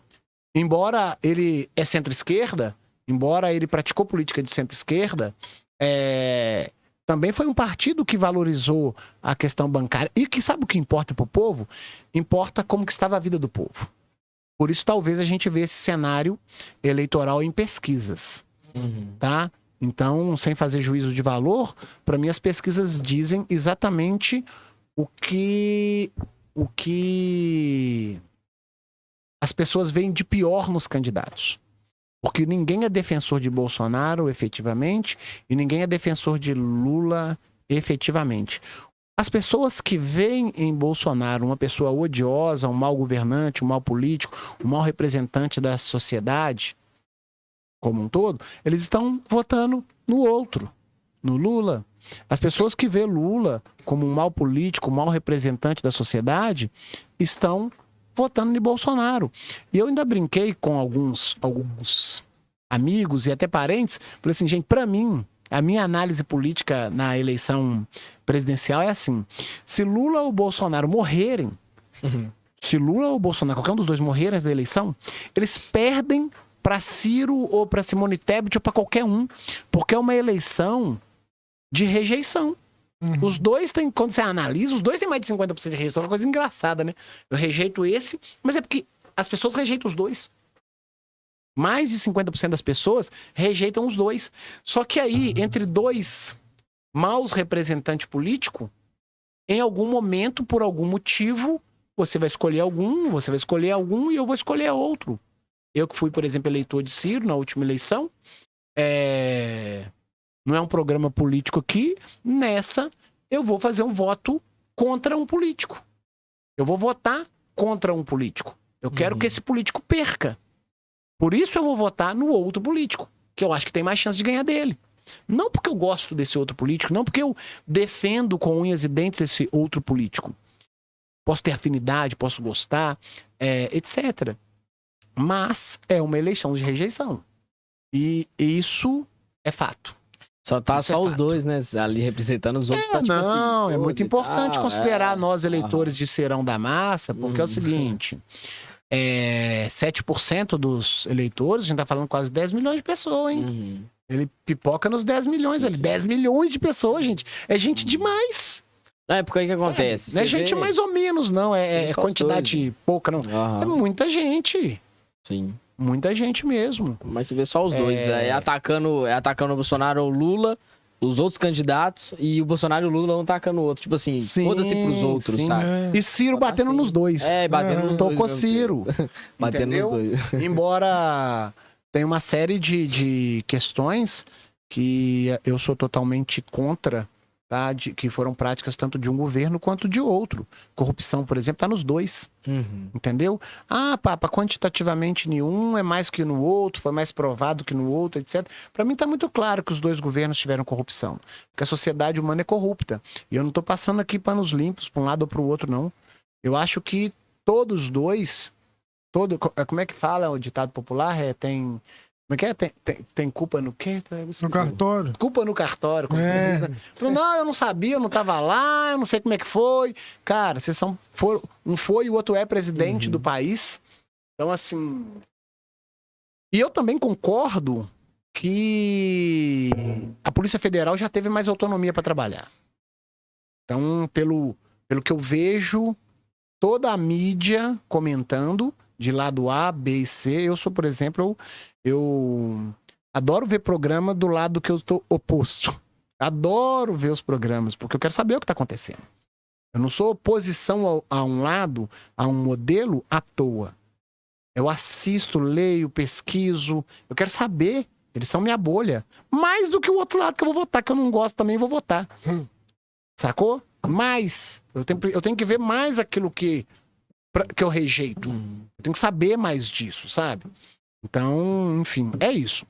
embora ele é centro-esquerda, embora ele praticou política de centro-esquerda, é, também foi um partido que valorizou a questão bancária. E que sabe o que importa para o povo? Importa como que estava a vida do povo. Por isso, talvez a gente vê esse cenário eleitoral em pesquisas, Uhum. tá? Então, sem fazer juízo de valor, para mim as pesquisas dizem exatamente o que o que as pessoas veem de pior nos candidatos. Porque ninguém é defensor de Bolsonaro efetivamente e ninguém é defensor de Lula efetivamente. As pessoas que veem em Bolsonaro uma pessoa odiosa, um mau governante, um mau político, um mau representante da sociedade como um todo, eles estão votando no outro, no Lula. As pessoas que vê Lula como um mau político, um mau representante da sociedade, estão votando em Bolsonaro. E eu ainda brinquei com alguns, alguns amigos e até parentes, falei assim, gente, para mim, a minha análise política na eleição presidencial é assim: se Lula ou Bolsonaro morrerem, Uhum. se Lula ou Bolsonaro, qualquer um dos dois morrerem antes da eleição, eles perdem para Ciro ou para Simone Tebet ou para qualquer um, porque é uma eleição de rejeição. Uhum. Os dois têm, quando você analisa, os dois têm mais de 50% de rejeição. É uma coisa engraçada, né? Eu rejeito esse, mas é porque as pessoas rejeitam os dois. Mais de 50% das pessoas rejeitam os dois. Só que aí, entre dois maus representantes políticos, em algum momento, por algum motivo, você vai escolher algum, você vai escolher algum e eu vou escolher outro. Eu que fui, por exemplo, eleitor de Ciro na última eleição, é... não é um programa político aqui, nessa eu vou fazer um voto contra um político. Eu vou votar contra um político. Eu quero Uhum. que esse político perca. Por isso eu vou votar no outro político, que eu acho que tem mais chance de ganhar dele. Não porque eu gosto desse outro político, não porque eu defendo com unhas e dentes esse outro político. Posso ter afinidade, posso gostar, é, etc. Mas é uma eleição de rejeição. E isso é fato. Só tá Isso é só os fato. dois, né? Ali representando os outros. tá, tipo assim, não, é muito importante tal, considerar é. nós, eleitores de Serão da Massa, porque é o Uhum. seguinte: é, 7% dos eleitores, a gente tá falando quase 10 milhões de pessoas, hein? Uhum. Ele pipoca nos 10 milhões Sim, ali. sim. 10 milhões de pessoas, gente. É gente demais. Não, é porque aí que acontece. Não é você gente vê- mais ou menos, não. É, é quantidade pouca, não. É Aham, muita gente. sim. Muita gente mesmo. Mas você vê só os dois. É. É, atacando, é atacando o Bolsonaro ou o Lula, os outros candidatos, e o Bolsonaro e o Lula não atacando o outro. Tipo assim, Sim, foda-se pros outros, sim. sabe? É. E Ciro tá batendo assim. nos dois. É, batendo É. nos Tô dois. Ciro. Batendo Entendeu? nos dois. Embora tenha uma série de, de questões que eu sou totalmente contra, tá? De, que foram práticas tanto de um governo quanto de outro. Corrupção, por exemplo, tá nos dois. Uhum. Entendeu? Ah, papa, quantitativamente nenhum é mais que no outro, foi mais provado que no outro, etc. Para mim tá muito claro que os dois governos tiveram corrupção, porque a sociedade humana é corrupta. E eu não tô passando aqui panos limpos para um lado ou para o outro não. Eu acho que todos dois, todo, co- como é que fala o ditado popular? É tem como é que é? Tem, tem, tem culpa no quê? No cartório. Culpa no cartório, como É. você diz, né? Não, eu não sabia, eu não tava lá, eu não sei como é que foi. Cara, vocês são. Foram, um foi e o outro é presidente Uhum. do país. Então, assim. E eu também concordo que a Polícia Federal já teve mais autonomia para trabalhar. Então, pelo, pelo que eu vejo, toda a mídia comentando de lado A, B e C, eu sou, por exemplo, eu, eu adoro ver programa do lado que eu tô oposto. Adoro ver os programas, porque eu quero saber o que tá acontecendo. Eu não sou oposição ao- a um lado, a um modelo à toa. Eu assisto, leio, pesquiso. Eu quero saber. Eles são minha bolha. Mais do que o outro lado que eu vou votar, que eu não gosto também, vou votar. Hum. Sacou? Mais. Eu tenho, eu tenho que ver mais aquilo que, pra- que eu rejeito. Uhum. Eu tenho que saber mais disso, sabe? Então, enfim, é isso.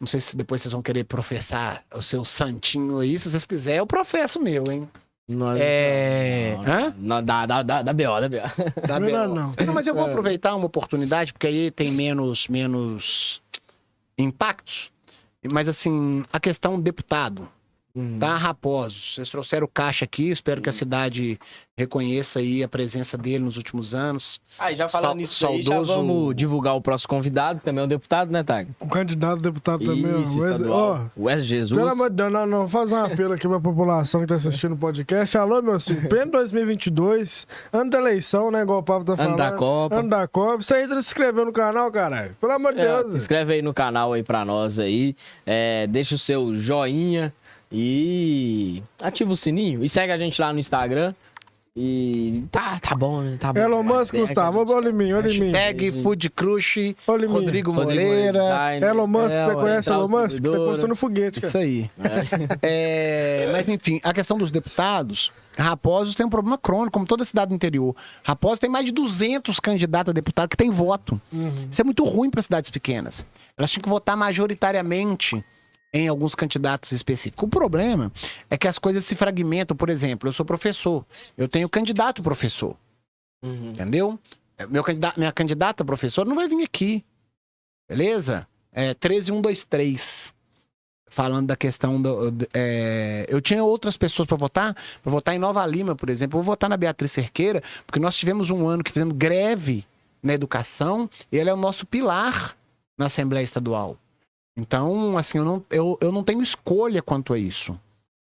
Não sei se depois vocês vão querer professar o seu santinho aí. Se vocês quiserem, eu professo o meu, hein? Nós, É. não, não, Hã? não, da, da, da, da BO, da BO. Da BO. não. Não, mas eu vou É. aproveitar uma oportunidade, porque aí tem menos, menos impactos. Mas assim, a questão deputado, Uhum. tá? Raposos. Vocês trouxeram o Caixa aqui, espero que a cidade reconheça aí a presença dele nos últimos anos. Aí, já falando nisso aí, já saudoso- vamos divulgar o próximo convidado, que também é um deputado, né, Tag? O candidato a deputado também. ó. Isso, estadual. ó, O S. Jesus. Pelo amor de Deus, não, não. Faz um apelo aqui pra população que tá assistindo o podcast. Alô, meu filho. Pleno 2022, ano da eleição, né? Igual o Pablo tá falando. Ano da Copa. Ano da Copa. Você ainda não se inscreveu no canal, caralho? Pelo amor de É, Deus. se inscreve aí no canal aí pra nós aí. É, deixa o seu joinha e ativa o sininho. E segue a gente lá no Instagram. E tá, tá bom, né? Tá bom. Elon. Musk, Gustavo. gente. Olha em mim, olha em mim. Hashtag Food Crush, Olha em mim. Rodrigo Rodrigo Moreira. Design. Elon Musk, É, você conhece Elon Musk? Tá construindo foguete, Isso cara. aí. É. É, mas enfim, a questão dos deputados, Raposos tem um problema crônico, como toda cidade do interior. Raposos tem mais de 200 candidatos a deputado que tem voto. Uhum. Isso é muito ruim para cidades pequenas. Elas tinham que votar majoritariamente em alguns candidatos específicos. O problema é que as coisas se fragmentam. Por exemplo, eu sou professor, eu tenho candidato professor, Uhum. entendeu? Meu candidato, minha candidata professora não vai vir aqui, beleza? É 13123. Falando da questão do. do- é, eu tinha outras pessoas para votar, para votar em Nova Lima, por exemplo. Eu vou votar na Beatriz Cerqueira, porque nós tivemos um ano que fizemos greve na educação, e ela é o nosso pilar na Assembleia Estadual. Então, assim, eu não, eu, eu não tenho escolha quanto a isso,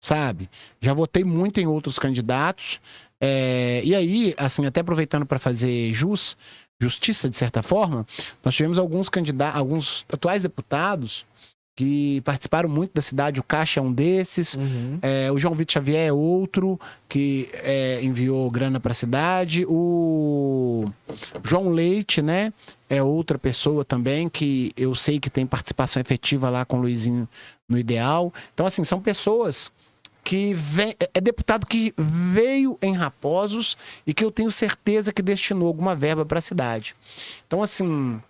sabe? Já votei muito em outros candidatos. é, e aí, assim, até aproveitando para fazer jus, justiça, de certa forma, nós tivemos alguns candidatos, alguns atuais deputados que participaram muito da cidade. O Caixa é um desses. Uhum. É, o João Vitor Xavier é outro que é, enviou grana para a cidade. O João Leite, né? É outra pessoa também que eu sei que tem participação efetiva lá com o Luizinho no Ideal. Então, assim, são pessoas que vem, é deputado que veio em Raposos e que eu tenho certeza que destinou alguma verba para a cidade. Então, assim,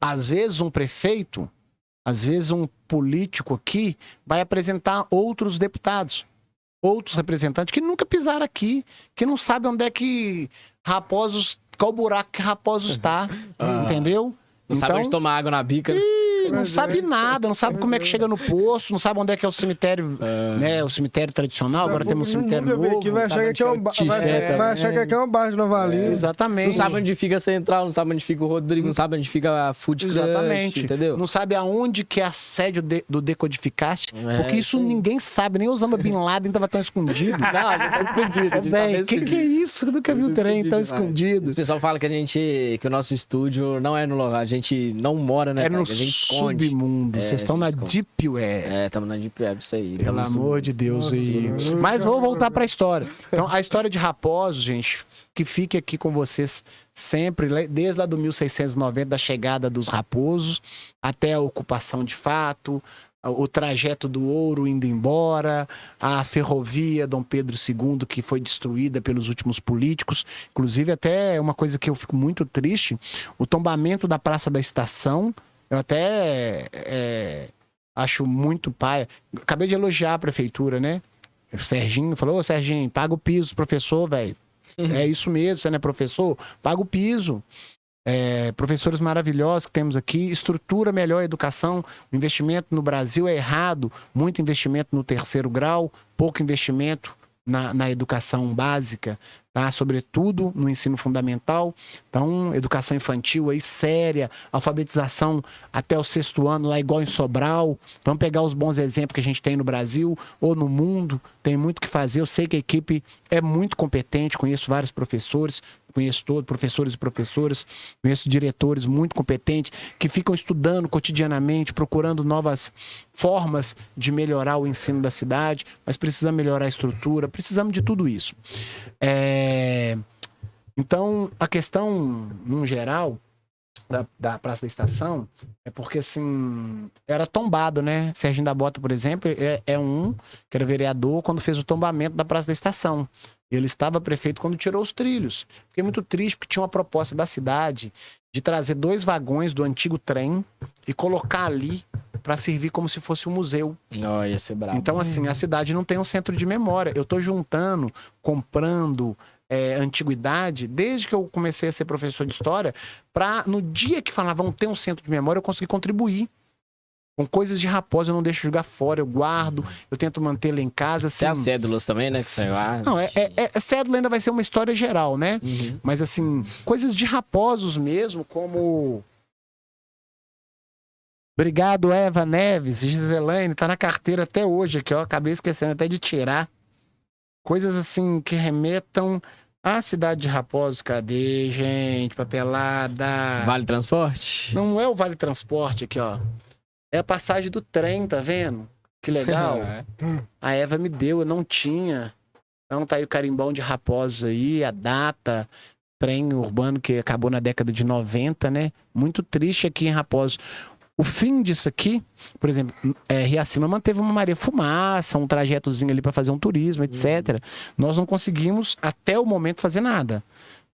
às vezes um prefeito, às vezes um político aqui vai apresentar outros deputados, outros representantes que nunca pisaram aqui, que não sabem onde é que Raposos, qual buraco que Raposos está, Ah. entendeu? Não sabe onde tomar água na bica. né? Não sabe é. nada, não sabe como é que chega no poço, não sabe onde é que é o cemitério, É. né? O cemitério tradicional, agora temos um cemitério novo. aqui, vai sabe achar que aqui é um é vai- vai achar que aqui é um bairro de Nova Lima. Exatamente. Não sabe onde fica a Central, não sabe onde fica o Rodrigo, não sabe onde fica a Food Crush, Exatamente. entendeu? Não sabe aonde que é a sede de- do Decodificaste, É, porque isso aí. ninguém sabe, nem Osama Bin Laden tava tão escondido. Não, tá escondido. tá Véi, bem que que é isso? Eu nunca vi o Tá trem tão escondido demais. escondido. O pessoal fala que a gente, que o nosso estúdio não é no lugar, a gente não mora, né? É no a gente esconde. submundo. É, Vocês estão a na. Deep Web. É, estamos na Deep Web, isso aí. Pelo amor de Deus. Nossa, E... Mas vou voltar para a história. Então, a história de Raposo, gente, que fique aqui com vocês sempre, desde lá do 1690, da chegada dos raposos, até a ocupação de fato, o trajeto do ouro indo embora, a ferrovia Dom Pedro II, que foi destruída pelos últimos políticos. Inclusive, até uma coisa que eu fico muito triste, o tombamento da Praça da Estação, eu até é, acho muito paia. Acabei de elogiar a prefeitura, né? O Serginho falou, ô Serginho, paga o piso, professor, velho. É isso mesmo, você não é professor? Paga o piso. É, professores maravilhosos que temos aqui, estrutura melhor a educação. O investimento no Brasil é errado. Muito investimento no terceiro grau, pouco investimento na, na educação básica, tá? Sobretudo no ensino fundamental. Então, educação infantil aí séria, alfabetização até o sexto ano, lá igual em Sobral. Vamos pegar os bons exemplos que a gente tem no Brasil ou no mundo. Tem muito que fazer. Eu sei que a equipe é muito competente, conheço vários professores, conheço todos, professores e professoras, conheço diretores muito competentes que ficam estudando cotidianamente, procurando novas formas de melhorar o ensino da cidade, mas precisamos melhorar a estrutura, precisamos de tudo isso. É, Então, a questão, num geral, da, da Praça da Estação, é porque, assim, era tombado, né? Serginho da Bota, por exemplo, é, é um que era vereador quando fez o tombamento da Praça da Estação. Ele estava prefeito quando tirou os trilhos. Fiquei muito triste porque tinha uma proposta da cidade de trazer dois vagões do antigo trem e colocar ali para servir como se fosse um museu. Não, ia ser brabo. Então, assim, a cidade não tem um centro de memória. Eu tô juntando, comprando é, antiguidade, desde que eu comecei a ser professor de história, para no dia que falavam ter um centro de memória, eu conseguir contribuir. Com coisas de raposa, eu não deixo jogar fora, eu guardo, eu tento manter lá em casa. Assim, Tem as cédulas também, né? Que saiu lá. não, é, é, é, cédula ainda vai ser uma história geral, né? Uhum. Mas assim, coisas de raposos mesmo, como. Obrigado, Eva Neves, Giselaine, tá na carteira até hoje aqui, ó. Acabei esquecendo até de tirar. Coisas assim que remetam à cidade de Raposos. Cadê, gente? Papelada. Vale transporte? Não é o Vale Transporte aqui, ó. É a passagem do trem, tá vendo? Que legal. É. A Eva me deu, eu não tinha. Então tá aí o carimbão de Raposos aí, a data, trem urbano que acabou na década de 90, né? Muito triste aqui em Raposos. O fim disso aqui, por exemplo, é, Riacima manteve uma Maria Fumaça, um trajetozinho ali para fazer um turismo, etc. Nós não conseguimos, até o momento, fazer nada.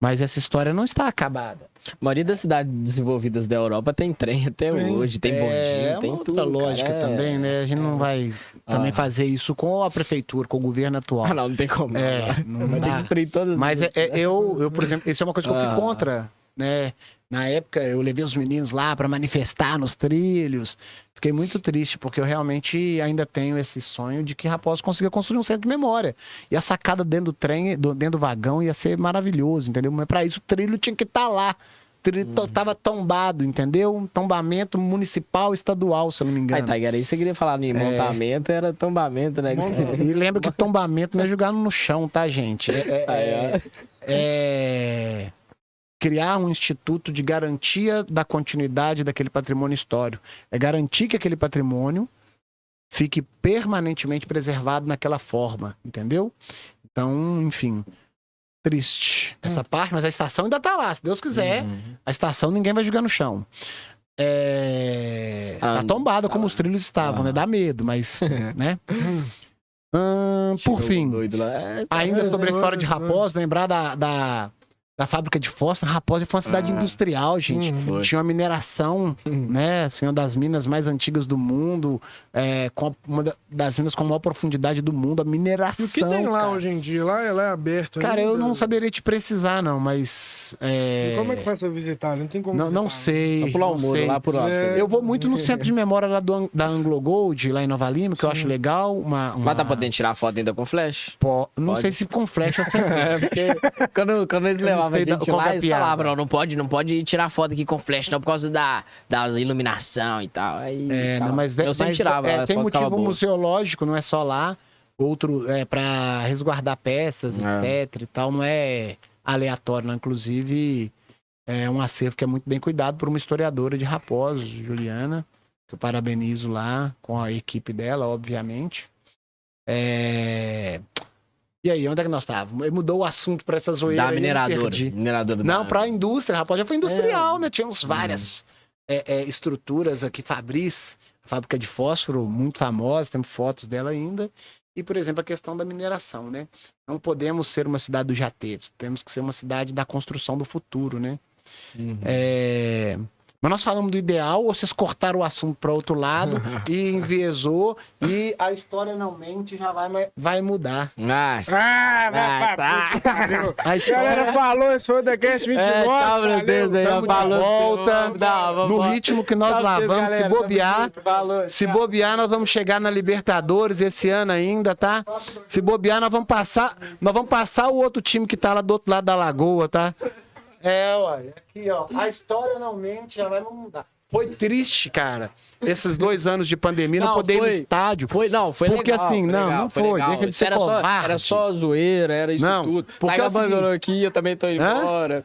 Mas essa história não está acabada. A maioria das cidades desenvolvidas da Europa tem trem até Tem. hoje, tem é bondinho, uma tem outra tudo. lógica cara. É. também, né? A gente não vai também Ah. fazer isso com a prefeitura, com o governo atual. Ah, não, não tem como. É, não. não Vai ter que dá. todas Mas é, é- eu, eu, por exemplo, isso é uma coisa que eu fui Ah. contra, né? Na época, eu levei os meninos lá para manifestar nos trilhos. Fiquei muito triste, porque eu realmente ainda tenho esse sonho de que Raposo consiga construir um centro de memória. E a sacada dentro do trem, dentro do vagão, ia ser maravilhoso, entendeu? Mas para isso, o trilho tinha que estar lá. tri- to- tava tombado, entendeu? Um tombamento municipal, estadual, se eu não me Aí, engano. Tiger, aí você queria falar em montamento, era tombamento, né? É, e lembra que tombamento não é jogar no chão, tá, gente? É, é- Aí, ó. é criar um instituto de garantia da continuidade daquele patrimônio histórico. É garantir que aquele patrimônio fique permanentemente preservado naquela forma, entendeu? Então, enfim, triste essa parte, mas a estação ainda tá lá, se Deus quiser. Uhum. A estação ninguém vai jogar no chão. É... Ah, Tá tombada como os trilhos estavam, Ah. né? Dá medo, mas, né? Ahn, por fim, doido lá. É, tá ainda É, sobre a história de é. Raposa, lembrar da, da, da fábrica de fósforo. Raposa foi uma cidade Ah. industrial, gente. Foi. Tinha uma mineração, Uhum. né? Assim, uma das minas mais antigas do mundo, é, com a- uma da- das minas com maior profundidade do mundo, a E mineração. o que tem lá cara. hoje em dia? Lá, lá é aberto Cara, eu ainda? não saberia te precisar, não, mas. é, E como é que faz pra visitar? Não tem como Não, não visitar, sei. Só pular o muro lá por alto. É. Eu vou muito no centro de memória lá do, da Anglo Gold, lá em Nova Lima, que eu acho legal. Uma, uma... Mas tá podendo tirar foto ainda com flash? Não Pode. sei se com flash ou sem. É, porque quando, quando eles Eu não levavam a gente é lá, falavam, não, não pode, não pode tirar foto aqui com flash, não, por causa da, da iluminação e tal. Aí, É, né, mas, eu sempre mas, tirava, é, tem motivo museológico, não é só lá. Outro é para resguardar peças, É. etc e tal. Não é aleatório, não. Inclusive, é um acervo que é muito bem cuidado por uma historiadora de Raposos, Juliana, que eu parabenizo lá com a equipe dela, obviamente. É... E aí, onde é que nós estávamos? Ele Mudou o assunto para essa zoeira Da mineradora. Mineradora Não, para a indústria, rapaz, já foi industrial, É. né? Tínhamos várias é, é, estruturas aqui, Fabris, fábrica de fósforo, muito famosa, temos fotos dela ainda. E, por exemplo, a questão da mineração, né? Não podemos ser uma cidade do já teve, temos que ser uma cidade da construção do futuro, né? Uhum. É, Mas nós falamos do ideal, ou vocês cortaram o assunto para outro lado e enviesou, e a história não mente já vai, vai mudar. Nossa. Ah, vai Nossa. pra puta. A história galera falou, esse foi o The Cast 29. É, tchau, valeu. vocês aí, tamo de falou. volta, Não, no ritmo que nós Tchau, lá vocês, vamos, se bobear. Se bobear, nós vamos chegar na Libertadores esse ano ainda, tá? Se bobear, nós vamos passar, nós vamos passar o outro time que tá lá do outro lado da lagoa, tá? É, ué, aqui, ó, a história não mente, já vai mudar. Foi triste, cara, esses dois anos de pandemia, não, Não, poder ir no foi. estádio. Foi, não, foi Porque legal. assim, foi não, legal, não foi, legal. deixa de ser era, só, era só zoeira, era isso Não, tudo. porque Tiger é abandonou aqui, eu também tô indo Hã? embora.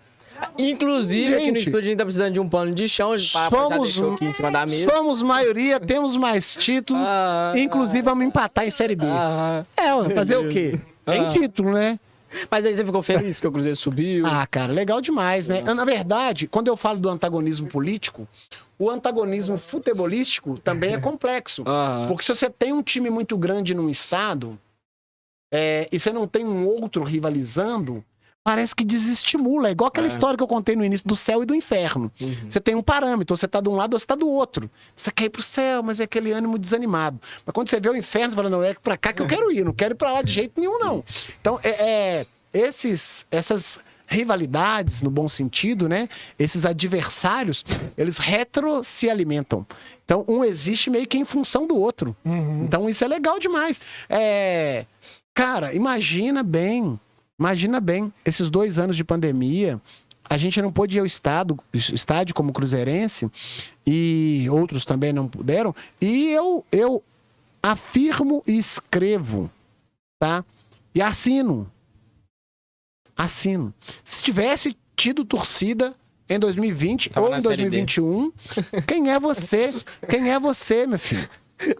Inclusive, aqui no Gente, estúdio a gente tá precisando de um pano de chão, já somos, deixou aqui em cima da mesa. somos maioria, temos mais títulos, Ah, inclusive vamos empatar em Série B. ah, É, fazer o quê? Tem Ah. título, né? Mas aí você ficou feliz que o Cruzeiro subiu. Ah, cara, legal demais, né? Na verdade, quando eu falo do antagonismo político, o antagonismo futebolístico também é complexo. Ah, Porque se você tem um time muito grande num estado é, e você não tem um outro rivalizando, parece que desestimula. É igual aquela É. história que eu contei no início do céu e do inferno. uhum. Você tem um parâmetro, você tá de um lado ou você tá do outro. Você quer ir pro céu, mas é aquele ânimo desanimado. Mas quando você vê o inferno, você fala, não, é pra cá que eu quero ir, não quero ir pra lá de jeito nenhum, não. Então, é, é, esses, essas rivalidades, no bom sentido, né? Esses adversários, eles retro se alimentam. Então, um existe meio que em função do outro. Uhum. Então, isso é legal demais. É, Cara, imagina bem, imagina bem, esses dois anos de pandemia, a gente não pôde ir ao estado, estádio como cruzeirense, e outros também não puderam, e eu, eu afirmo e escrevo, tá? E assino. Assino. Se tivesse tido torcida em 2020 Tava ou em Série D. 2021, quem é você? Quem é você, meu filho?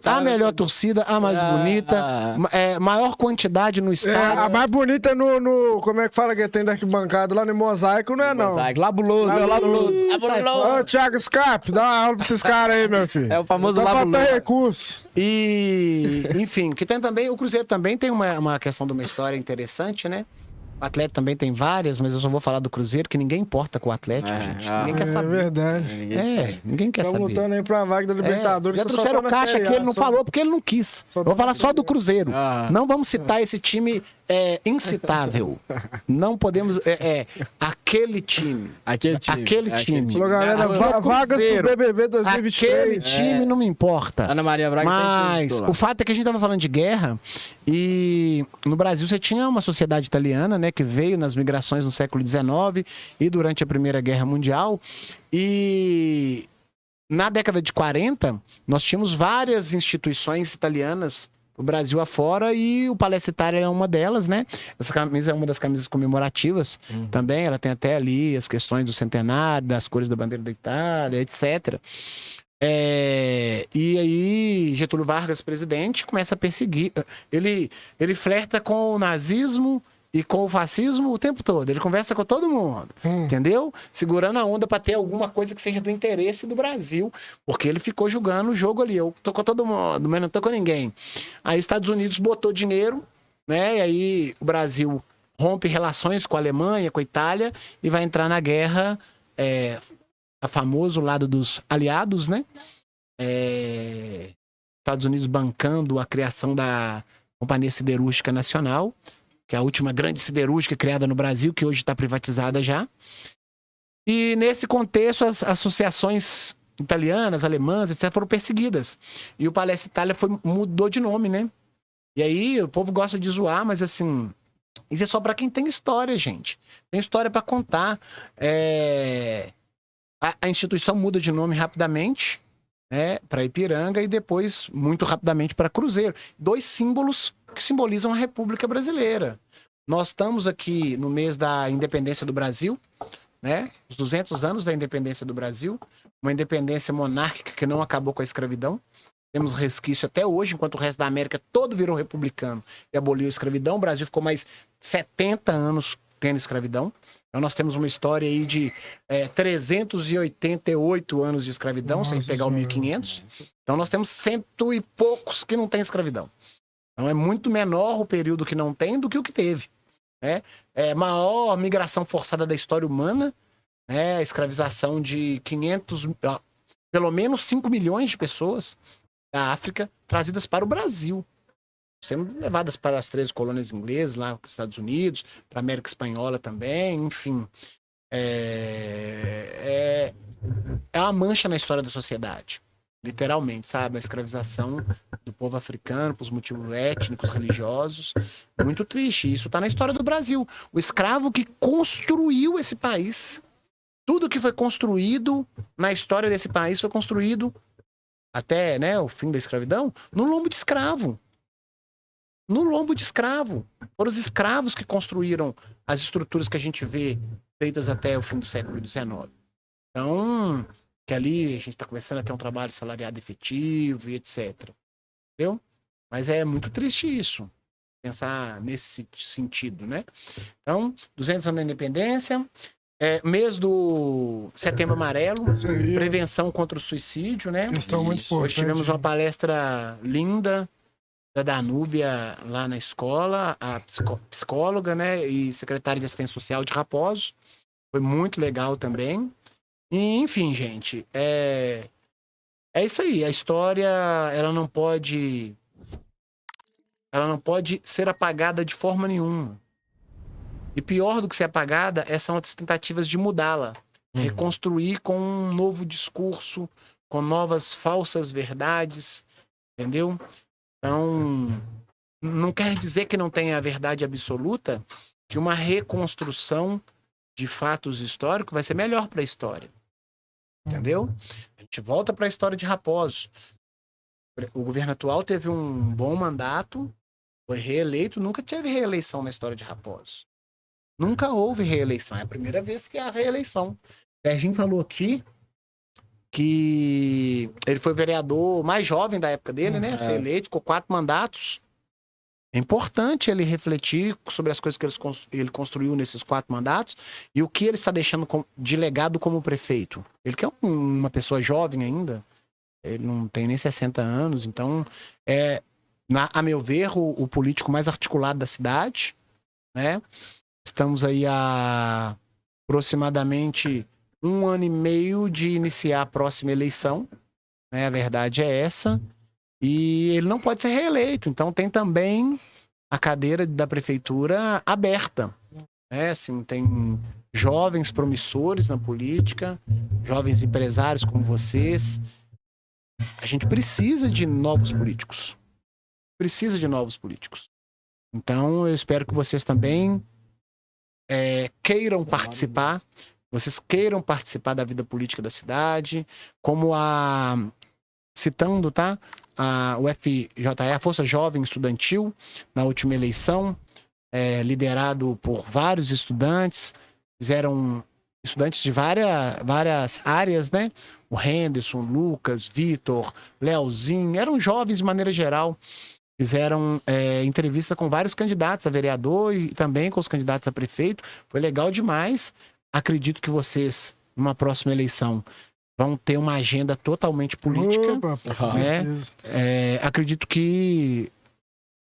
A melhor torcida, a mais Ah, bonita, ah. é, maior quantidade no É, estádio. a mais bonita no, no- Como é que fala que tem da arquibancada lá no mosaico, não é não? Mosaico, Labuloso, é o Labuloso. sai Labuloso. Ô, Thiago Scarpe, dá uma aula pra esses caras aí, meu filho. É o famoso pra Labuloso. ter recurso. E, enfim, que tem também, o Cruzeiro também tem uma, uma questão de uma história interessante, né? O Atlético também tem várias, mas eu só vou falar do Cruzeiro, que ninguém importa com o Atlético, É, gente. ah. Ninguém quer É saber. verdade. Ninguém É, sabe. ninguém quer Estão saber. lutando aí pra vaga da É, Libertadores. já que só trouxeram o caixa que ele não só- falou, porque ele não quis. Só vou falar só do Cruzeiro. Ah. Não vamos citar esse time é incitável. Não podemos. É, é aquele time. Aquele time. Aquele é time. Falou, galera, Aquele va- vagas pro BBB Aquele 2023. time não me importa. Ana Maria Braga tem Mas o fato é que a gente estava falando de guerra e no Brasil você tinha uma sociedade italiana, né, que veio nas migrações no século XIX e durante a Primeira Guerra Mundial e na década de 40 nós tínhamos várias instituições italianas Brasil afora e o Palestra Itália é uma delas, né? Essa camisa é uma das camisas comemorativas também. Ela tem até ali as questões do centenário, das cores da bandeira da Itália, etc. É, e aí, Getúlio Vargas, presidente, começa a perseguir. Ele, ele flerta com o nazismo e com o fascismo o tempo todo. Ele conversa com todo mundo, Hum. entendeu? Segurando a onda para ter alguma coisa que seja do interesse do Brasil, porque ele ficou julgando o jogo ali. Eu tô com todo mundo, mas não tô com ninguém. Aí os Estados Unidos botou dinheiro, né? E aí o Brasil rompe relações com a Alemanha, com a Itália e vai entrar na guerra, é, a famoso lado dos aliados, né? É, Estados Unidos bancando a criação da Companhia Siderúrgica Nacional, que é a última grande siderúrgica criada no Brasil, que hoje está privatizada já. E nesse contexto, as associações italianas, alemãs, etc., foram perseguidas. E o Palestra Itália foi, mudou de nome, né? E aí o povo gosta de zoar, mas assim, isso é só para quem tem história, gente. Tem história para contar. É, A, a instituição muda de nome rapidamente, né, para Ipiranga e depois muito rapidamente para Cruzeiro. Dois símbolos que simbolizam a República Brasileira. Nós estamos aqui no mês da independência do Brasil, né? Os 200 anos da independência do Brasil, uma independência monárquica que não acabou com a escravidão. Temos resquício até hoje, enquanto o resto da América todo virou republicano e aboliu a escravidão. O Brasil ficou mais 70 anos tendo escravidão. Então nós temos uma história aí de é, 388 anos de escravidão, sem Nossa pegar o Senhora. 1500. Então nós temos cento e poucos que não têm escravidão. Então é muito menor o período que não tem do que o que teve. Né? É maior migração forçada da história humana, né? a escravização de 500, ó, pelo menos 5 milhões de pessoas da África trazidas para o Brasil. Sendo levadas para as três colônias inglesas, lá nos Estados Unidos, para a América Espanhola também, enfim. É, é, é uma mancha na história da sociedade. Literalmente, sabe? A escravização do povo africano por motivos étnicos, religiosos. Muito triste. Isso está na história do Brasil. O escravo que construiu esse país. Tudo que foi construído na história desse país foi construído até né, o fim da escravidão no lombo de escravo. No lombo de escravo. Foram os escravos que construíram as estruturas que a gente vê feitas até o fim do século XIX. Então, que ali a gente está começando a ter um trabalho salariado efetivo e etc. Entendeu? Mas é muito triste isso. Pensar nesse sentido, né? Então, 200 anos da independência, é, mês do Setembro Amarelo, aí. prevenção contra o suicídio, né? Questão muito importante. Hoje tivemos uma palestra linda da Danúbia lá na escola, a psicó- psicóloga, né, e secretária de assistência social de Raposo. Foi muito legal também. E, enfim, gente, é é isso aí. A história, ela não pode ela não pode ser apagada de forma nenhuma. E pior do que ser apagada, é- são as tentativas de mudá-la Uhum. reconstruir com um novo discurso, com novas falsas verdades, entendeu? Então, não quer dizer que não tenha a verdade absoluta, que uma reconstrução de fatos históricos vai ser melhor para a história. Entendeu? A gente volta para a história de Raposo. O governo atual teve um bom mandato, foi reeleito, nunca teve reeleição na história de Raposo. Nunca houve reeleição, é a primeira vez que há reeleição. Serginho falou aqui que ele foi vereador mais jovem da época dele, né? É. Ser eleito, ficou quatro mandatos. É importante ele refletir sobre as coisas que ele construiu nesses quatro mandatos e o que ele está deixando de legado como prefeito. Ele que é um- uma pessoa jovem ainda, ele não tem nem 60 anos, então é, na- a meu ver, o, o político mais articulado da cidade, né? Estamos aí há aproximadamente um ano e meio de iniciar a próxima eleição, né? A verdade é essa. E ele não pode ser reeleito. Então tem também a cadeira da prefeitura aberta. É, assim, tem jovens promissores na política, jovens empresários como vocês. A gente precisa de novos políticos. Precisa de novos políticos. Então, eu espero que vocês também é, queiram participar, vocês queiram participar da vida política da cidade, como a citando, tá? A, o FJE, a Força Jovem Estudantil, na última eleição, é, liderado por vários estudantes, fizeram estudantes de várias, várias áreas, né? O Henderson, Lucas, Vitor, Leozinho, eram jovens de maneira geral. Fizeram é, entrevista com vários candidatos a vereador e também com os candidatos a prefeito. Foi legal demais. Acredito que vocês, numa próxima eleição, vão ter uma agenda totalmente política. Opa, né? É, acredito que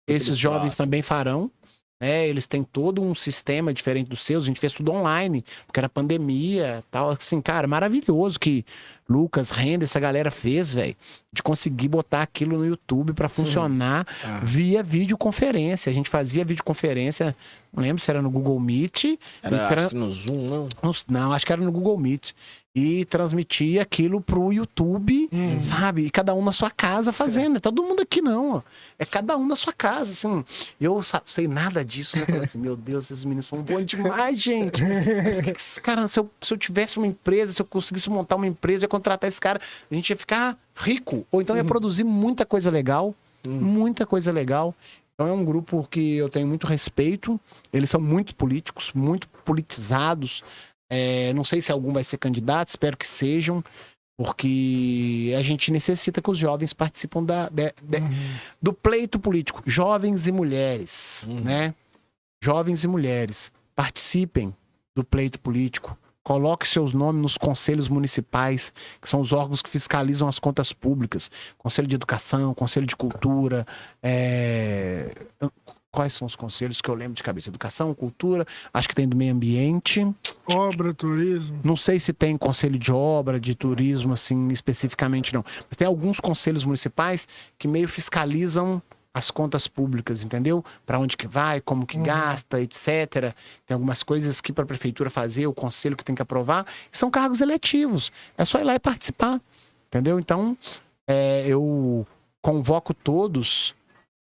esses Eles jovens façam. também farão. Né? Eles têm todo um sistema diferente dos seus. A gente fez tudo online, porque era pandemia tal. Assim, cara, maravilhoso que Lucas, Renda, essa galera fez, velho. De conseguir botar aquilo no YouTube pra funcionar Ah. via videoconferência. A gente fazia videoconferência, não lembro se era no Google Meet. Era, e tra- no Zoom, não? não, não, acho que era no Google Meet. E transmitia aquilo pro YouTube, Hum. sabe? E cada um na sua casa fazendo. É todo mundo aqui, não. ó. É cada um na sua casa, assim. Eu sei nada disso, né? Assim, meu Deus, esses meninos são bons demais, gente. Cara, se eu, se eu tivesse uma empresa, se eu conseguisse montar uma empresa, eu ia contratar esse cara, a gente ia ficar rico. Ou então ia produzir muita coisa legal. Muita coisa legal. Então é um grupo que eu tenho muito respeito. Eles são muito políticos, muito politizados. É, não sei se algum vai ser candidato, espero que sejam, porque a gente necessita que os jovens participem da, de- de- do pleito político. Jovens e mulheres, Uhum. né? Jovens e mulheres, participem do pleito político. Coloque seus nomes nos conselhos municipais, que são os órgãos que fiscalizam as contas públicas. Conselho de Educação, Conselho de Cultura. é, Quais são os conselhos que eu lembro de cabeça? Educação, Cultura, acho que tem do Meio Ambiente. Obra, turismo. Não sei se tem conselho de obra, de turismo, assim, especificamente não. Mas tem alguns conselhos municipais que meio fiscalizam as contas públicas, entendeu? Para onde que vai, como que gasta, etc. Tem algumas coisas que para a prefeitura fazer, o conselho que tem que aprovar, são cargos eletivos. É só ir lá e participar, entendeu? Então, é, eu convoco todos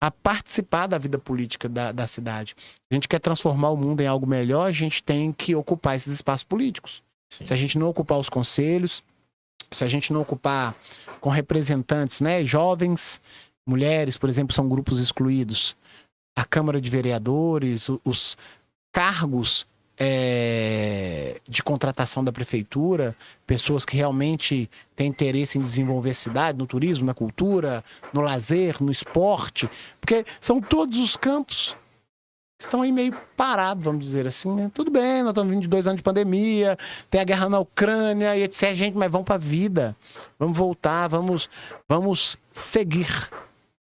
a participar da vida política da, da cidade. A gente quer transformar o mundo em algo melhor, a gente tem que ocupar esses espaços políticos. Sim. Se a gente não ocupar os conselhos, se a gente não ocupar com representantes, né, jovens, mulheres, por exemplo, são grupos excluídos. A Câmara de Vereadores, os cargos é, de contratação da prefeitura, pessoas que realmente têm interesse em desenvolver a cidade, no turismo, na cultura, no lazer, no esporte, porque são todos os campos estão aí meio parados, vamos dizer assim. né? Tudo bem, nós estamos vindo de dois anos de pandemia, tem a guerra na Ucrânia e etc. Gente, mas vamos para a vida, vamos voltar, vamos, vamos seguir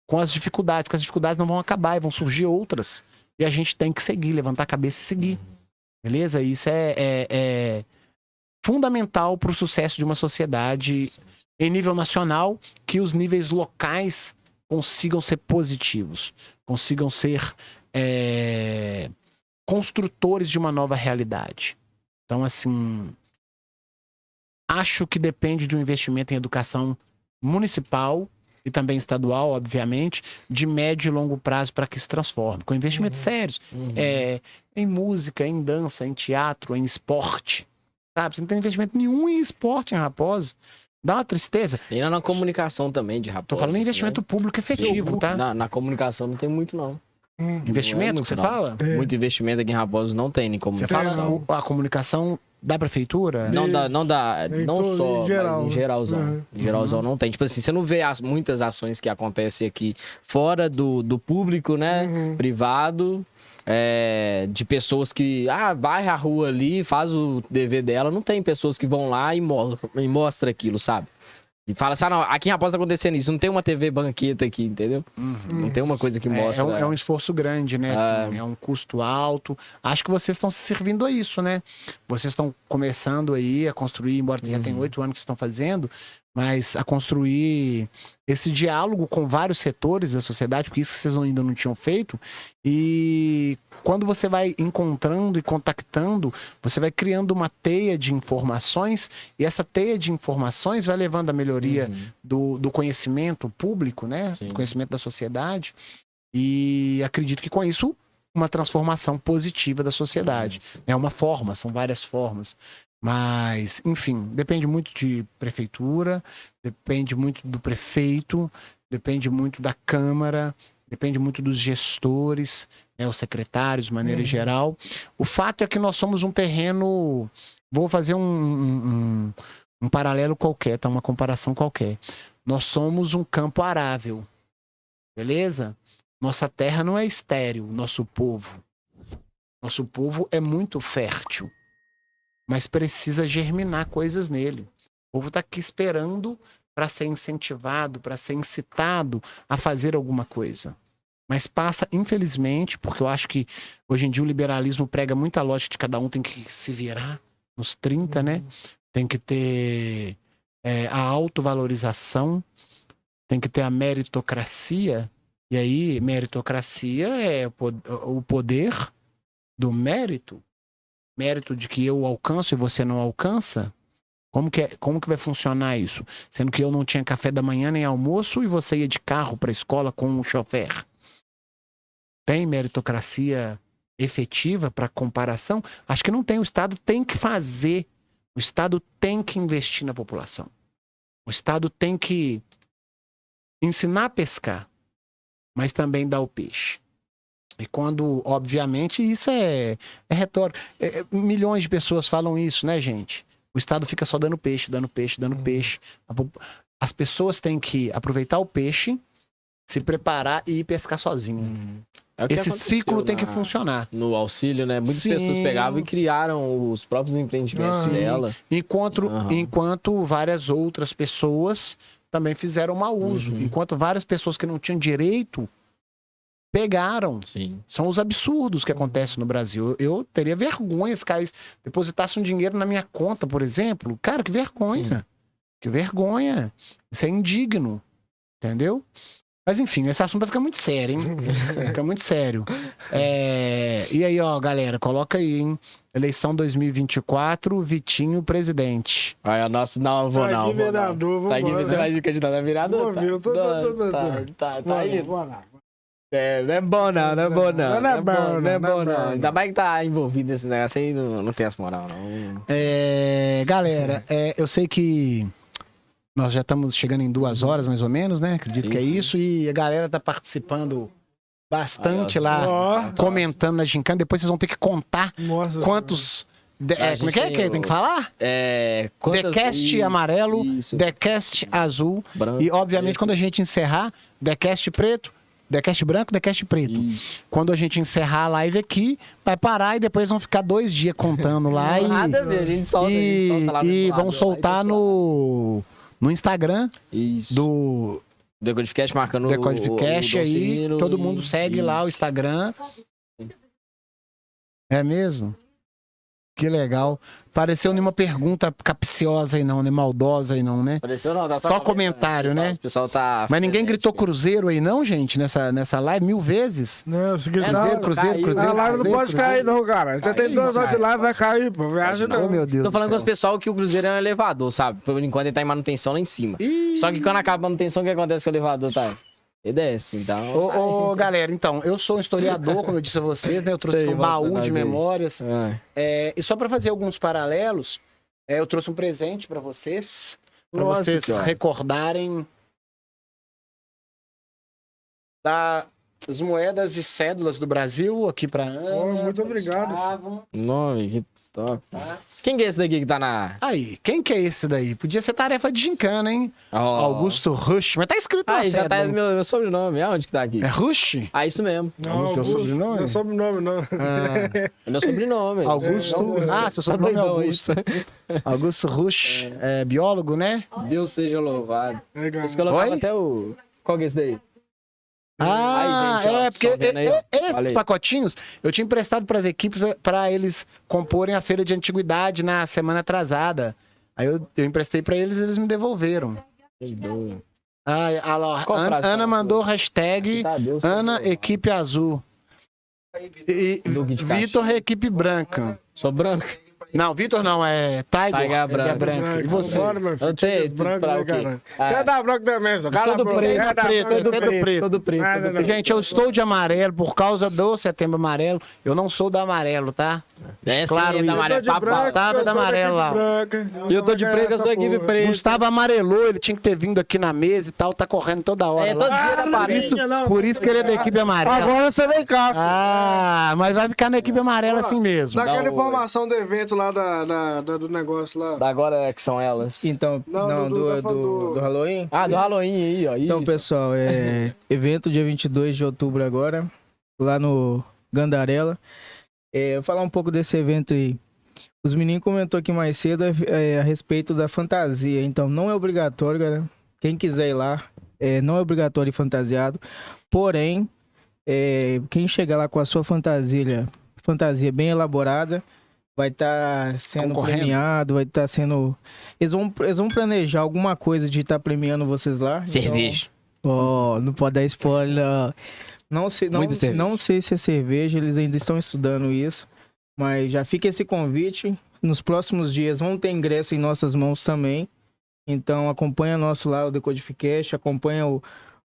com as dificuldades, porque as dificuldades não vão acabar e vão surgir outras. E a gente tem que seguir, levantar a cabeça e seguir. Beleza? Isso é, é- é fundamental para o sucesso de uma sociedade em nível nacional, que os níveis locais consigam ser positivos, consigam ser é, construtores de uma nova realidade. Então, assim, acho que depende de um investimento em educação municipal e também estadual, obviamente, de médio e longo prazo para que se transforme, com investimentos sérios Uhum. é, em música, em dança, em teatro, em esporte. Sabe? Você não tem investimento nenhum em esporte em Raposo. Dá uma tristeza. E na comunicação também, de rapaz. Tô falando em investimento público efetivo, tá? Na, na comunicação não tem muito, não. Hum. Investimento é que você muito, não. fala? É. Muito investimento aqui em Raposo não tem nem Você comunicação. fala o- a comunicação da prefeitura? Não dá, não dá, Em não só, em geral, em né? geralzão. Uhum. Em geralzão não tem. Tipo assim, você não vê as, muitas ações que acontecem aqui fora do, do público, né? Uhum. Privado. é, de pessoas que, ah, vai à rua ali, faz o dever dela. Não tem pessoas que vão lá e, mo e mostra aquilo, sabe? E fala assim, ah, não, aqui em Raposo tá acontecendo isso. Não tem uma TV banqueta aqui, entendeu? Não tem uma coisa que É, mostra. é um, é um esforço grande, né? assim, é um custo alto. Acho que vocês estão se servindo a isso, né? Vocês estão começando aí a construir, embora já Uhum. tem oito anos que vocês estão fazendo, mas a construir esse diálogo com vários setores da sociedade, porque isso que vocês ainda não tinham feito. E quando você vai encontrando e contactando, você vai criando uma teia de informações, e essa teia de informações vai levando à melhoria Uhum. do, do conhecimento público, né? Sim. Do conhecimento da sociedade. E acredito que com isso, uma transformação positiva da sociedade. É uma forma, são várias formas. Mas, enfim, depende muito de prefeitura, depende muito do prefeito, depende muito da Câmara, depende muito dos gestores, né, os secretários, de maneira Uhum. geral. O fato é que nós somos um terreno. Vou fazer um, um, um- paralelo qualquer, tá? Uma comparação qualquer. Nós somos um campo arável. Beleza? Nossa terra não é estéril, nosso povo. Nosso povo é muito fértil. Mas precisa germinar coisas nele. O povo está aqui esperando para ser incentivado, para ser incitado a fazer alguma coisa. Mas passa, infelizmente, porque eu acho que hoje em dia o liberalismo prega muita lógica de cada um tem que se virar nos 30, né? Tem que ter é, a autovalorização, tem que ter a meritocracia. E aí, meritocracia é o poder do mérito. Mérito de que eu alcanço e você não alcança. Como que, é, como que vai funcionar isso? Sendo que eu não tinha café da manhã nem almoço e você ia de carro para a escola com um chofer. Tem meritocracia efetiva para comparação? Acho que não tem. O Estado tem que fazer. O Estado tem que investir na população. O Estado tem que ensinar a pescar, mas também dar o peixe. E quando, obviamente, isso é, é retórica. É, é, milhões de pessoas falam isso, né, gente? O Estado fica só dando peixe, dando peixe, dando Uhum. peixe. As pessoas têm que aproveitar o peixe, se preparar e ir pescar sozinha. Uhum. É Esse ciclo tem que na- funcionar. No auxílio, né? Muitas Sim. pessoas pegavam e criaram os próprios empreendimentos Aham. dela. Enquanto, enquanto várias outras pessoas também fizeram mau uso. Uhum. Enquanto várias pessoas que não tinham direito pegaram. Sim. São os absurdos que acontecem no Brasil. Eu, eu teria vergonha se caísse, depositasse um dinheiro na minha conta, por exemplo. Cara, que vergonha. Que vergonha. Isso é indigno. Entendeu? Mas enfim, esse assunto fica muito sério, hein? Fica muito sério. É, E aí, ó, galera, coloca aí, hein? Eleição 2024, Vitinho presidente. Aí a nossa. Não, vou Tá não. aqui, Vou não. vereador, Tá aqui, você vai se candidatar a vereador? Vou Tá, eu tá, tá, tá vamos lá. É, não é bom não, não é bom não. Não é bom, não é é bom não. Ainda mais que tá envolvido nesse negócio aí, não, não tem essa moral não. É, galera, é, eu sei que nós já estamos chegando em duas horas, mais ou menos, né? Acredito Sim, que é sim. isso. E a galera tá participando bastante lá, comentando na gincana. Depois vocês vão ter que contar nossa quantos... de- é, como é que é que tem que falar? É. quantas- Decast amarelo, Isso. Decast azul. branco, E, obviamente, preto. quando a gente encerrar, Decast preto, Decast branco, Decast preto. Isso. Quando a gente encerrar a live aqui, vai parar e depois vão ficar dois dias contando lá e... Nada a ver, a gente solta, a gente E, solta lá no e lá soltar e no, no Instagram Isso. do Decodificast marcando Decodificast o- o aí. Dolcimiro Todo e- mundo segue e- lá o Instagram. É mesmo? Que legal. Pareceu nenhuma pergunta capciosa aí não, né? Maldosa aí não, né? Apareceu não, tá Só comentário, né? O pessoal tá. Mas ninguém gritou cruzeiro aí não, gente, nessa, nessa live mil vezes? Não, se gritar. não, Cruzeiro, cruzeiro, cruzeiro. a live não pode cruzeiro. cair, não, cara. Você tem duas horas de live, vai cair, pô. Viaja Pode Oh, não. meu Deus Tô do falando com os pessoal que o Cruzeiro é um elevador, sabe? Por enquanto ele tá em manutenção lá em cima. Ih. Só que quando acaba a manutenção, o que acontece com o elevador, tá? Ele desce, então. Ô, ô, galera, então, eu sou um historiador, como eu disse a vocês, né? Eu trouxe Sei, um baú de memórias. Ah, É, e só para fazer alguns paralelos, é, eu trouxe um presente para vocês, para vocês ótimo. recordarem das moedas e cédulas do Brasil aqui para Ana. Oh, muito obrigado. Nome, que top. tá? Quem que é esse daqui que tá na. Aí, quem que é esse daí? Podia ser tarefa de gincana, hein? Ó. Augusto Rush, mas tá escrito na Ah, já cédula. tá meu, meu sobrenome. Aonde que tá aqui? É Rush? Ah, isso mesmo. Não, Vamos ver o Augusto, sobrenome? Não é sobrenome, não. Ah, É meu sobrenome. Augusto. É, ah, seu Tá sobrenome é Augusto. isso. Augusto Rush, é biólogo, né? Deus seja louvado. É, cara. Eles colocavam Oi? até o. Qual que é esse daí? Ah, gente, é, porque e- e- esses aí. pacotinhos eu tinha emprestado para as equipes para eles comporem a feira de antiguidade na semana atrasada. Aí eu, eu emprestei pra eles e eles me devolveram. Ah, Qual Ana, Ana mandou hashtag Tá, Deus Ana Equipe Azul. E Kid Vitor Equipe Branca. Sou branco. Não, Vitor não, é Tiger. Tiger é branca. branca. E você? Bora, meu filho. Eu tenho- Tira os brancos pra aí, o quê? caralho. Ah. Você é da branca também, só. Cala do boca. preto, É da preto, branca. sou do preto. Gente, eu estou de amarelo por causa do setembro amarelo. Eu não sou do amarelo, tá? É, Claro, isso. da Eu sou de da amarela lá. E eu tô de preto, eu sou equipe preta. Gustavo amarelou, ele tinha que ter vindo aqui na mesa e tal, tá correndo toda hora. É, lá. todo dia da Por parede. por isso que ele é da equipe amarela. Agora você vem cá. filho. Ah, mas vai ficar na equipe amarela assim mesmo. Daquela informação do evento lá da, da- da- do negócio lá. Da agora é que são elas. Então, Não, não, do- do, tá do, falando do- do Halloween? Ah, do Halloween aí, ó. Então, isso. pessoal, é evento dia 22 de outubro agora, lá no Gandarela. É, falar um pouco desse evento aí. Os meninos comentou aqui mais cedo é, a respeito da fantasia. Então, não é obrigatório, galera. Quem quiser ir lá, é, não é obrigatório ir fantasiado. Porém, é, quem chegar lá com a sua fantasia, fantasia bem elaborada, vai estar sendo Concorrendo. premiado, vai estar sendo. Eles vão, eles vão planejar alguma coisa de estar premiando vocês lá. Então, Cerveja. Ó, não pode dar spoiler. Não sei, não, não sei se é cerveja, eles ainda estão estudando isso. Mas já fica esse convite. Nos próximos dias vão ter ingresso em nossas mãos também. Então acompanha nosso lá, o Decodificast, acompanha o,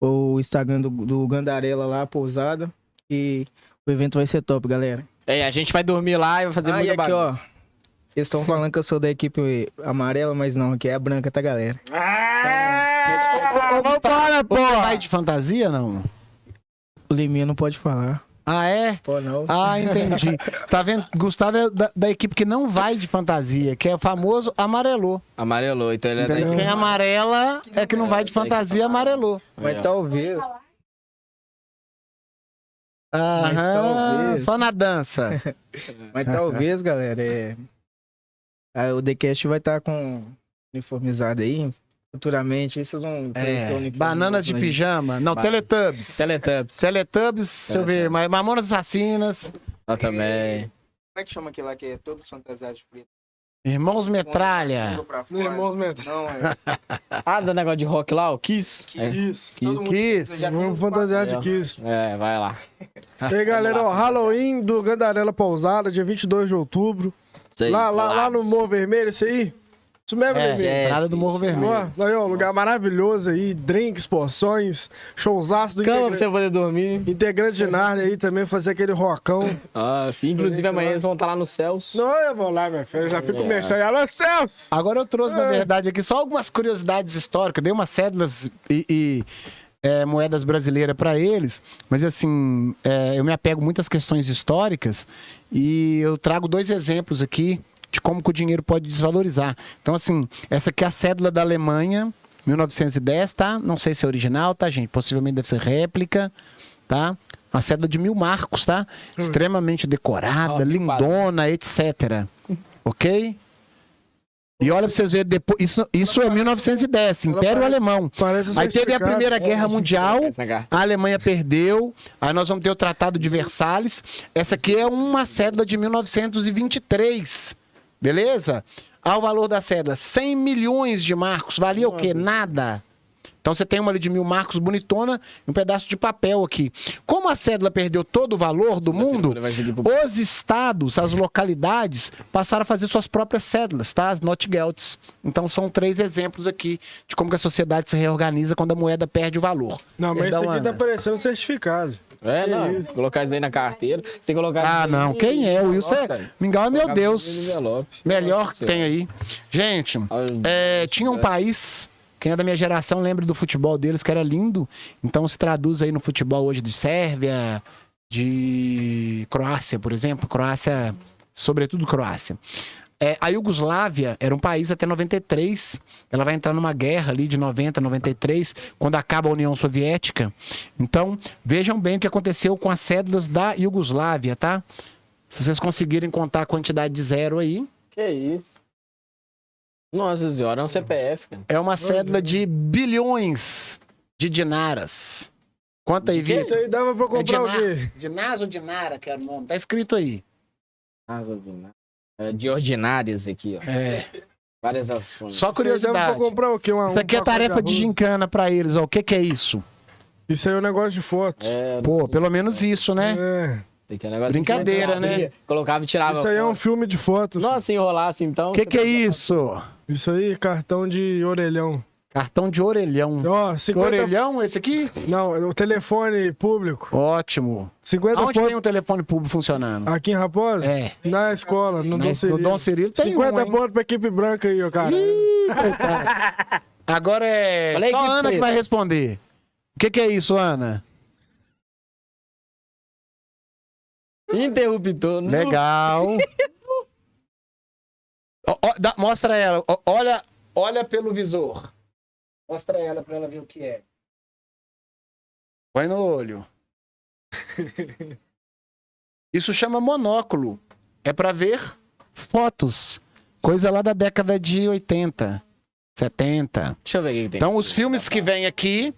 o Instagram do, do Gandarela lá, pousada. E o evento vai ser top, galera. É, a gente vai dormir lá e vai fazer ah, e muita aqui, ó. bagunça. Eles estão falando que eu sou da equipe amarela, mas não, aqui é a branca, tá, galera? Ah, Vambora, Você vai de fantasia, não? O Liminha não pode falar. Ah, é? Pô, não. Ah, entendi. Tá vendo? Gustavo é da, da equipe que não vai de fantasia, que é o famoso amarelou. Amarelou, então ele é da Entendeu? equipe. Quem amarela é que não vai de fantasia, amarelou. Mas ó. talvez. Aham, talvez. só na dança. Mas talvez, galera, é... ah, o TheCast vai estar com uniformizado aí. Futuramente, vocês vão É, uniforme bananas de aí. pijama. Não, Ba- Teletubbies. Teletubbies. Teletubbies, deixa eu ver, Mamonas Assassinas, Eu também. Como é que chama aquilo lá que é todos fantasiados de preto? Irmãos Metralha. Irmãos Mental. Não, é. Ah, do negócio de rock lá, o Kiss? É. Isso. Kiss. Kiss. Vamos fantasiar de ó. Kiss. É, vai lá. E aí, galera, ó, Halloween do Gandarela Pousada, dia 22 de outubro. Isso aí, Lá, lá, lá no. Morro Vermelho, isso aí? Isso mesmo, É, Levi? é. Do Morro Vermelho. Ó, aí, ó, lugar maravilhoso aí, drinks, porções, showzaço do Cama pra integra... você poder dormir. integrante de Narnia aí também, fazer aquele rocão. Ah, inclusive amanhã eles vão estar lá nos céus. Não, eu vou lá, minha filha, eu já fico É. mexendo. Alô, Celso! Agora eu trouxe, na verdade, aqui só algumas curiosidades históricas. Dei umas cédulas e, e, é, moedas brasileiras para eles, mas assim, é, eu me apego muito às questões históricas e eu trago dois exemplos aqui de como que o dinheiro pode desvalorizar. Então, assim, essa aqui é a cédula da Alemanha, 1910, tá? Não sei se é original, tá, gente? Possivelmente deve ser réplica, tá? Uma cédula de mil marcos, tá? Extremamente decorada, mil lindona, etc. Ok? E olha pra vocês verem, depois, isso, isso é 1910, Ela Império parece- Alemão. Parece Aí teve a. Primeira Guerra Mundial, Essa garra. a Alemanha perdeu, aí nós vamos ter o Tratado de Versalhes. Essa aqui é uma cédula de 1923, beleza? Ao valor da cédula, 100 milhões de marcos, valia o quê? Nada. Então você tem uma ali de mil marcos bonitona e um pedaço de papel aqui. Como a cédula perdeu todo o valor do mundo, os estados, as localidades, passaram a fazer suas próprias cédulas, tá? As Notgelds. Então são três exemplos aqui de como que a sociedade se reorganiza quando a moeda perde o valor. Não, mas Perdão, isso aqui Ana. tá parecendo certificado. É, não. Colocar isso daí na carteira. Você tem que colocar Ah, não. aí Quem é? O Wilson é... Mingau, meu Colocar Deus. Melhor que tem aí. Gente, é, tinha um país... Quem é da minha geração lembra do futebol deles, que era lindo. Então se traduz aí no futebol hoje de Sérvia, de Croácia, por exemplo. Croácia, sobretudo Croácia. É, a Iugoslávia era um país até 93. Ela vai entrar numa guerra ali de 90, 93, quando acaba a União Soviética. Então, vejam bem o que aconteceu com as cédulas da Iugoslávia, tá? Se vocês conseguirem contar a quantidade de zero aí, Que isso? Nossa senhora, é um CPF, cara. é uma cédula de bilhões de dinaras. Conta aí, quê? Isso Vitor. aí dava pra É comprar o dinar, quê? Dinas ou Dinara, que era o nome. Tá escrito aí. É, de ordinárias aqui, ó. É. Várias ações. Só curiosidade. comprar o quê? Uma- Isso um aqui é tarefa de arroz? gincana pra eles, ó. O que que é isso? Isso aí é um negócio de foto. É, Pô, pelo menos isso, né? É. tem que é um Brincadeira, que né? Colocava e tirava. Isso aí é um filme de fotos. Nossa, se enrolasse então. O que que é isso? Isso aí, cartão de orelhão. Cartão de orelhão. Ó, Que 50... orelhão esse aqui? Não, o telefone público. Ótimo. 50 Aonde pontos tem um telefone público funcionando? aqui em Raposa? É. Na escola, no Na- Dom no Cirilo. Dom Cirilo tem 50 um, pontos pra equipe branca aí, ó, cara. Ih, coitado. Agora é aí só que a Ana que vai responder. O que, que é isso, Ana? Interruptor. Não. Legal. Ó, ó, dá- mostra ela. Ó, olha, olha pelo visor. Mostra ela pra ela ver o que é. Põe no olho. Isso chama monóculo. É pra ver fotos. Coisa lá da década de 80, 70. Deixa eu ver tem. Então, os filmes que vem aqui.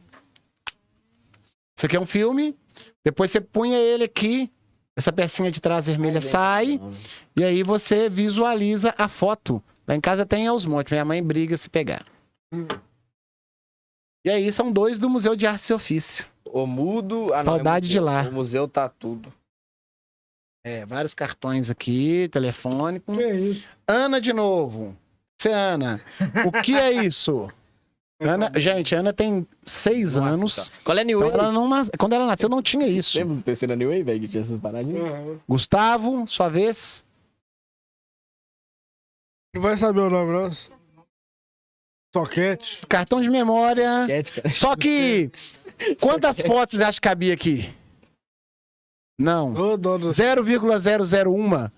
Isso aqui é um filme. Depois você punha ele aqui. Essa pecinha de trás vermelha sai. E aí você visualiza a foto. Lá em casa tem aos montes. Minha mãe briga se pegar. E aí são dois do Museu de Artes e Ofício. O mudo. ah, não, é Saudade de museu. lá. O museu tá tudo. É, vários cartões aqui, telefônico. Que isso? Ana de novo. Você, Ana. O que é isso? Ana, gente, a Ana tem seis Nossa, anos. tá. Qual é a New Então ela não nas- Quando ela nasceu, não tinha isso. Lembra do PC da New Wave, velho, que tinha essas paradinhas? Aham. Gustavo, sua vez. Não vai saber o nome, não. Soquete. Cartão de memória. Sketch, cara. Só que. Quantas fotos você acha que cabia aqui? Não. Ô, dono. 0,001.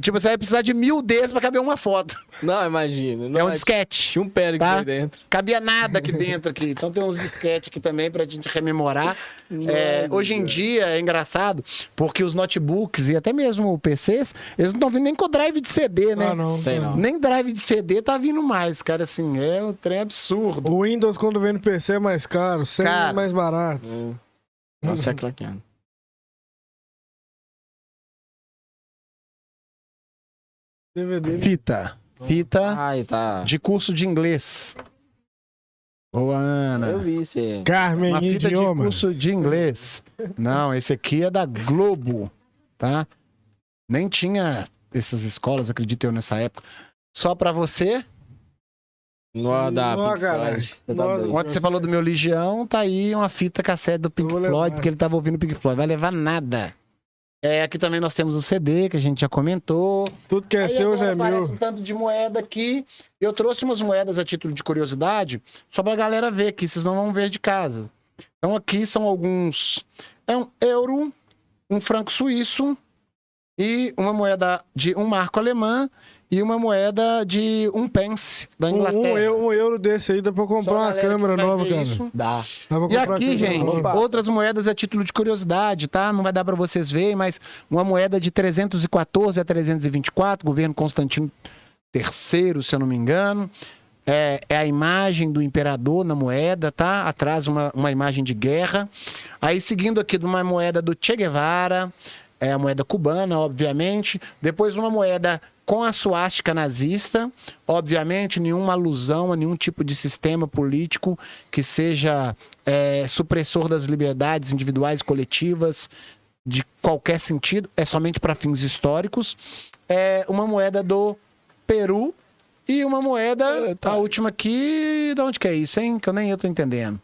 Tipo, você vai precisar de mil desses pra caber uma foto. Não, imagina. Não É um é- disquete. Tinha um pé Tá? aqui dentro. Cabia nada aqui dentro aqui. Então tem uns disquetes aqui também pra gente rememorar. É, hoje em dia é engraçado, porque os notebooks e até mesmo PCs, eles não estão vindo nem com drive de CD, né? Ah, não. Tem não. Nem drive de CD tá vindo mais, cara. Assim, é um trem absurdo. O Windows, quando vem no PC, é mais caro. Sem Cara. é mais barato. Hum. Nossa, é craqueando. DVD. Fita. Fita Ai, tá. de curso de inglês. Boa, Ana. Eu vi. Carmen, Uma fita de idioma. curso de inglês. Não, esse aqui é da Globo, tá? Nem tinha essas escolas, acredito eu, nessa época. Só pra você. No da tá. Ontem você falou do meu Legião, tá aí uma fita cassete do Pink. Floyd, porque ele tava ouvindo Pink Floyd. Vai levar nada. É, aqui também nós temos o CD, que a gente já comentou. Tudo que é Aí seu já é meu. um tanto de moeda aqui. Eu trouxe umas moedas a título de curiosidade, só pra galera ver aqui, vocês não vão ver de casa. Então aqui são alguns. É um euro, um franco suíço e uma moeda de um marco alemã e uma moeda de um pence da Inglaterra. um eu- um euro desse aí dá pra comprar uma câmera nova, cara. isso. Dá. Dá E aqui, gente, nova. Outras moedas a título de curiosidade, tá? Não vai dar pra vocês verem, mas uma moeda de 314 a 324, governo Constantino III, se eu não me engano. É, é a imagem do imperador na moeda, tá? Atrás uma, uma imagem de guerra. Aí, seguindo aqui de uma moeda do Che Guevara, é a moeda cubana, obviamente. Depois uma moeda com a suástica nazista, obviamente nenhuma alusão a nenhum tipo de sistema político que seja é, supressor das liberdades individuais e coletivas de qualquer sentido, é somente para fins históricos. É uma moeda do Peru e uma moeda, a última aqui, de onde que é isso, hein? Que eu nem eu tô entendendo.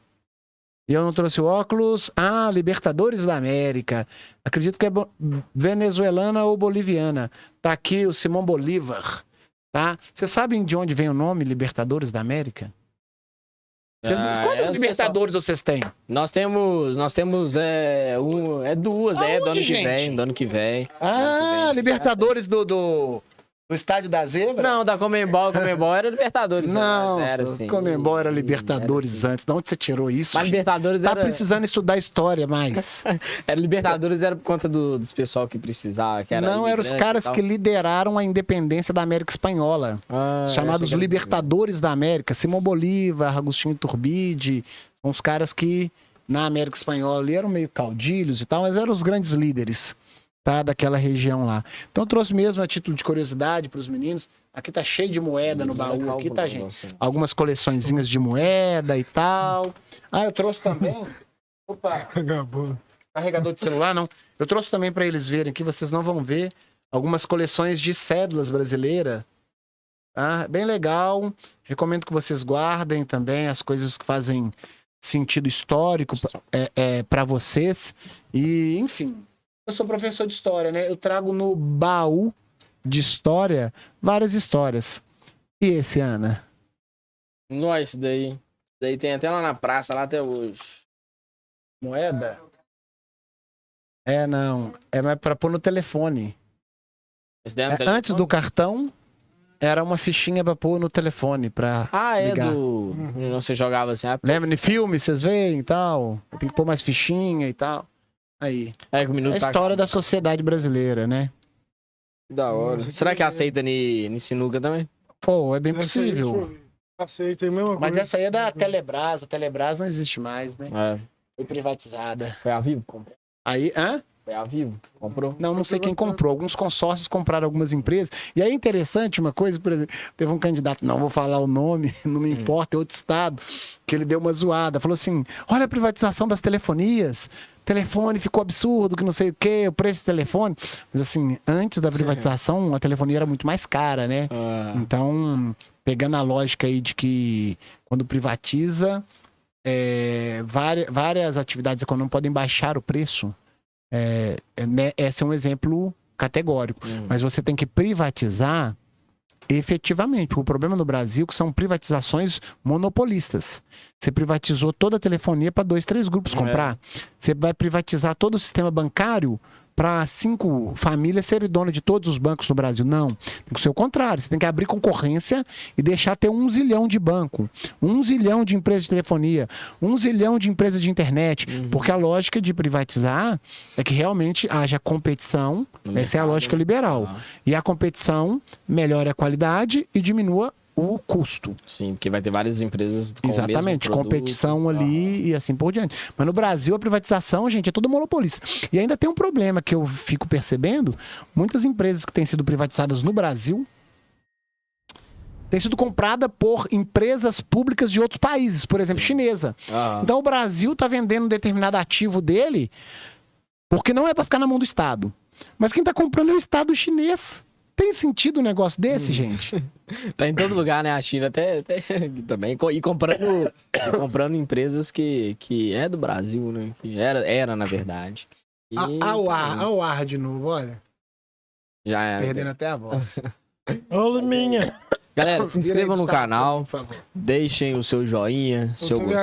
E eu não trouxe o óculos. Ah, Libertadores da América. Acredito que é venezuelana ou boliviana. Tá aqui o Simão Bolívar, tá? Vocês sabem de onde vem o nome Libertadores da América? Vocês- Ah, quantas é, Libertadores vocês têm? Nós temos, nós temos é, um, é duas, é do ano Aonde, que gente? vem, do ano que vem. Ah, vem. Libertadores do, do, do Estádio da Zebra? Não, da Comembol, Comembol era Libertadores. Não, antes, era assim. Comembol era Libertadores Era, assim. antes. De onde você tirou isso? Mas Libertadores Tá era, precisando estudar história mais. era Libertadores era por conta do, dos pessoal que precisava, que era Não, eram os caras que lideraram a independência da América Espanhola. Ah, chamados era Libertadores da América. Simão Bolívar, Agostinho Turbide, são os caras que na América Espanhola ali eram meio caudilhos e tal, mas eram os grandes líderes. Tá? Daquela região lá. Então eu trouxe mesmo a título de curiosidade para os meninos. Aqui tá cheio de moeda no baú aqui, tá, gente? Algumas coleçõezinhas de moeda e tal. Ah, eu trouxe também. Opa, carregador de celular, não. Eu trouxe também para eles verem aqui, vocês não vão ver. Algumas coleções de cédulas brasileiras. Tá? Bem legal. Recomendo que vocês guardem também as coisas que fazem sentido histórico é, é, para vocês. E, enfim, eu sou professor de história, né? Eu trago no baú de história várias histórias. E esse, Ana? Nós, isso daí. Isso daí tem até lá na praça, lá até hoje. Moeda? É, não. É mais para pôr no telefone. É É, telefone? antes do cartão, era uma fichinha pra pôr no telefone. Pra... Ah, é ligar. do. Não você jogava assim. ah, Lembra de filme, vocês veem e tal? Tem que pôr mais fichinha e tal. Aí. É que o É minuto a tá história da sociedade brasileira, né? da hora. Será que aceita ni, ni sinuca também? Pô, é bem Essa possível. Aceita, é a mesma Mas essa aí é da Telebrás. A Telebrás não existe mais, né? É. Foi privatizada. Foi a Vivo que comprou. Aí, hã? Foi a Vivo que comprou. Não, não sei quem comprou. Alguns consórcios compraram algumas empresas. E aí é interessante uma coisa, por exemplo, teve um candidato, não vou falar o nome, não me importa, é outro estado, que ele deu uma zoada. Falou assim: olha a privatização das telefonias. Telefone ficou absurdo, que não sei o quê, o preço do telefone. Mas assim, antes da privatização, a telefonia era muito mais cara, né? Ah, Então, pegando a lógica aí de que quando privatiza, é, várias, várias atividades econômicas podem baixar o preço. É, é, né, esse é um exemplo categórico. hum. Mas você tem que privatizar efetivamente. O problema no Brasil é que são privatizações monopolistas. Você privatizou toda a telefonia para dois, três grupos É. comprar. Você vai privatizar todo o sistema bancário para cinco famílias serem donas de todos os bancos no Brasil. Não. Tem que ser o contrário. Você tem que abrir concorrência e deixar ter um zilhão de banco, um zilhão de empresas de telefonia, um zilhão de empresas de internet. Porque a lógica de privatizar é que realmente haja competição. Essa é a lógica né? liberal. Ah, E a competição melhora a qualidade e diminua o custo. sim, porque vai ter várias empresas com Exatamente, competição ali e assim por diante. Mas no Brasil a privatização, gente, é tudo monopolista. E ainda tem um problema que eu fico percebendo, muitas empresas que têm sido privatizadas no Brasil têm sido compradas por empresas públicas de outros países, por exemplo, chinesa. Ah, Então o Brasil está vendendo um determinado ativo dele porque não é para ficar na mão do Estado. Mas quem está comprando é o Estado chinês. Tem sentido um negócio desse, gente? Tá em todo lugar, né? A China até, até também. E comprando, comprando empresas que, que é do Brasil, né? Que era, era na verdade. E Ao ar, ao ar de novo, olha. Já é. Perdendo até a voz. Ô, minha. Galera, se inscrevam no tá, canal, deixem o seu joinha, Eu seu gostei,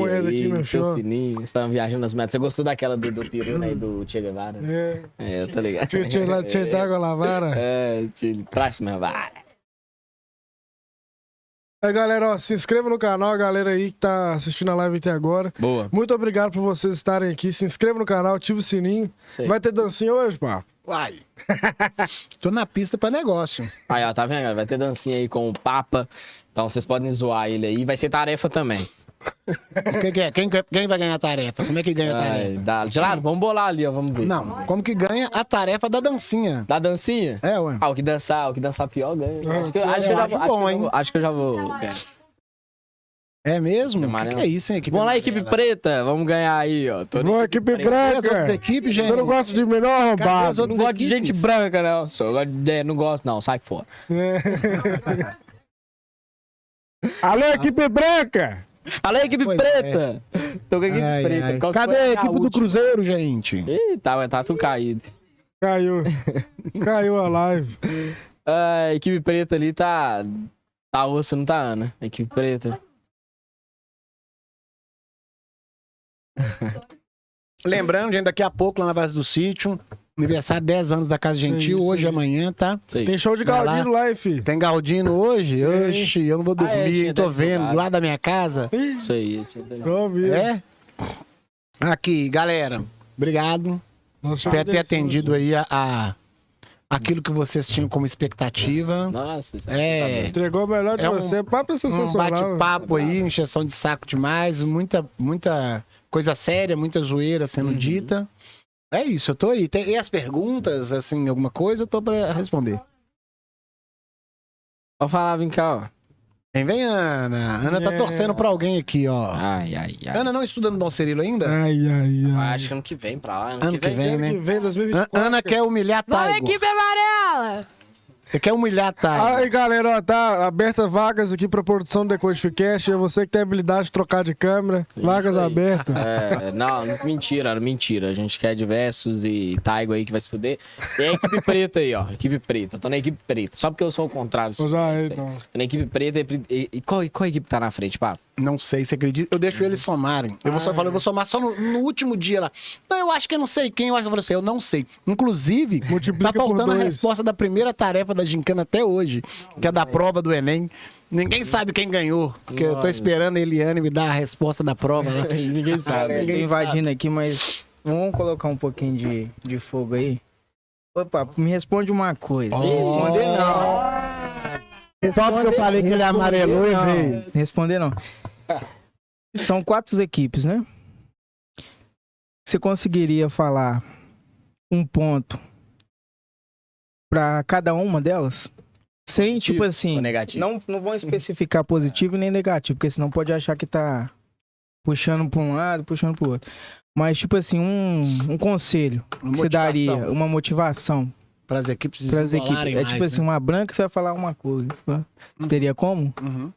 aqui aí, no seu chão. sininho. Você estavam viajando nas metas. Você gostou daquela do, do peru, né? Do Che Guevara? É, É, eu tô ligado. tira, tira, tira d'água lavara. É, traz minha vara. Aí, galera, ó, se inscreva no canal, a galera aí que tá assistindo a live até agora. Boa. Muito obrigado por vocês estarem aqui. Se inscreva no canal, ativa o sininho. Vai ter dancinha hoje, pá? Uai. Tô na pista pra negócio. Aí, ó, tá vendo? Vai ter dancinha aí com o Papa. Então vocês podem zoar ele aí. Vai ser tarefa também. O que, que é? Quem, quem vai ganhar a tarefa? Como é que ganha a Ai, tarefa? dá... Gelado, vamos bolar ali, ó. Vamos ver. Não, como que ganha a tarefa da dancinha? Da dancinha? É, ué. Ah, o que dançar, o que dançar pior ganha. Acho que, eu acho que eu já acho vou, acho que eu já vou- É mesmo? O que, que é isso, hein? Equipe Vamos lá, equipe amarela? preta. Vamos ganhar aí, ó. Tô Boa, equipe branca. equipes, gente? Você não gosta de as arrombado? Não gosto de gente branca, não. Só gosto de... é, Não gosto, não. Sai fora. É. Alô, equipe branca! Alô, equipe Pois preta. Tô com a equipe Ai, preta. ai. Cadê a equipe do última? Cruzeiro, gente? Ih, tá, tá tudo caído. Caiu. Caiu a live. A equipe preta ali tá. Tá osso, não tá, Ana? Equipe preta. Lembrando, gente, daqui a pouco lá na base do sítio, aniversário 10 anos da Casa Gentil, isso hoje e amanhã, tá? Aí. Tem show de lá. Galdino lá, hein, fi? Tem Galdino hoje? Oxi, eu não vou Ah, é, dormir, tinha hein? tô vendo, lá da minha casa. Isso aí. eu. É? Aqui, galera, obrigado. Nossa, Espero ter atendido aí a, a- aquilo que vocês tinham como expectativa. Nossa, isso É. tá Entregou o melhor de É um- você. Papo Um sensacional. bate-papo aí, encheção de saco demais, muita, muita coisa séria, muita zoeira sendo Uhum. dita. É isso, eu tô aí. Tem, e as perguntas, assim, alguma coisa, eu tô pra responder. Pode falar, vem cá, ó. Vem, vem, Ana. Ana tá É. torcendo pra alguém aqui, ó. Ai, ai, ai. Ana não estuda no Dom Cirilo ainda? Ai, ai, ai. Acho que ano que vem pra lá. Ano, Ano que vem, Ano né? que vem, An- 2024. Ana quer humilhar Vamos, Taigo. equipe amarela! Quer humilhar Taigo. Aí, galera, ó, tá aberta vagas aqui pra produção do Decodificast. É você que tem habilidade de trocar de câmera. Vagas aí. abertas. É, não, mentira, mentira. A gente quer diversos e Taigo aí que vai se fuder. E a equipe preta aí, ó. Equipe preta. Eu tô na equipe preta. Só porque eu sou o contrário. Já, Isso aí. então. Tô na equipe preta e, e- e qual, e qual equipe tá na frente, pá? Não sei, você acredita? Eu deixo eles somarem. Eu vou só falar, eu vou somar só no, no último dia lá. Não, eu acho que eu não sei quem, eu acho que eu vou ser. Eu não sei. Inclusive, Multiplica tá faltando a resposta da primeira tarefa da Gincana até hoje, que é da prova do Enem. Ninguém sabe quem ganhou, porque eu tô esperando a Eliane me dar a resposta da prova lá. Ninguém sabe. tô invadindo aqui, mas vamos colocar um pouquinho de, de fogo aí. Opa, me responde uma coisa. Oh. Responder não. Só porque eu falei que ele amarelou e Não, veio. Responder não. São quatro equipes, né? Você conseguiria falar um ponto pra cada uma delas? Sem, Positivo tipo assim, ou negativo? não, não vão especificar positivo nem negativo, porque senão pode achar que tá puxando pra um lado, puxando pro outro. Mas, tipo assim, um, um conselho que você daria, uma motivação para as equipes para as equipes. É mais, tipo assim, né? uma branca você vai falar uma coisa. Você teria como? Uhum.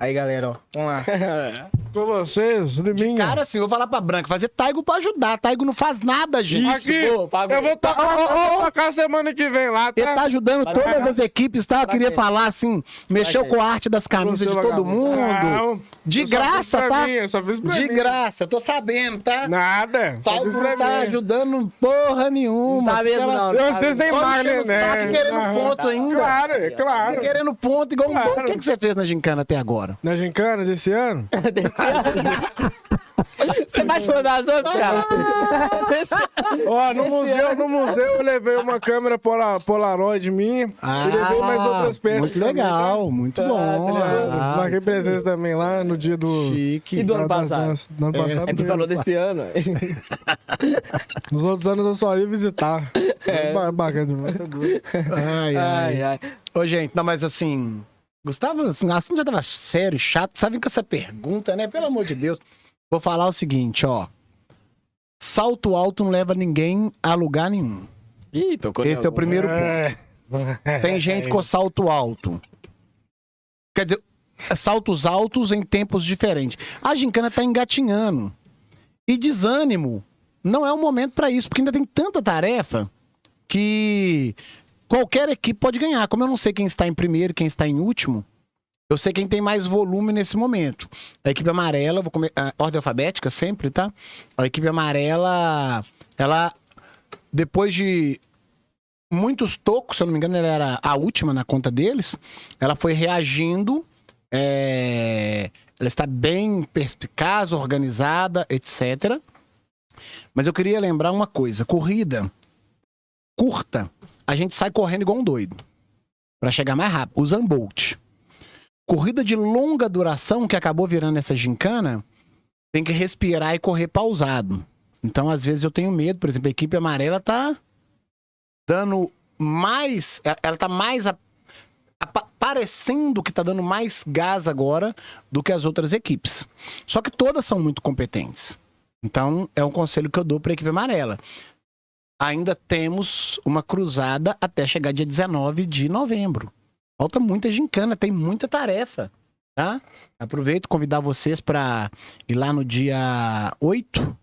Aí, galera, ó, vamos lá. Com vocês, Liminha. Cara, assim, eu vou falar pra Branca, fazer Taigo pra ajudar. Taigo não faz nada, gente. Aqui, Pô, eu vou estar tá, cá semana que vem lá, Ele tá? tá ajudando Vai todas as equipes, tá? Eu queria falar assim, mexeu com a arte das camisas Você de todo vagabundo. mundo. Não, De graça, tá? mim, eu só fiz pra De mim. graça, eu tô sabendo, tá? Nada. Só Taigo não tá mim. ajudando porra nenhuma. Não tá mesmo, Cara, não. Eu tá sei mesmo. sem Só magna, enchendo o saco né? querendo ponto ainda. Claro, é claro. Tá querendo ponto igual um. O que, que você fez na gincana até agora? Na gincana desse ano? Você vai te mandar as outras, cara? Ó, no museu, no museu eu levei uma câmera pola, Polaroid minha e levei mais outras peças. Ah, muito também, legal, muito tá? bom. Levou? Ah, Marquei aí. presença também lá no dia do... Chique. E do ano das passado? Do ano passado. É porque falou desse ano. Nos outros anos eu só ia visitar. É. Bacana demais. Ai, ai. Ai, ai. Ô, gente, não, mas assim. Gustavo, assim, assunto já tava sério, chato. Sabe com essa pergunta, né? Pelo amor de Deus. Vou falar o seguinte, ó. Salto alto não leva ninguém a lugar nenhum. Ih, tocou Esse é o primeiro ponto. Tem gente com salto alto. Quer dizer, saltos altos em tempos diferentes. A gincana tá engatinhando. E desânimo não é o momento pra isso, porque ainda tem tanta tarefa que qualquer equipe pode ganhar. Como eu não sei quem está em primeiro quem está em último, eu sei quem tem mais volume nesse momento. A equipe amarela, vou comer, a ordem alfabética sempre, tá? A equipe amarela, ela depois de muitos tocos, se eu não me engano, ela era a última na conta deles. Ela foi reagindo. é, Ela está bem perspicaz, organizada, etc. Mas eu queria lembrar uma coisa: corrida curta, a gente sai correndo igual um doido. Para chegar mais rápido. O Zambolt. Corrida de longa duração, que acabou virando essa gincana, tem que respirar e correr pausado. Então, às vezes, eu tenho medo. Por exemplo, a equipe amarela tá dando mais. ela- tá mais. a- apa- parecendo que tá dando mais gás agora do que as outras equipes. Só que todas são muito competentes. Então, é um conselho que eu dou para a equipe amarela. Ainda temos uma cruzada até chegar dia 19 de novembro. Falta muita gincana, tem muita tarefa, tá? Aproveito convidar vocês para ir lá no dia 8,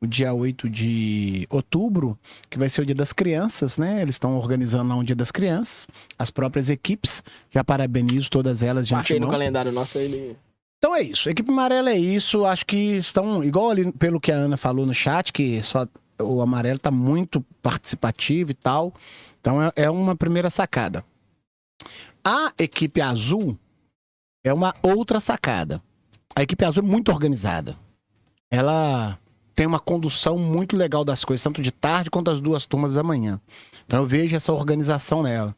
o dia 8 de outubro, que vai ser o Dia das Crianças, né? Eles estão organizando lá um Dia das Crianças, as próprias equipes. Já parabenizo todas elas de Marquei no calendário nosso ele. Então é isso. Equipe amarela é isso. Acho que estão, igual ali pelo que a Ana falou no chat, que só o amarelo tá muito participativo e tal. Então é, é uma primeira sacada. A equipe azul é uma outra sacada. A equipe azul é muito organizada. Ela tem uma condução muito legal das coisas, tanto de tarde quanto as duas turmas da manhã. Então eu vejo essa organização nela.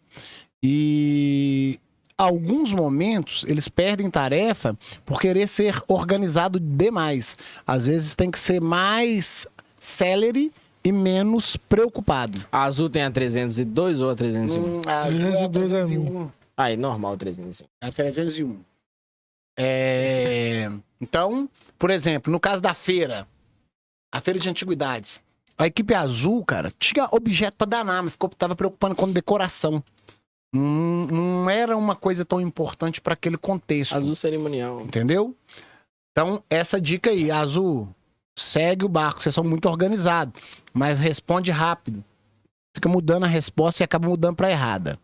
E alguns momentos eles perdem tarefa por querer ser organizado demais. Às vezes tem que ser mais celery e menos preocupado. A azul tem a 302 ou a 301? Hum, a azul é a 302 é 301. Aí, normal 301. É a 301. É, Então, por exemplo, no caso da feira, a feira de antiguidades, a equipe azul, cara, tinha objeto pra danar, mas ficou, tava preocupando com decoração. Não, não era uma coisa tão importante para aquele contexto. Azul cerimonial. Entendeu? Então, essa dica aí, Azul, segue o barco, vocês são muito organizados, mas responde rápido. Fica mudando a resposta e acaba mudando pra errada.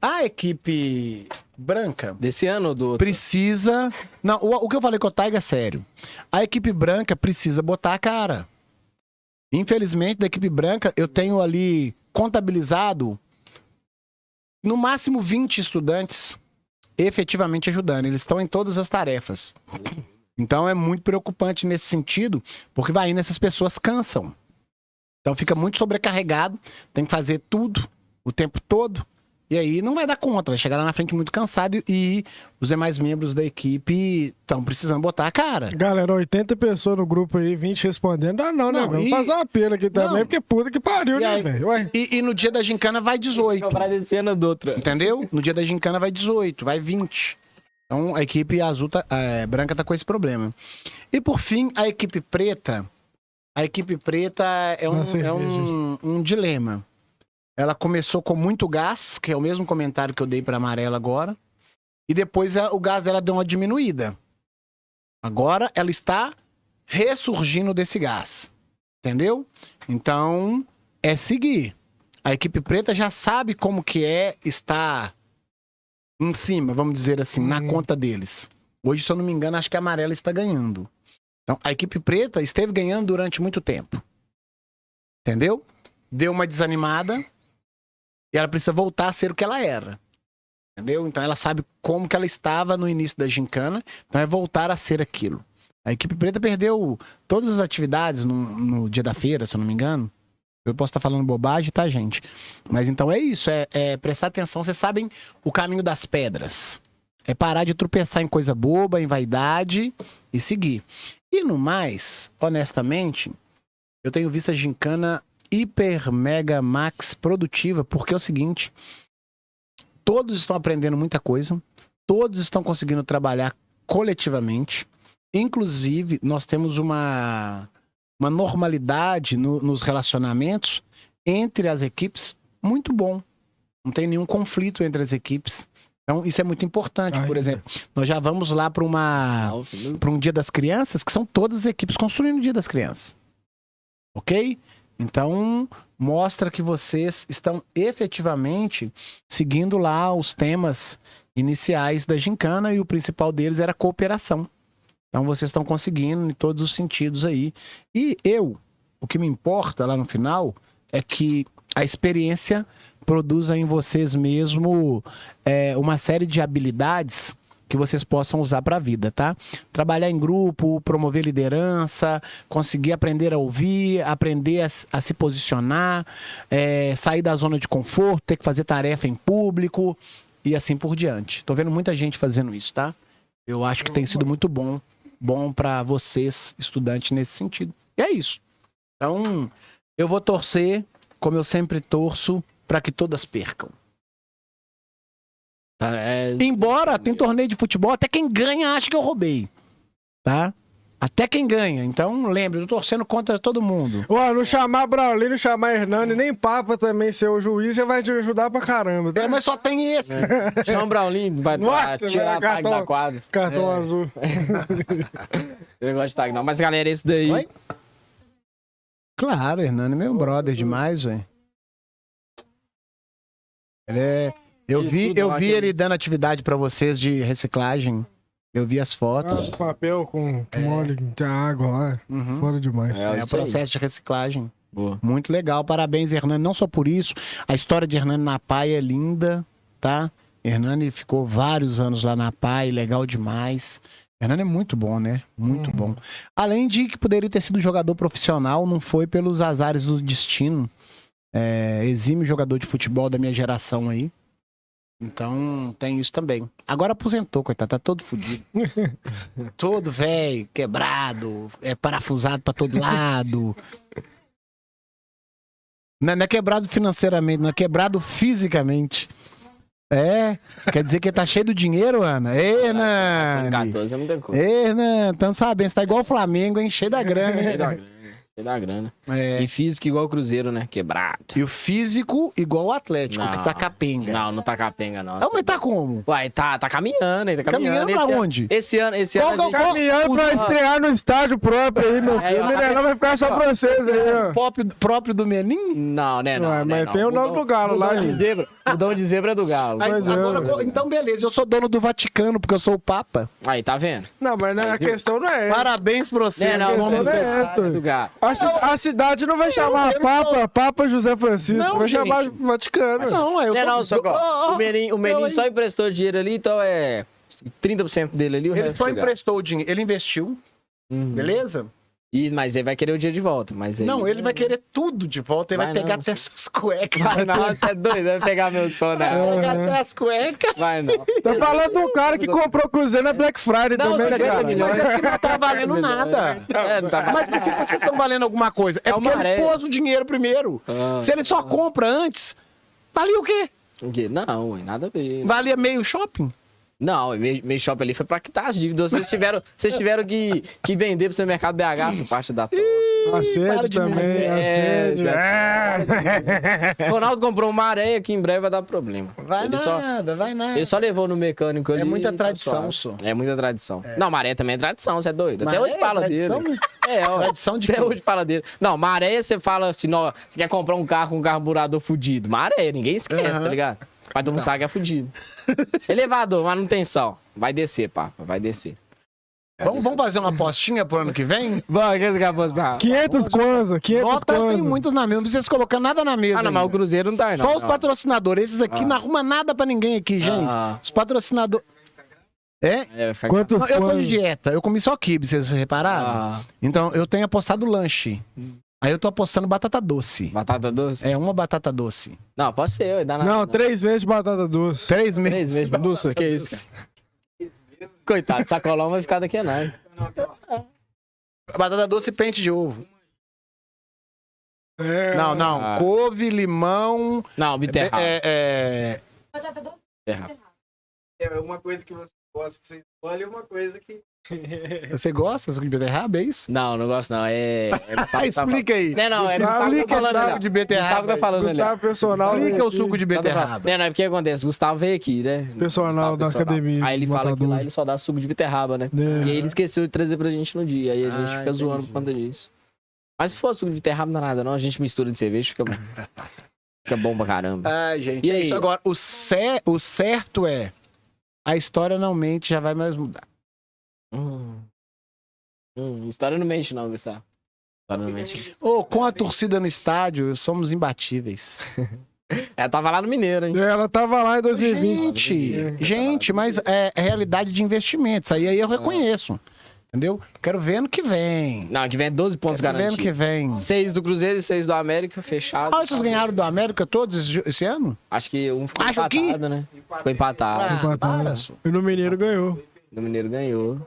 A equipe branca Desse ano ou do outro? precisa. Não, o, o que eu falei com o Taiga é sério. A equipe branca precisa botar a cara. Infelizmente, da equipe branca, eu tenho ali contabilizado no máximo 20 estudantes efetivamente ajudando. Eles estão em todas as tarefas. Então é muito preocupante nesse sentido, porque vai indo essas pessoas cansam. Então fica muito sobrecarregado, tem que fazer tudo o tempo todo. E aí não vai dar conta, vai chegar lá na frente muito cansado e os demais membros da equipe estão precisando botar a cara. Galera, 80 pessoas no grupo aí, 20 respondendo. Ah, não, né? Não, Vamos e- fazer uma pena aqui também, Não. porque puta que pariu, E né, aí- velho? E, e no dia da gincana vai 18. Cobrar desse ano ou do outro. Entendeu? No dia da gincana vai 18, vai 20. Então a equipe azul tá, é, branca tá com esse problema. E por fim, a equipe preta. A equipe preta é um, cerveja. é um, um dilema. Ela começou com muito gás, que é o mesmo comentário que eu dei pra amarela agora. E depois o gás dela deu uma diminuída. Agora ela está ressurgindo desse gás. Entendeu? Então, é seguir. A equipe preta já sabe como que é estar em cima, vamos dizer assim, na Uhum. conta deles. Hoje, se eu não me engano, acho que a amarela está ganhando. Então, a equipe preta esteve ganhando durante muito tempo. Entendeu? Deu uma desanimada e ela precisa voltar a ser o que ela era. Entendeu? Então ela sabe como que ela estava no início da gincana, então é voltar a ser aquilo. A equipe preta perdeu todas as atividades no, no dia da feira, se eu não me engano. Eu posso estar falando bobagem, tá, gente? Mas então é isso, é, é prestar atenção. Vocês sabem o caminho das pedras. É parar de tropeçar em coisa boba, em vaidade e seguir. E no mais, honestamente, eu tenho visto a gincana hiper, mega, max produtiva, porque é o seguinte: todos estão aprendendo muita coisa, todos estão conseguindo trabalhar coletivamente. Inclusive, nós temos uma, uma normalidade no- nos relacionamentos entre as equipes muito bom. Não tem nenhum conflito entre as equipes. Então, isso é muito importante. Por Ainda. exemplo, nós já vamos lá para uma para um Dia das Crianças, que são todas as equipes construindo o Dia das Crianças. Ok? Então, mostra que vocês estão efetivamente seguindo lá os temas iniciais da gincana e o principal deles era cooperação. Então, vocês estão conseguindo em todos os sentidos aí. E eu, o que me importa lá no final é que a experiência produza em vocês mesmo é, uma série de habilidades que vocês possam usar para a vida, tá? Trabalhar em grupo, promover liderança, conseguir aprender a ouvir, aprender a, a se posicionar, é, sair da zona de conforto, ter que fazer tarefa em público e assim por diante. Tô vendo muita gente fazendo isso, tá? Eu acho que tem sido muito bom, bom para vocês, estudantes, nesse sentido. E é isso. Então, eu vou torcer, como eu sempre torço, para que todas percam. Tá, é... Embora tem torneio de futebol, até quem ganha acha que eu roubei. Tá? Até quem ganha. Então, lembre, eu tô torcendo contra todo mundo. Ó, não chamar Braulio, não chamar Hernani, nem Papa também ser o juiz, já vai te ajudar pra caramba. Tá? É, mas só tem esse. Chama o Brownlee, vai Nossa, pra tirar a tag cartão. da quadra. Cartão É. azul. Eu não gosto de tag, não. Mas, galera, esse daí. Oi? Claro, Hernani, meu brother demais, velho. Ele é. Eu vi, eu vi ele dando atividade pra vocês de reciclagem. Eu vi as fotos. Ah, papel com que mole, tem água lá. Uhum. Fora demais. É, É o isso aí. processo de reciclagem. Boa. Muito legal, parabéns, Hernani. Não só por isso, a história de Hernani na PAI é linda, tá? Hernani ficou vários anos lá na PAI, legal demais. Hernani é muito bom, né? Muito Uhum. bom. Além de que poderia ter sido jogador profissional, não foi pelos azares do destino. É, exime jogador de futebol da minha geração aí. Então, tem isso também. Agora aposentou, coitado, tá todo fudido. todo velho, quebrado, é parafusado pra todo lado. Não é, não é quebrado financeiramente, não é quebrado fisicamente. É, quer dizer que tá cheio do dinheiro, Ana? Ê, Nani! 14 é muita coisa. Nani, estamos sabendo, você tá igual o Flamengo, hein? Cheio da grana, Cheio hein? da grana. Da grana. É. E físico igual o Cruzeiro, né? Quebrado. E o físico igual o Atlético, que tá capenga. Não, não tá capenga, não. Ah, mas tá como? Uai, tá, tá caminhando, ele tá caminhando. Caminhando pra esse ano- onde? Esse ano, esse Qual ano. que é a o- gente- Caminhando pra estrear no estádio próprio aí, meu É, filho. O Mineirão vai ficar só pra vocês aí, ó. Próprio, próprio do Menin? Não, né? Não, Ué, né, mas não. tem o nome do Galo lá, mudão de gente. zebra. Mudão de zebra é do Galo. Aí, Pois é, agora, velho. então, beleza, eu sou dono do Vaticano, porque eu sou o Papa. Aí, tá vendo? Não, mas né, a questão não é essa. Parabéns pra você. Né, não, questão vamos não é do Galo. A, ci- a cidade não vai chamar eu Papa, Papa José Francisco, Não, vai gente. chamar Vaticano. Não, eu sou... não, ó, Ó, ó, o Menin, o Menin eu, só emprestou dinheiro ali, então é 30% dele ali, o Ele resto só emprestou o dinheiro, ele investiu, Uhum. beleza? E, mas ele vai querer o dinheiro de volta. Mas aí... Não, ele vai querer tudo de volta, ele vai, Vai pegar não, até suas cuecas. Vai não, você é doido, vai pegar meu sono. Vai né? pegar até as cuecas. Vai não. Tô falando do cara que comprou o Cruzeiro na Black Friday Não, também, né, 50 cara? Mas é que não tá valendo nada. É, não tá Mas por que vocês estão valendo alguma coisa? É É porque ele pôs o dinheiro primeiro. Ah. Se ele só compra antes, valia o quê? O quê? Não, ué, nada a ver. Valia meio shopping? Não, meio, meio shopping ali foi pra quitar as dívidas. Vocês tiveram, vocês tiveram que, que vender pro seu mercado BH essa parte da top. A para sede de também, dizer. a sede. É, É. Ronaldo comprou uma areia que em breve vai dar problema. Vai ele só, nada, vai nada. ele só levou no mecânico ali. É muita tá tradição, só. É muita tradição. Não, maré também é tradição, você é doido. Até Maré hoje é fala tradição? dele. É, ó. Tradição de Até hoje fala dele. Não, maré você fala assim, não, você quer comprar um carro com um carburador fudido. Maré, ninguém esquece, Aham. tá ligado? Mas todo mundo sabe que é fudido. Elevador, manutenção. Vai descer, papa, vai descer. Vamos, vamos fazer uma apostinha pro ano que vem? Bom, quem você quer apostar? 500 kwanza, 500 Nota tem kwanza. muitos na mesa, não precisa colocar nada na mesa. Ah, não, mas o ainda. Cruzeiro não tá aí, não. Só os Não. patrocinadores. Esses aqui Ah. não arruma nada pra ninguém aqui, gente. Ah. Os patrocinadores. É? É, Quantos Não, eu tô de dieta. Eu comi só kibe, vocês repararam? Ah, Então, eu tenho apostado lanche. Aí eu tô apostando batata doce. batata doce? É uma batata doce. Não, pode ser, dá nada. Não, três de batata doce. Três meses. Três vezes. Nossa, que isso? Coitado, sacolão vai ficar daqui a nada. Batata doce e pente de ovo. É. Não, não. Ah. Couve, limão. Não, beterraba. É, é, beterraba. É uma coisa que você gosta, que você escolhe, uma coisa que. Você gosta de beterraba, é isso? Não, não gosto não. É. é Gustavo Ah, tá explica aí. Não, não, é Gustavo, Gustavo que Explica o falando. suco ali, de beterraba. Gustavo tá falando ali. Gustavo personal. Explica o suco de Gustavo tá beterraba. Não, não, é porque acontece. Gustavo veio aqui, né? Personal da Gustavo, academia Aí ele fala que lá ele só dá suco de beterraba, né? É. E aí ele esqueceu de trazer pra gente no dia. Aí a gente Ah, fica zoando por conta disso. Mas se for suco de beterraba, não dá nada, não. A gente mistura de cerveja, fica bom. Fica bom pra caramba. Ai, gente. E é aí? Agora, o, cer- o certo é. A história não mente, já vai mais mudar. Hum. Hum, história não mente, não, Gustavo. História não mente. Ô, com a torcida no estádio, somos imbatíveis. Ela tava lá no Mineiro, hein? Ela tava lá em 2020. Gente, gente, mas é, é realidade de investimentos. Aí, aí eu reconheço. Entendeu? Quero ver ano que vem. Não, que vem 12 pontos Quero ver ano que garantidos. vem. Seis do Cruzeiro e seis do América, fechado. Ah, vocês ganharam do América todos esse, esse ano? Acho que um ficou Acho que- empatado, né? Ficou empatado. Ah, Empatado. só. E no Mineiro ganhou. O Mineiro ganhou.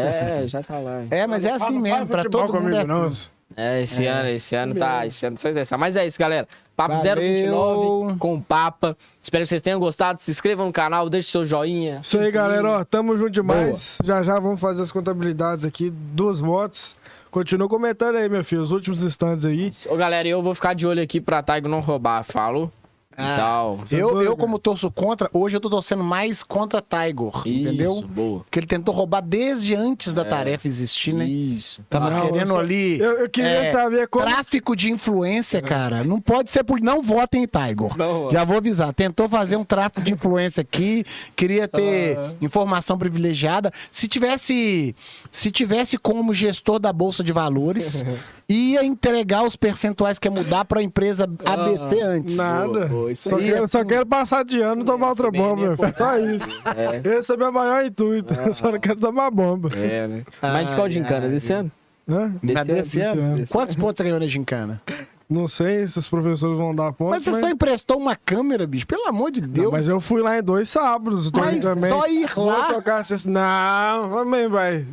É, já tá lá. É, mas é assim mesmo, pra todo mundo é assim. Não. É, esse É. ano, esse ano tá. Esse ano só dessa. Mas é isso, galera. Papo Valeu. 029 com o Papa. Espero que vocês tenham gostado. Se inscrevam no canal, deixe seu joinha. Isso aí, galera. Ó, tamo junto demais. Já já vamos fazer as contabilidades aqui dos votos. Continua comentando aí, meu filho, os últimos instantes aí. Ô, galera, eu vou ficar de olho aqui pra Taigo não roubar. Falou? Ah, Então. Eu, doido, eu, como torço contra, hoje eu tô torcendo mais contra Tiger, entendeu? Isso, boa. Porque ele tentou roubar desde antes da É. tarefa existir, né? Isso. Tava Não, querendo eu só- ali. Eu, eu queria É, saber como. Tráfico de influência, cara. Não pode ser por. Não votem em Tiger. Não, Já vou avisar. Tentou fazer um tráfico de influência aqui, queria ter informação privilegiada. Se tivesse, se tivesse como gestor da bolsa de valores, ia entregar os percentuais que ia mudar para a empresa ABC antes. Nada. Boa, isso Só quero, só quero passar de ano e tomar outra bem, bomba, filho. Só isso. É, Esse é meu maior intuito. Eu só não quero tomar bomba. é, né? Mas de qual gincana? Desse ano? Hã? Desse desse ano, Quantos pontos você ganhou na gincana? Não sei se os professores vão dar ponto. Mas você só emprestou uma câmera, bicho. Pelo amor de Deus. mas eu fui lá em dois sábados. tô Mas também. só ir Vou lá. tocar essa- Não, também vai.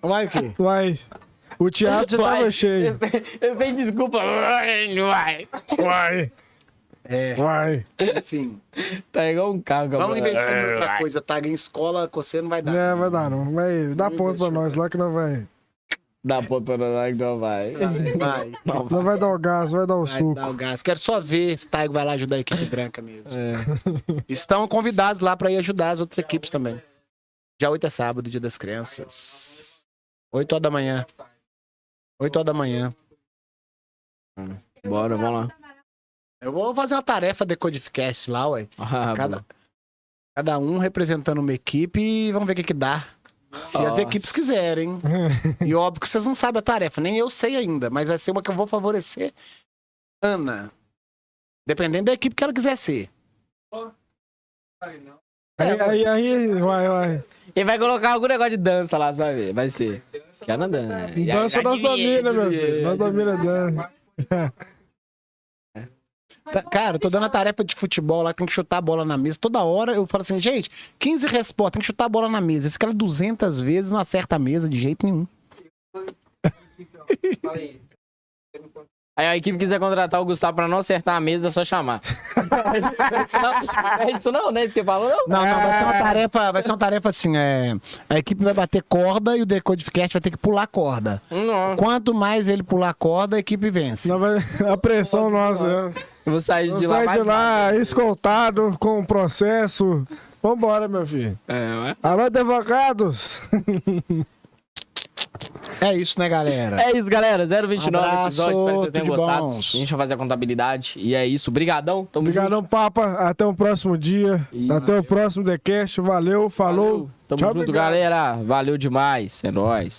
Vai o quê? Vai. O teatro já tava cheio. Eu sem desculpa. Vai, vai. É, vai. enfim. Tá igual um carro. Vamos investir em outra Vai. coisa, tá? Em escola, você não vai dar. É, vai dar não. Vai dar Vamos ponto pra nós lá que não vai. Dá ponto pra nós que não vai. Vai, vai. Não vai dar o gás, vai dar o Vai suco. dar o gás. Quero só ver se Taigo vai lá ajudar a equipe branca mesmo. É. Estão convidados lá para ir ajudar as outras equipes também. Dia 8 é sábado, dia das crianças. 8 horas da manhã. 8 horas da manhã. Bora, vamos lá. Eu vou fazer uma tarefa Decodificast lá, ué. Ah, Cada, cada um representando uma equipe e vamos ver o que, que dá. Se as equipes quiserem. E óbvio que vocês não sabem a tarefa, nem eu sei ainda, mas vai ser uma que eu vou favorecer. Ana. Dependendo da equipe que ela quiser ser. Aí, aí, aí, vai, vai. Ele vai colocar algum negócio de dança lá, sabe? Vai ser. Que ela dança. Dança nós domina, meu filho. Nós domina dança. Tá- Cara, eu tô dando a tarefa de futebol lá, tem que chutar a bola na mesa. Toda hora eu falo assim, gente, 15 respostas, tem que chutar a bola na mesa. Esse cara 200 vezes não acerta a mesa de jeito nenhum. Aí a equipe quiser contratar o Gustavo pra não acertar a mesa, é só chamar. é isso não, não é isso que ele falou, não? Não, não, vai ser uma tarefa, vai ser uma tarefa assim, é, a equipe vai bater corda e o Decodificast vai ter que pular corda. Não. Quanto mais ele pular corda, a equipe vence. Não vai- a pressão nossa. né? Eu vou sair de lá Vai mais de lá escoltado com o processo. Vambora, meu filho. É, ué. Alô, advogados. É isso, né, galera? É isso, galera. 029 Abraço, episódio. Espero que vocês tenham gostado. bons. A gente vai fazer a contabilidade. E é isso. Brigadão. Tamo junto. Obrigadão, Papa. Até o próximo dia. E- Até o próximo TheCast. Valeu, falou. Tamo Tchau, junto, obrigado. galera. Valeu demais. É nóis.